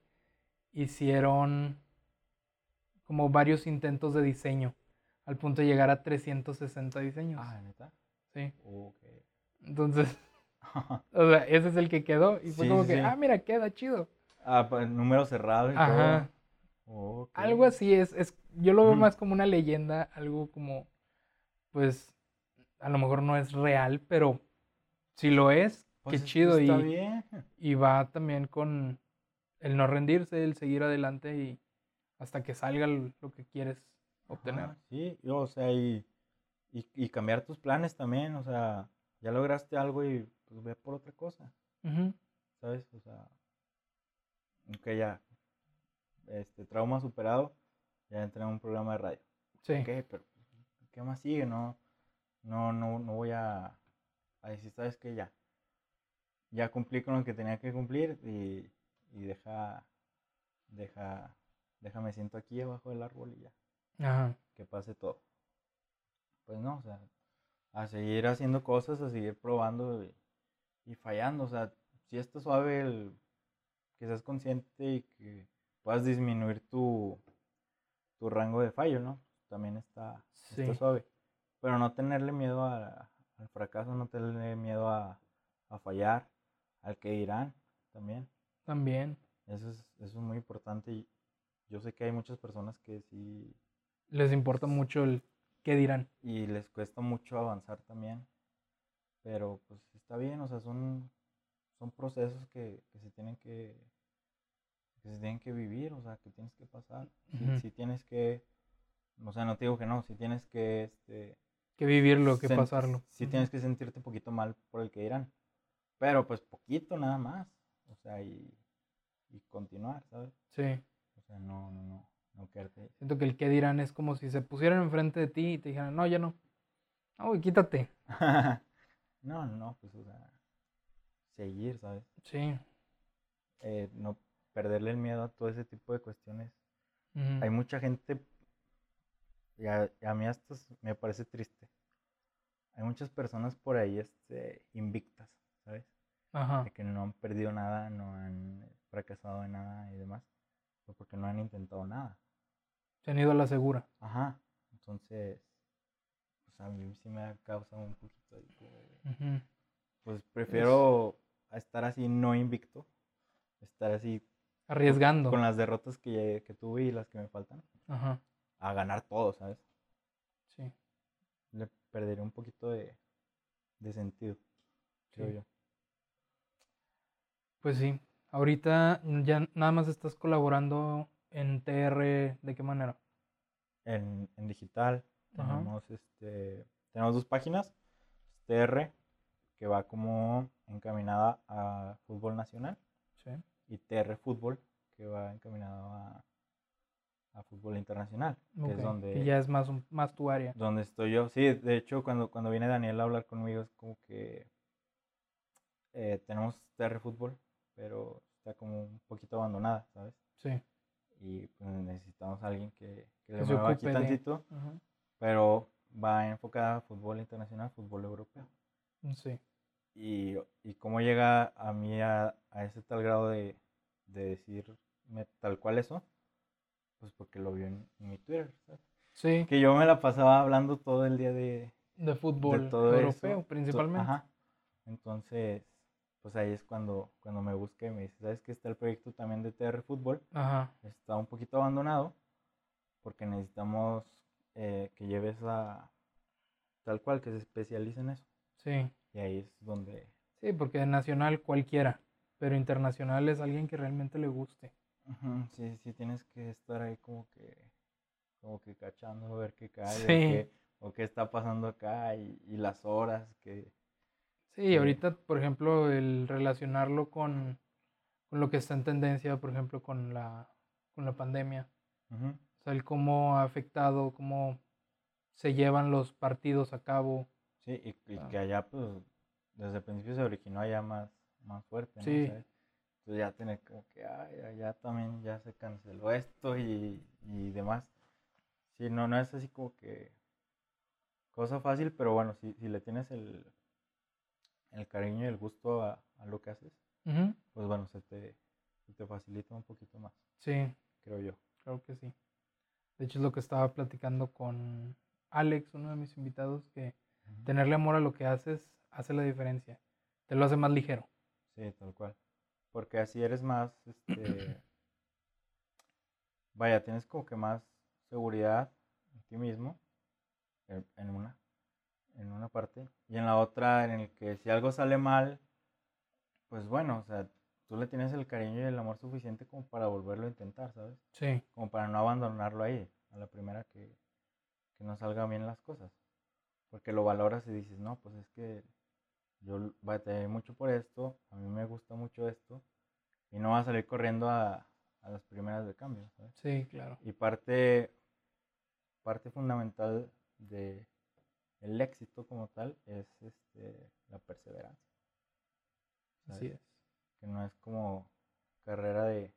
hicieron como varios intentos de diseño al punto de llegar a 360 diseños. Ah, ¿neta? Sí. Ok. Entonces, o sea, ese es el que quedó y fue Sí, como que, sí. ah, mira, queda chido. ah, pues número cerrado y Ajá. todo. Algo así es, es yo lo veo más como una leyenda, algo como, pues, a lo mejor no es real, pero si lo es, Pues qué chido Está y, bien. y va también con el no rendirse, el seguir adelante y hasta que salga lo que quieres obtener. Ajá, sí, o sea, y, y, y cambiar tus planes también, o sea, ya lograste algo y pues ve por otra cosa, ¿sabes? O sea, ok, ya, este, trauma superado, ya entré en un programa de radio. Sí, Ok, pero ¿qué más sigue? No, no, no, no voy a, a decir, ¿sabes qué? Ya, ya cumplí con lo que tenía que cumplir y, y deja, deja, déjame siento aquí abajo del árbol y ya, Ajá. que pase todo. Pues no, o sea, a seguir haciendo cosas, a seguir probando y, y fallando, o sea, si está suave el que seas consciente y que puedas disminuir tu, tu rango de fallo, ¿no? También está, está suave. Pero no tenerle miedo a- al fracaso, no tenerle miedo a, a fallar, al que dirán también. También. Eso es, eso es muy importante yo sé que hay muchas personas que sí Les importa mucho el qué dirán. y les cuesta mucho avanzar también, pero pues está bien, o sea, son, son procesos que, que se tienen que, que se tienen que vivir, o sea, que tienes que pasar, si, Ujú. si tienes que, o sea, no te digo que no, si tienes que, este, Que vivirlo, que pasarlo. Si tienes que sentirte un poquito mal por el que dirán. Pero pues poquito nada más. O sea, y, y continuar, ¿sabes? Sí. O sea, no, no, no, Siento que el qué dirán es como si se pusieran enfrente de ti y te dijeran, no, ya no. No, quítate. no, no, pues, o sea, seguir, ¿sabes? Sí. Eh, no perderle el miedo a todo ese tipo de cuestiones. Hay mucha gente, y a, y a mí hasta me parece triste. Hay muchas personas por ahí este, invictas, ¿sabes? Ajá. de que no han perdido nada, no han fracasado en nada y demás, porque no han intentado nada. Se han ido a la segura. Ajá, entonces, pues a mí sí me causa un poquito de- Ujú. Pues prefiero estar así no invicto, estar así con- Arriesgando. con las derrotas que, que tuve y las que me faltan, Ajá. a ganar todo, ¿sabes? Sí. Le perderé un poquito de, de sentido, creo Sí. yo. Pues sí. Ahorita ya nada más estás colaborando en TR. ¿De qué manera? En, en digital Ajá. tenemos este tenemos dos páginas TR que va como encaminada a fútbol nacional Sí. y TR fútbol que va encaminado a, a fútbol internacional que Ok, es donde Que ya es más, más tu área. donde estoy yo sí de hecho cuando cuando viene Daniel a hablar conmigo es como que eh, tenemos TR fútbol pero está como un poquito abandonada sabes Sí. Y pues necesitamos a alguien que, que le Que mueva aquí de- tantito pero va enfocada a fútbol internacional, fútbol europeo. Sí. Y, y cómo llega a mí a, a ese tal grado de, de decirme tal cual eso, pues porque lo vio en, en mi Twitter, ¿sabes? Sí. Que yo me la pasaba hablando todo el día de, De fútbol de todo europeo, eso. principalmente. Ajá. Entonces, pues ahí es cuando, cuando me busca y me dice, ¿sabes que está el proyecto también de TR Fútbol? Ajá. está un poquito abandonado porque necesitamos eh, que lleves a tal cual que se especialice en eso. Sí. Y ahí es donde Sí, porque nacional cualquiera, pero internacional es alguien que realmente le guste. ujú, sí, sí tienes que estar ahí como que como que cachando a ver qué cae Sí. o, qué, o qué está pasando acá y, y las horas que Sí, ahorita, por ejemplo, el relacionarlo con, con lo que está en tendencia, por ejemplo, con la, con la pandemia. ujú, O sea, el cómo ha afectado, cómo se llevan los partidos a cabo. sí y, y Ah. que allá pues desde el principio se originó allá más más fuerte ¿no? Sí. ¿Sabes? Entonces ya tener como que ay, allá también ya se canceló esto y, y demás Sí, no, no es así como que cosa fácil, pero bueno, si, si le tienes el, el cariño y el gusto a, a lo que haces, pues bueno, se te, se te facilita un poquito más, Sí, creo yo. claro que sí. De hecho, es lo que estaba platicando con Alex, uno de mis invitados, que Ujú. tenerle amor a lo que haces hace la diferencia. Te lo hace más ligero. Sí, tal cual. Porque así eres más, este, vaya, tienes como que más seguridad en ti mismo, en una, en una parte, y en la otra en el que si algo sale mal, pues bueno, o sea, tú le tienes el cariño y el amor suficiente como para volverlo a intentar, ¿sabes? Sí, Como para no abandonarlo ahí, a la primera que, que no salgan bien las cosas. Porque lo valoras y dices, no, pues es que yo batallé mucho por esto, a mí me gusta mucho esto, y no va a salir corriendo a, a las primeras de cambio, ¿sabes? sí, claro. Y parte, parte fundamental de el éxito como tal es este, la perseverancia. Así es. Que no es como carrera de,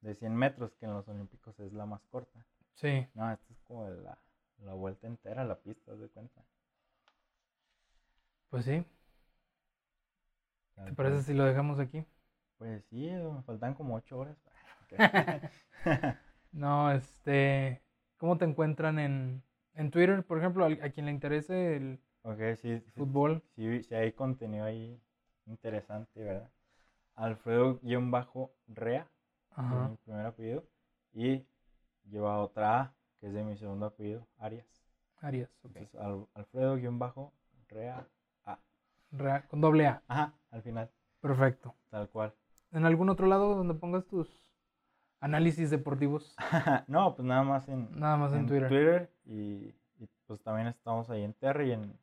de 100 metros, que en los Olímpicos es la más corta. Sí. No, esta es como la, la vuelta entera, la pista, ¿te de cuenta? Pues sí. ¿Te parece si lo dejamos aquí? Pues sí, me faltan como ocho horas. no, este, ¿cómo te encuentran en, en Twitter, por ejemplo, a, quien le interese el fútbol? Sí, sí, hay contenido ahí interesante, ¿verdad? Alfredo-Rea, mi primer apellido, y lleva otra A, que es de mi segundo apellido, Arias. Arias, ok. Alfredo-Rea A. con doble A. Ajá, al final. Perfecto. Tal cual. ¿En algún otro lado donde pongas tus análisis deportivos? no, pues nada más en, nada más en, Twitter. Twitter y, pues también estamos ahí en TR y en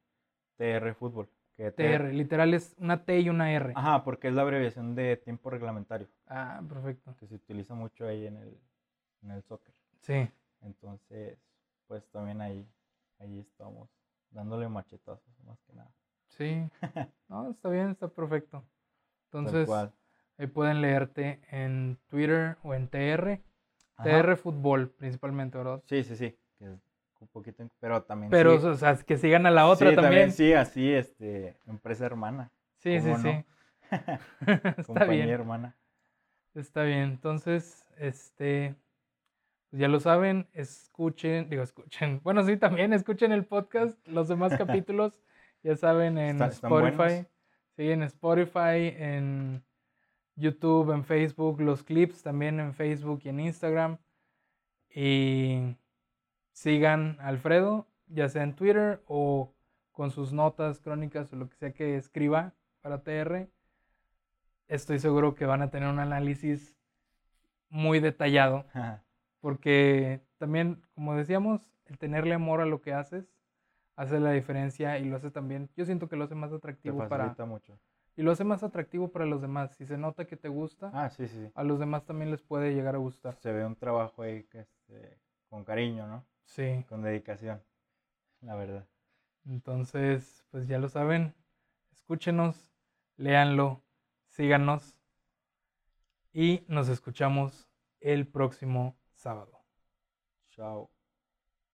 TR Fútbol. Que TR, literal es una T y una R. Ajá, porque es la abreviación de tiempo reglamentario. Ah, perfecto. Que se utiliza mucho ahí en el, en el soccer. Sí. Entonces, pues también ahí, ahí estamos dándole machetazos más que nada. Sí. No, está bien, está perfecto. Entonces, ahí pueden leerte en Twitter o en TR. TR Fútbol principalmente, ¿verdad? Sí, sí, sí. un poquito, pero también. Pero, o sea, que sigan a la otra también. Sí, así, este, empresa hermana. Sí, sí, sí. Está bien. hermana. Está bien. Entonces, este, pues ya lo saben, escuchen, digo, escuchen. Bueno, sí, también escuchen el podcast, los demás capítulos, ya saben, en Spotify. Sí, en Spotify, en YouTube, en Facebook, los clips también en Facebook y en Instagram. Y sigan a Alfredo, ya sea en Twitter o con sus notas, crónicas o lo que sea que escriba para TR. Estoy seguro que van a tener un análisis muy detallado. Porque también, como decíamos, el tenerle amor a lo que haces hace la diferencia y lo hace también, yo siento que lo hace más atractivo para... mucho. Y lo hace más atractivo para los demás. Si se nota que te gusta, ah, sí, sí. a los demás también les puede llegar a gustar. Se ve un trabajo ahí que este, con cariño, ¿no? Sí. Con dedicación, la verdad. Entonces, pues ya lo saben, escúchenos, léanlo, síganos y nos escuchamos el próximo sábado. Chao.